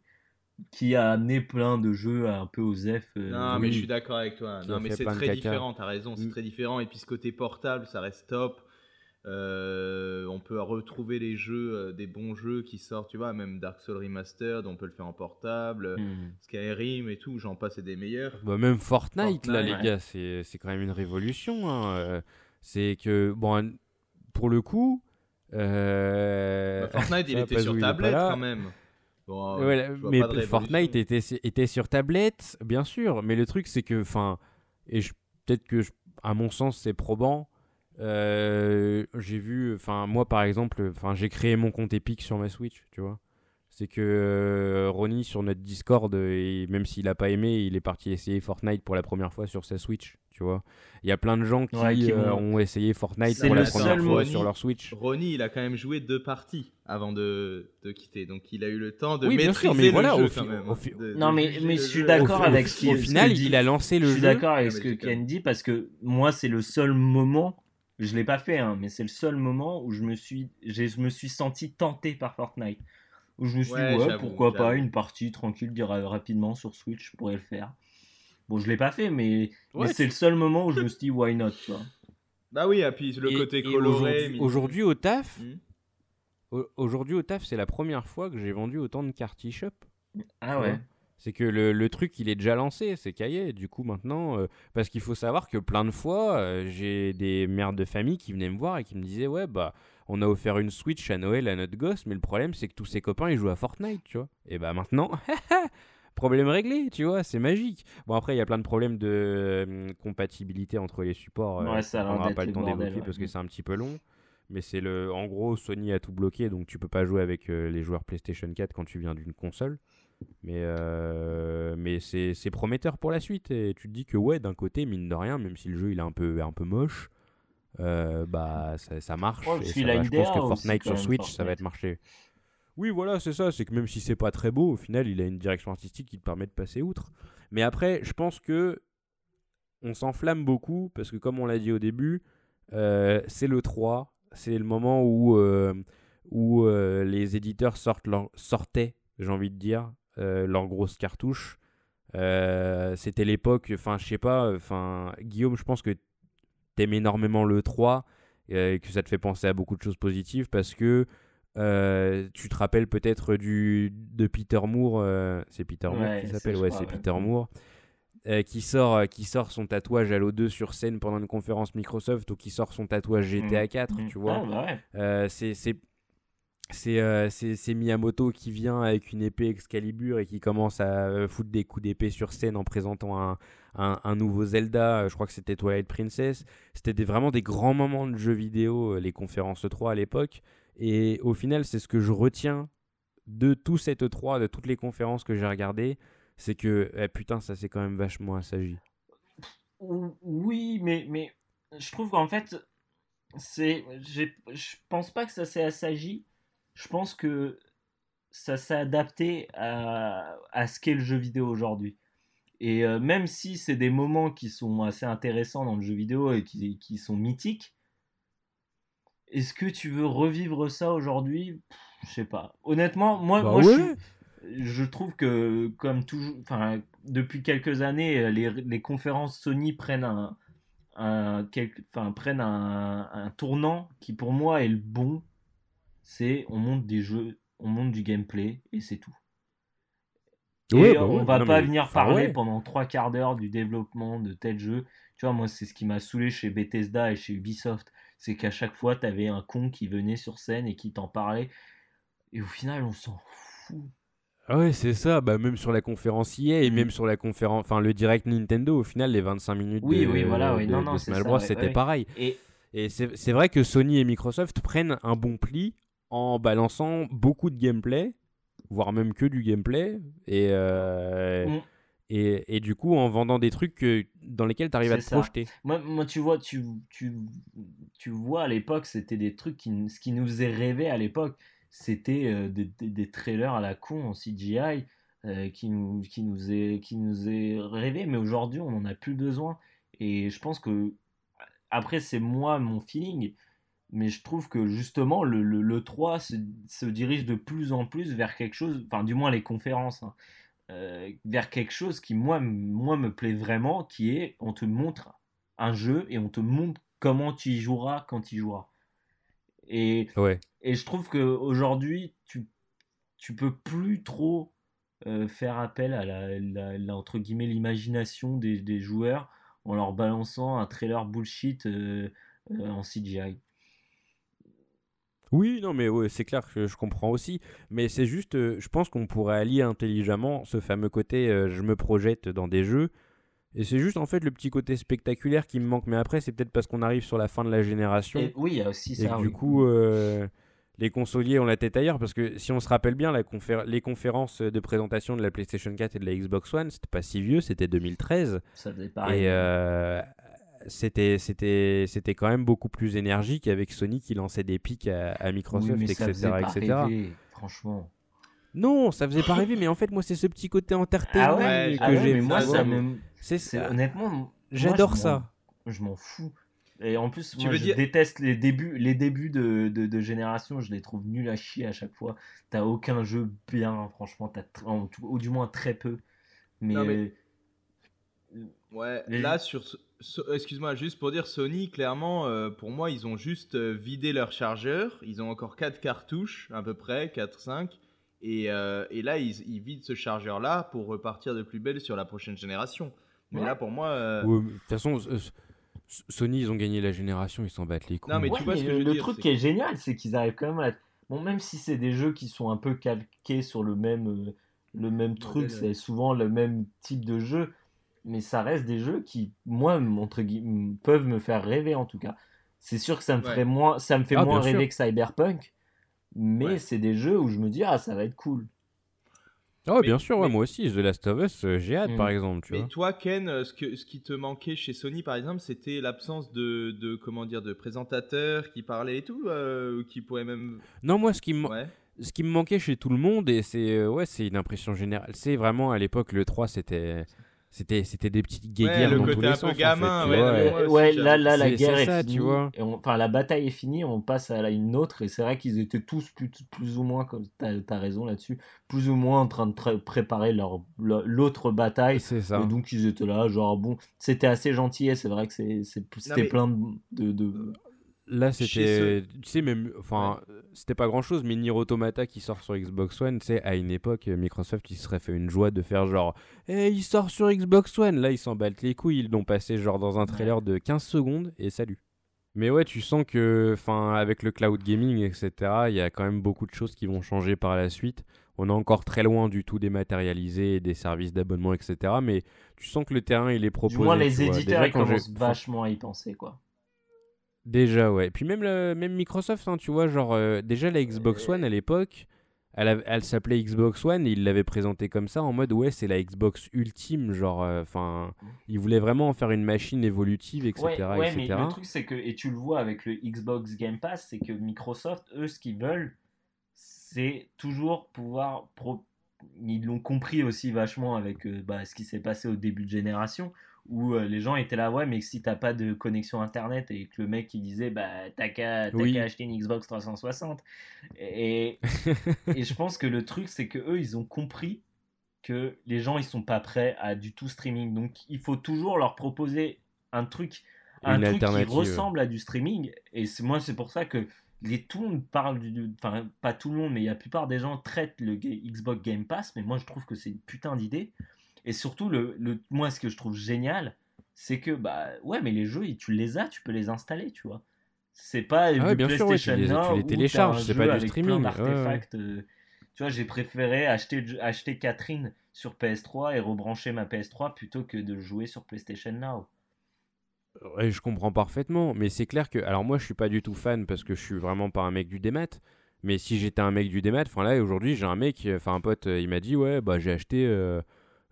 qui a amené plein de jeux un peu aux F. Euh, non, mais je suis d'accord avec toi. Non, mais c'est très différent, t'as raison, c'est mm. très différent. Et puis ce côté portable, ça reste top. Euh, on peut retrouver les jeux, euh, des bons jeux qui sortent, tu vois, même Dark Souls Remastered, on peut le faire en portable, mm. Skyrim et tout, j'en passe, c'est des meilleurs. Bah, même Fortnite, là, les gars, c'est quand même une révolution. Hein. C'est que, bon, pour le coup. Euh... Bah, Fortnite, [LAUGHS] il était sur tablette quand même. mais Fortnite était, était sur tablette, bien sûr. Mais le truc, c'est que, enfin, et peut-être que, à mon sens, c'est probant. Euh, j'ai vu, enfin, moi par exemple, enfin, j'ai créé mon compte Epic sur ma Switch, tu vois. C'est que euh, Ronnie sur notre Discord, et même s'il a pas aimé, il est parti essayer Fortnite pour la première fois sur sa Switch. Tu vois, il y a plein de gens qui, euh, ont essayé Fortnite pour la première fois sur leur Switch. Ronnie, il a quand même joué deux parties avant de, de quitter, donc il a eu le temps de oui, maîtriser mais voilà, jeu non, mais, mais je suis d'accord avec ce Au final, il a lancé le jeu. Je suis d'accord avec ce que Ken dit parce que moi, c'est le seul moment je l'ai pas fait, hein, mais c'est le seul moment où je me suis, je me suis senti tenté par Fortnite je me suis dit, ouais, pourquoi pas une partie tranquille, dire rapidement sur Switch, je pourrais le faire. Bon, je l'ai pas fait, mais, c'est le seul moment où je [LAUGHS] me suis dit, why not, tu vois. Bah oui, et puis le côté coloré. Aujourd'hui au taf, hmm. aujourd'hui au taf, c'est la première fois que j'ai vendu autant de cartes eShop. Ah ouais. C'est que le, le, truc, il est déjà lancé, c'est cahier. Du coup, maintenant, euh, parce qu'il faut savoir que plein de fois, euh, j'ai des mères de famille qui venaient me voir et qui me disaient, ouais, bah, on a offert une Switch à Noël à notre gosse, mais le problème c'est que tous ses copains ils jouent à Fortnite, tu vois. Et bah maintenant, [LAUGHS] problème réglé, tu vois, c'est magique. Bon après il y a plein de problèmes de euh, compatibilité entre les supports. Euh, ouais, ça on n'aura pas le temps d'évoquer parce que c'est un petit peu long. Mais c'est le, en gros, Sony a tout bloqué, donc tu peux pas jouer avec euh, les joueurs PlayStation 4 quand tu viens d'une console. Mais, mais c'est, prometteur pour la suite. Et tu te dis que ouais, d'un côté, mine de rien, même si le jeu il est un peu, un peu moche, euh, bah ça, marche. Je, pense que Fortnite sur Switch, ça va être marché. Oui, voilà, c'est ça. C'est que même si c'est pas très beau, au final, il a une direction artistique qui te permet de passer outre. Mais après, je pense que on s'enflamme beaucoup parce que, comme on l'a dit au début, euh, c'est le 3. C'est le moment où, euh, où les éditeurs sortent leur, sortaient, j'ai envie de dire, leurs grosses cartouches. C'était l'époque, enfin, je sais pas, enfin, Guillaume, je pense que t'aimes énormément le 3 euh, et que ça te fait penser à beaucoup de choses positives parce que euh, tu te rappelles peut-être du de Peter Moore, euh, c'est Peter Moore qui s'appelle, ouais, c'est Peter Moore, qui sort qui sort son tatouage Halo 2 sur scène pendant une conférence Microsoft ou qui sort son tatouage GTA 4, mm. mm. tu vois. Ah, bah c'est c'est Miyamoto qui vient avec une épée Excalibur et qui commence à foutre des coups d'épée sur scène en présentant un, un, nouveau Zelda, euh, je crois que c'était Twilight Princess. C'était vraiment des grands moments de jeux vidéo, euh, les conférences 3 à l'époque. Et au final, c'est ce que je retiens de tout cette 3, de toutes les conférences que j'ai regardées, c'est que eh, putain, ça c'est quand même vachement assagi. Oui, mais, je trouve qu'en fait, c'est, je pense pas que ça s'est assagi. Je pense que ça s'est adapté à ce qu'est le jeu vidéo aujourd'hui. Et euh, même si c'est des moments qui sont assez intéressants dans le jeu vidéo et qui, qui sont mythiques, est-ce que tu veux revivre ça aujourd'hui? Je sais pas. Honnêtement, moi, bah moi je, trouve que, comme toujours, depuis quelques années, les, les, conférences Sony prennent un, un, enfin, prennent un, un, tournant qui, pour moi, est le bon. C'est on monte des jeux, on monte du gameplay et c'est tout. Et bah on va pas venir parler pendant trois quarts d'heure du développement de tel jeu. Tu vois, moi, c'est ce qui m'a saoulé chez Bethesda et chez Ubisoft. C'est qu'à chaque fois, tu avais un con qui venait sur scène et qui t'en parlait. Et au final, on s'en fout. Ah ouais, c'est ça. Bah, même sur la conférence IA et mm. même sur la conférence, enfin le direct Nintendo, au final, les 25 minutes oui, de, oui, voilà, oui. non, non, Smash Bros, c'était pareil. Et, et c'est vrai que Sony et Microsoft prennent un bon pli en balançant beaucoup de gameplay voire même que du gameplay. Et, euh, mm. et, et, du coup, en vendant des trucs dans lesquels tu arrives à te projeter. Moi, moi, tu vois, tu, tu, tu vois à l'époque, c'était des trucs qui, ce qui nous faisait rêver à l'époque, c'était euh, des, des, trailers à la con en CGI. Euh, qui nous qui nous est qui nous est rêvé mais aujourd'hui on n'en a plus besoin et je pense que après c'est moi mon feeling mais je trouve que justement le, le, 3 se, dirige de plus en plus vers quelque chose, enfin du moins les conférences, hein, euh, vers quelque chose qui moi, moi me plaît vraiment, qui est on te montre un jeu et on te montre comment tu y joueras quand tu y joueras. Et, ouais. et je trouve qu'aujourd'hui, tu, tu peux plus trop euh, faire appel à la, entre guillemets l'imagination des, des, joueurs en leur balançant un trailer bullshit euh, en CGI. Oui, non, mais c'est clair que je comprends aussi. Mais c'est juste, euh, je pense qu'on pourrait allier intelligemment ce fameux côté euh, je me projette dans des jeux. Et c'est juste en fait le petit côté spectaculaire qui me manque. Mais après, c'est peut-être parce qu'on arrive sur la fin de la génération. oui, il y a aussi ça. Et du coup, euh, les consoliers ont la tête ailleurs parce que si on se rappelle bien, la les conférences de présentation de la PlayStation 4 et de la Xbox One, c'était pas si vieux, c'était 2013. Ça faisait pareil. Et c'était c'était c'était quand même beaucoup plus énergique avec Sony qui lançait des pics à, Microsoft, etc., etc. franchement. Non, ça faisait pas rêver, mais en fait, moi, c'est ce petit côté entertainment ah que ah j'ai. moi, ça C'est honnêtement. J'adore ça. Je m'en fous. Et en plus, moi, je déteste les débuts, les débuts de, de, génération. Je les trouve nuls à chier à chaque fois. T'as aucun jeu bien, franchement. As ou du moins très peu. Mais. Euh, ouais, là, sur. Excuse-moi, juste pour dire, Sony, clairement, euh, pour moi, ils ont juste euh, vidé leur chargeur. Ils ont encore 4 cartouches, à peu près, 4-5. Et, et, là, ils, ils vident ce chargeur-là pour repartir de plus belle sur la prochaine génération. Mais là, pour moi. De toute façon Sony, ils ont gagné la génération, ils s'en battent les couilles. Non, mais tu vois ce que le truc qui est génial, c'est qu'ils arrivent quand même à. Bon, même si c'est des jeux qui sont un peu calqués sur le même, euh, le même truc, c'est souvent le même type de jeu, mais ça reste des jeux qui, moi, entre guillemets, peuvent me faire rêver en tout cas. C'est sûr que ça me, ferait moins, ça me fait ah, moins rêver que Cyberpunk, mais c'est des jeux où je me dis, ah, ça va être cool. Oh, bien sûr, moi aussi, The Last of Us, euh, j'ai hâte, par mm. exemple. Tu mais toi, Ken, euh, ce, que, ce qui te manquait chez Sony, par exemple, c'était l'absence de, de, comment dire, de présentateurs qui parlaient et tout, euh, qui pourraient même. Non, moi, ce qui me. Ce qui me manquait chez tout le monde, et c'est ouais, c'est une impression générale, c'est vraiment à l'époque, le 3, c'était c'était, c'était des petites guéguerres ouais, dans tous les sens. gamin, ouais, ouais, là, là, la guerre est, ça, finie. Tu vois. Et enfin, la bataille est finie, on passe à une autre, et c'est vrai qu'ils étaient tous plus, plus ou moins, comme t'as, as raison là-dessus, plus ou moins en train de préparer leur, l'autre bataille. C'est ça. Et donc ils étaient là, genre bon, c'était assez gentil, et c'est vrai que c'est, c'était plein de, de, Là, c'était. Tu sais, même. Enfin, c'était pas grand chose, mais Nier Automata qui sort sur Xbox One, tu sais, à une époque, Microsoft, il serait fait une joie de faire genre. Eh, il sort sur Xbox One Là, ils s'en battent les couilles, ils l'ont passé genre dans un trailer de 15 secondes et salut. Mais ouais, tu sens que, enfin, avec le cloud gaming, etc., il y a quand même beaucoup de choses qui vont changer par la suite. On est encore très loin du tout dématérialisé, des services d'abonnement, etc. Mais tu sens que le terrain, il est proposé. Du moins, les éditeurs, ils commencent vachement à y penser, quoi. Déjà, ouais. Puis même, le, même Microsoft, hein, tu vois, genre, euh, déjà la Xbox One à l'époque, elle, elle s'appelait Xbox One et ils l'avaient présentée comme ça en mode, ouais, c'est la Xbox ultime, genre, euh, enfin, ils voulaient vraiment en faire une machine évolutive, etc. Ouais, mais le truc, c'est que, et tu le vois avec le Xbox Game Pass, c'est que Microsoft, eux, ce qu'ils veulent, c'est toujours pouvoir. Ils l'ont compris aussi vachement avec euh, bah, ce qui s'est passé au début de génération où euh, les gens étaient là, ouais, mais si t'as pas de connexion internet et que le mec il disait, bah t'as qu'à acheter une Xbox 360. Et, et je pense que le truc, c'est que eux, ils ont compris que les gens ils sont pas prêts à du tout streaming. Donc il faut toujours leur proposer un truc, un truc qui ressemble à du streaming. Et moi, c'est pour ça que les, tout le monde parle du. Enfin, pas tout le monde, mais la plupart des gens traitent le Xbox Game Pass. Mais moi, je trouve que c'est une putain d'idée. Et surtout, le, le, moi, ce que je trouve génial, c'est que, bah, ouais, mais les jeux, tu les as, tu peux les installer, tu vois. C'est pas ah du PlayStation sûr, tu, les, télécharges, c'est pas du streaming. Euh, tu vois, j'ai préféré acheter, acheter Catherine sur PS3 et rebrancher ma PS3 plutôt que de jouer sur PlayStation Now. Ouais, je comprends parfaitement, mais c'est clair que. Alors, moi, je suis pas du tout fan parce que je suis vraiment pas un mec du démat. Mais si j'étais un mec du démat, enfin là, aujourd'hui, j'ai un mec, enfin un pote, il m'a dit, ouais, bah j'ai acheté. Euh,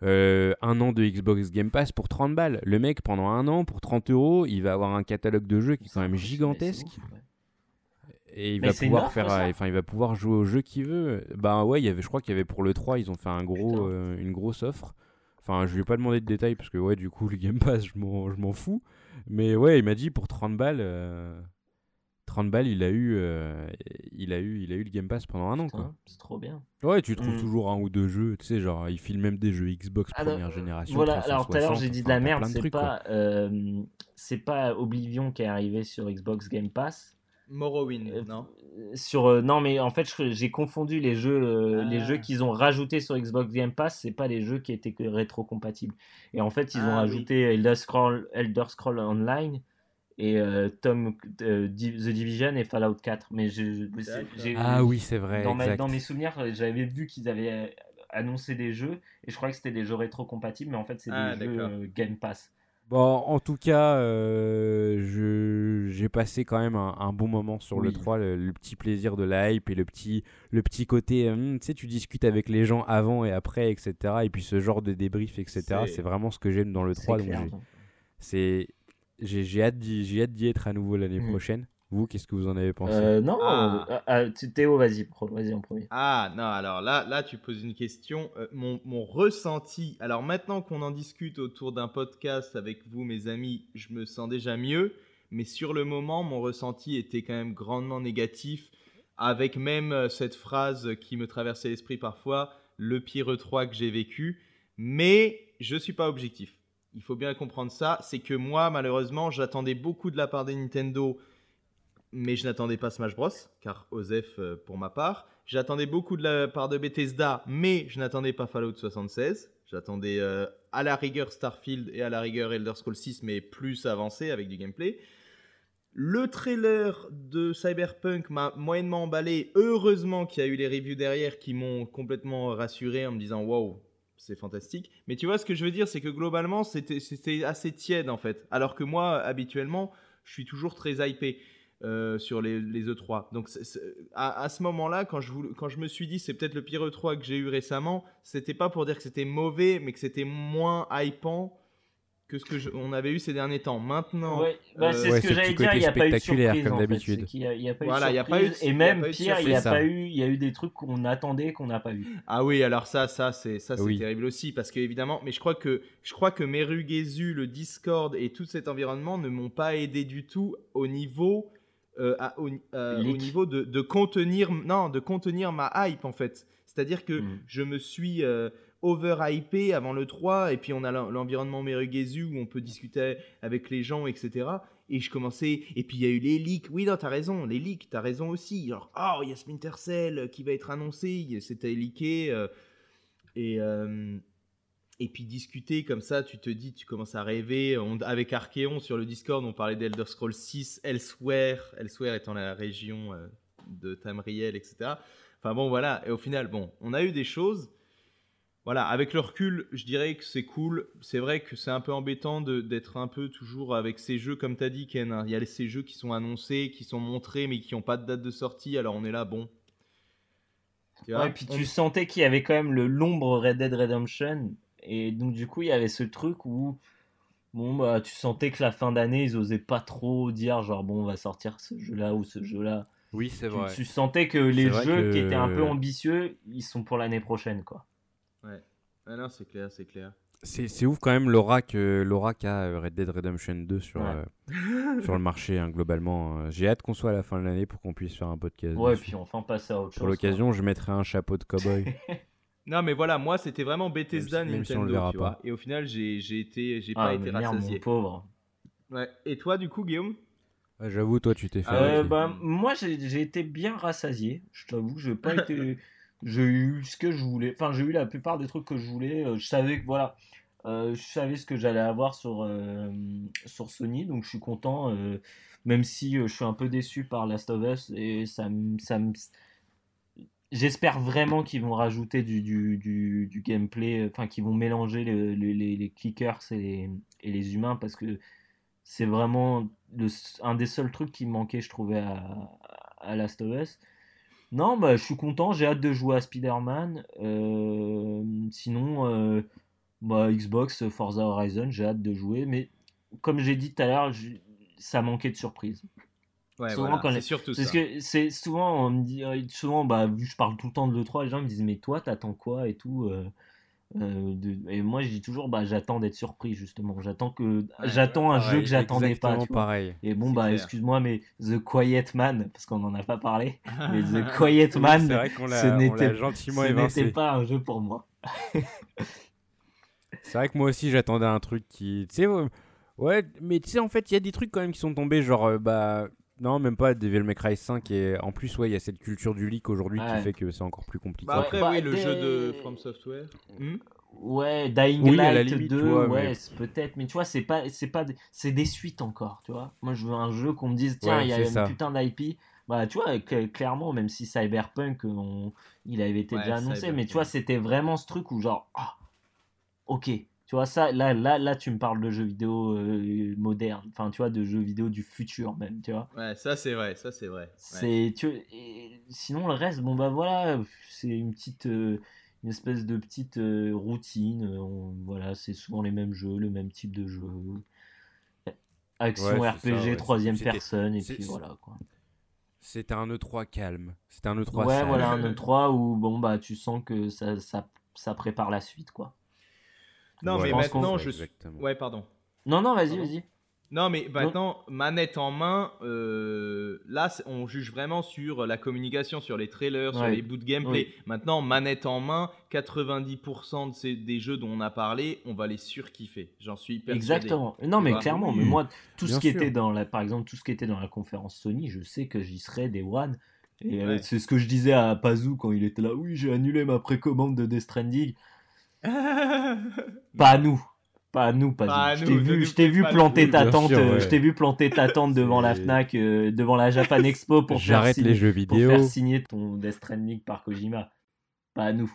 euh, un an de Xbox Game Pass pour 30 balles. Le mec, pendant un an, pour 30 euros, il va avoir un catalogue de jeux qui est quand même gigantesque. Et il va pouvoir faire, enfin, il va pouvoir jouer au jeu qu'il veut. Bah ouais, il y avait, je crois qu'il y avait pour le 3, ils ont fait un gros, euh, une grosse offre. Enfin, je lui ai pas demandé de détails parce que ouais, du coup, le Game Pass, je m'en fous. Mais ouais, il m'a dit pour 30 balles. Euh, 30 balles, il a eu, euh, il a eu, il a eu le Game Pass pendant un an, quoi. C'est trop bien. Ouais, tu trouves mm. toujours un ou deux jeux, tu sais, genre, il file même des jeux Xbox première génération. Voilà, alors tout à l'heure j'ai dit de la merde, c'est pas, euh, c'est pas Oblivion qui est arrivé sur Xbox Game Pass. Morrowind, euh, non Sur non, mais en fait j'ai confondu les jeux, les jeux ah. qu'ils ont rajoutés sur Xbox Game Pass, c'est pas les jeux qui étaient rétro-compatibles. Et en fait ils ont ah ajouté Elder Scroll, Elder Scroll Online et euh, Tom euh, The Division et Fallout 4. Mais je, ah oui, c'est vrai. Dans, dans, mes souvenirs, j'avais vu qu'ils avaient euh, annoncé des jeux et je crois que c'était des jeux rétro-compatibles, mais en fait, c'est ah, des jeux Game Pass. Bon, en tout cas, euh, j'ai passé quand même un, bon moment sur le 3, le, petit plaisir de la hype et le petit, le petit côté, euh, tu sais, tu discutes avec les gens avant et après, etc. Et puis ce genre de débrief, etc. C'est vraiment ce que j'aime dans le 3. c'est j'ai hâte d'y être à nouveau l'année mm. prochaine. Vous, qu'est-ce que vous en avez pensé? Euh, Non, ah. Euh, ah, Théo, vas-y, vas-y en premier. Ah non, alors là, là, tu poses une question. Euh, mon, mon, ressenti. Alors maintenant qu'on en discute autour d'un podcast avec vous, mes amis, je me sens déjà mieux. Mais sur le moment, mon ressenti était quand même grandement négatif, avec même cette phrase qui me traversait l'esprit parfois, le pire 3 que j'ai vécu. Mais je suis pas objectif. Il faut bien comprendre ça. C'est que moi, malheureusement, j'attendais beaucoup de la part des Nintendo mais je n'attendais pas Smash Bros, car Osef euh, pour ma part. J'attendais beaucoup de la part de Bethesda, mais je n'attendais pas Fallout 76. J'attendais euh, à la rigueur Starfield et à la rigueur Elder Scrolls 6, mais plus avancé avec du gameplay. Le trailer de Cyberpunk m'a moyennement emballé. Heureusement qu'il y a eu les reviews derrière qui m'ont complètement rassuré en me disant wow, c'est fantastique. Mais tu vois, ce que je veux dire, c'est que globalement, c'était assez tiède en fait. Alors que moi, habituellement, je suis toujours très hypé. Euh, sur les, E3. Donc à, ce moment-là, quand je, quand je me suis dit c'est peut-être le pire E3 que j'ai eu récemment, c'était pas pour dire que c'était mauvais, mais que c'était moins hypant que ce que on avait eu ces derniers temps. Maintenant, bah, c'est ce que j'allais dire. Il n'y a pas eu de surprise comme d'habitude. Il n'y a, pas eu voilà, y a pas eu et même pire, il y a pas eu, il y a eu des trucs qu'on attendait qu'on n'a pas eu. Ah oui, alors ça, ça c'est ça c'est terrible aussi parce que évidemment, mais je crois que je crois que Merugezu, le Discord et tout cet environnement ne m'ont pas aidé du tout au niveau euh, euh, au, niveau de, contenir, non, de contenir ma hype en fait. C'est-à-dire que hmm. je me suis euh, over-hypé avant le 3 et puis on a l'environnement Merugezu où on peut discuter avec les gens, etc. Et je commençais, et puis il y a eu les leaks. Oui, non, t'as raison, les leaks, t'as raison aussi. Alors, oh, il y a Splinter Cell qui va être annoncé, c'était leaké. et, et puis discuter comme ça, tu te dis, tu commences à rêver. avec Archeon sur le Discord, on parlait d'Elder Scrolls 6, Elsewhere, Elsewhere étant la région euh, de Tamriel, etc. Enfin bon, voilà. Et au final, bon, on a eu des choses. Voilà, avec le recul, je dirais que c'est cool. C'est vrai que c'est un peu embêtant d'être un peu toujours avec ces jeux, comme tu as dit, Ken. Hein. Il y a ces jeux qui sont annoncés, qui sont montrés, mais qui n'ont pas de date de sortie. Alors on est là, bon. ouais, et puis tu sentais qu'il y avait quand même le l'ombre Red Dead Redemption et donc, du coup, il y avait ce truc où bon, bah, tu sentais que la fin d'année, ils osaient pas trop dire genre, bon, on va sortir ce jeu-là ou ce jeu-là. Oui, c'est vrai. Tu sentais que les jeux qui étaient un peu ambitieux, ils sont pour l'année prochaine, quoi. Ah non, c'est clair, c'est clair. C'est ouf quand même l'aura qu'a euh, Red Dead Redemption 2 sur, euh, sur le marché hein, globalement. Euh. J'ai hâte qu'on soit à la fin de l'année pour qu'on puisse faire un podcast. Ouais, puis enfin passer à autre chose. Pour l'occasion, je mettrai un chapeau de cowboy. [LAUGHS] Non, mais voilà, moi c'était vraiment Bethesda Nintendo, tu vois. Et au final, j'ai été, j'ai pas ah, été rassasié. pauvre. Ouais. Et toi, du coup, Guillaume? J'avoue, toi, tu t'es fait. Euh, bah, moi, j'ai été bien rassasié. Je t'avoue, j'ai pas [LAUGHS] été. J'ai eu ce que je voulais. Enfin, j'ai eu la plupart des trucs que je voulais. Euh, je savais voilà. Euh, je savais ce que j'allais avoir sur, sur Sony, donc je suis content. même si je suis un peu déçu par Last of Us et ça ça J'espère vraiment qu'ils vont rajouter du, du, du, gameplay, enfin qu'ils vont mélanger les, les, clickers et les, et les, humains parce que c'est vraiment le, un des seuls trucs qui manquait, je trouvais, à, à Last of Us. Non, bah, je suis content, j'ai hâte de jouer à Spider-Man. Euh, sinon, euh, bah, Xbox, Forza Horizon, j'ai hâte de jouer. Mais comme j'ai dit tout à l'heure, ça manquait de surprise. Ouais, souvent c'est surtout Parce que c'est souvent, on me dit, souvent, bah, vu que je parle tout le temps de l'E3, les gens me disent, mais toi, t'attends quoi et tout. Euh, euh, et moi, je dis toujours, bah, j'attends d'être surpris, justement. J'attends que, j'attends un jeu que j'attendais pas. pareil. Et bon, bah, excuse-moi, mais The Quiet Man, parce qu'on en a pas parlé, [LAUGHS] mais The Quiet Man, ce n'était pas un jeu pour moi. [LAUGHS] c'est vrai que moi aussi, j'attendais un truc qui, tu sais, ouais, mais tu sais, en fait, il y a des trucs quand même qui sont tombés, genre, bah non, même pas Devil May Cry 5. Et en plus, ouais, il y a cette culture du leak aujourd'hui qui fait que c'est encore plus compliqué. Bah après, oui, le jeu de From Software. Hmm ouais, Dying Light 2, ouais, peut-être. Mais tu vois, c'est pas, c'est pas, c'est des suites encore, tu vois. Moi, je veux un jeu qu'on me dise, tiens, il y a une putain d'IP. Bah, tu vois, clairement, même si Cyberpunk, il avait été déjà annoncé, mais tu vois, c'était vraiment ce truc où genre, ah, ok, Tu vois, ça, là, là, là, tu me parles de jeux vidéo euh, modernes, enfin, tu vois, de jeux vidéo du futur même, tu vois. Ouais, ça c'est vrai, ça c'est vrai. C'est, tu... sinon, le reste, bon, bah voilà, c'est une petite, euh, une espèce de petite euh, routine. voilà, c'est souvent les mêmes jeux, le même type de jeu. Action RPG, troisième personne, et puis voilà, quoi. C'était un E3 calme. C'était un E3 Ouais, voilà, un [LAUGHS] E3 où, bon, bah, tu sens que ça, ça, ça prépare la suite, quoi. Non, mais maintenant, je suis. Ouais, pardon. Non, non, vas-y, vas-y. Non, mais maintenant, manette en main, euh, là, on juge vraiment sur la communication, sur les trailers, sur les bouts de gameplay. Maintenant, manette en main, 90% de ces, des jeux dont on a parlé, on va les surkiffer. J'en suis persuadé. Exactement. Non, mais clairement, mais moi, tout ce qui était dans la, par exemple, tout ce qui était dans la conférence Sony, je sais que j'y serais des one. Et euh, c'est ce que je disais à Pazou quand il était là. Oui, j'ai annulé ma précommande de Death Stranding. [LAUGHS] pas à nous. Pas à nous, pas, Je t'ai vu, je t'ai vu planter ta tente, je t'ai vu planter ta tente devant la Fnac, euh, devant la Japan Expo pour faire, signer, les jeux vidéo. pour faire signer ton Death Stranding par Kojima. Pas à nous.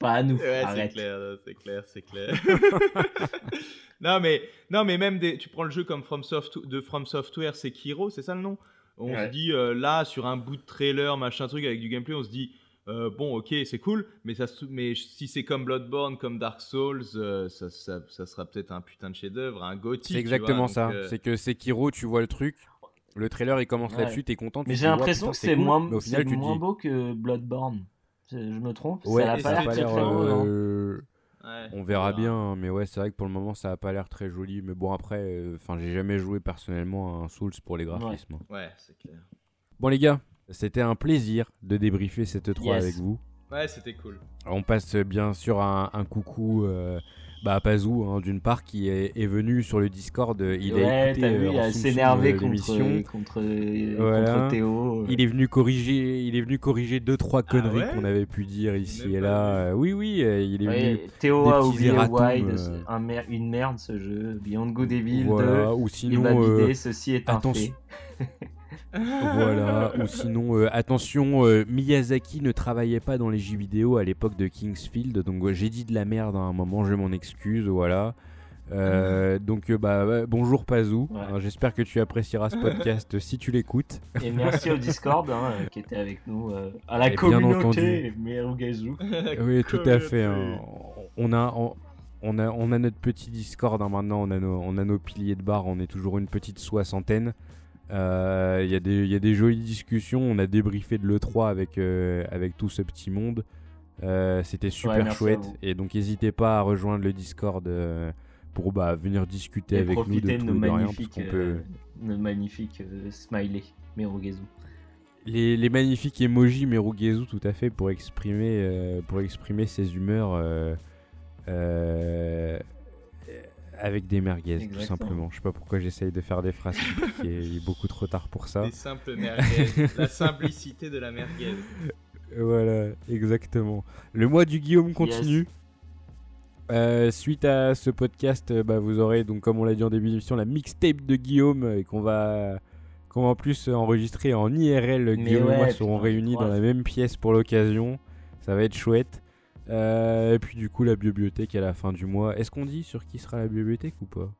Pas à nous. c'est clair, c'est clair, c'est clair. [LAUGHS] non mais non mais même des, tu prends le jeu comme From Soft, de From Software, c'est Kiro, c'est ça le nom? On se dit euh, là sur un bout de trailer, machin truc avec du gameplay, on se dit euh, bon, ok, c'est cool, mais, ça, mais si c'est comme Bloodborne, comme Dark Souls, euh, ça, ça, sera peut-être un putain de chef-d'œuvre, un gothique. C'est exactement ça. Euh, c'est que Sekiro, tu vois le truc, le trailer il commence là-dessus, t'es content. Mais j'ai l'impression que c'est moins, moins beau que Bloodborne. Je me trompe Ouais, ça a pas l'air très, très On verra bien, hein, mais ouais, c'est vrai que pour le moment ça a pas l'air très joli. Mais bon, après, enfin, j'ai jamais joué personnellement à un Souls pour les graphismes. Ouais, c'est clair. Bon, les gars, c'était un plaisir de débriefer cette 3 avec vous. Ouais, c'était cool. On passe bien sûr un, un coucou euh, bah, à Pazou, hein, d'une part, qui est, est, venu sur le Discord. Il a écouté vu, il s'énervé contre, contre, contre, Théo. Il est venu corriger, il est venu corriger deux trois ah conneries qu'on avait pu dire ici et là. oui, oui, euh, il est venu. Théo a oublié Wide, euh. un une merde ce jeu. Beyond Good Evil voilà, 2. Ou sinon, ceci est un fait. [LAUGHS] voilà, [LAUGHS] ou sinon, euh, attention, euh, Miyazaki ne travaillait pas dans les jeux vidéo à l'époque de Kingsfield, donc j'ai dit de la merde à un moment, je m'en excuse, voilà. Euh, donc bah, bonjour Pazou, j'espère que tu apprécieras ce podcast [LAUGHS] si tu l'écoutes. Et merci au Discord hein, qui était avec nous, à la communauté Merugazu. [LAUGHS] oui, tout à fait. Hein. On a... On, a, on a notre petit Discord hein, maintenant, on a, nos, on a nos piliers de bar, on est toujours une petite soixantaine. Il euh, y, y, a des jolies discussions. On a débriefé de l'E3 avec, euh, avec tout ce petit monde. Euh, c'était super chouette. Et donc, n'hésitez pas à rejoindre le Discord pour bah, venir discuter avec nous de, tout nos, magnifiques, peut... nos magnifiques smiley, Merugezu. Les, les, magnifiques emojis Merugezu, tout à fait, pour exprimer, pour exprimer ses humeurs avec des merguez, tout simplement. Je sais pas pourquoi j'essaye de faire des phrases qui est beaucoup trop tard pour ça. Des simples merguez. la simplicité de la merguez. Voilà, exactement. Le mois du Guillaume continue. Euh, suite à ce podcast, euh, bah, vous aurez donc, comme on l'a dit en début d'émission, la mixtape de Guillaume et qu'on va, qu'on va en plus enregistrer en IRL. Guillaume et moi seront réunis dans la même pièce pour l'occasion. Ça va être chouette. Euh, et puis du coup la bibliothèque à la fin du mois. Est-ce qu'on dit sur qui sera la bibliothèque ou pas?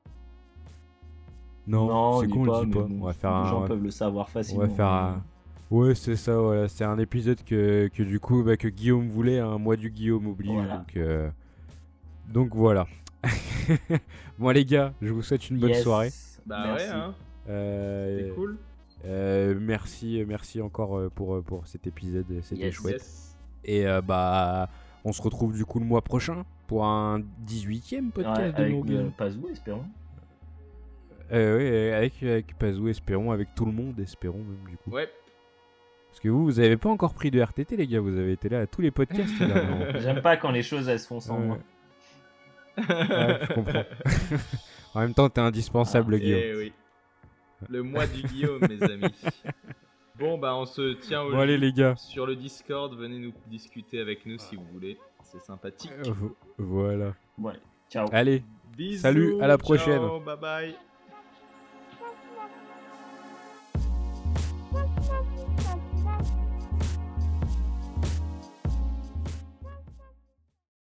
Non, c'est qu'on le dit pas. on va faire les gens peuvent le savoir facilement. On va faire un... Ouais, c'est ça, voilà. C'est un épisode que, que du coup, bah, que Guillaume voulait, un mois du Guillaume oublié. Donc, euh, donc voilà. [LAUGHS] bon, les gars, je vous souhaite une bonne soirée. Bah merci. ouais, hein. Euh, cool. merci, merci encore pour, pour cet épisode, c'était chouette. Et bah on se retrouve du coup le mois prochain pour un 18ème podcast de avec euh, Pazou, espérons. Euh, oui, avec, avec Pazou, espérons, avec tout le monde, espérons même du coup. Ouais. Parce que vous, vous avez pas encore pris de RTT, les gars, vous avez été là à tous les podcasts. [LAUGHS] J'aime pas quand les choses elles se font sans moi. ouais, je comprends. [LAUGHS] en même temps, t'es indispensable, ah, Guillaume. Eh oui. Le mois du Guillaume, mes amis. [LAUGHS] Bon, bah on se tient au bon, allez, les gars. sur le Discord. Venez nous discuter avec nous si vous voulez. C'est sympathique. Euh, voilà. Ouais, ciao. Allez, Bisous, salut, à la prochaine. bye bye.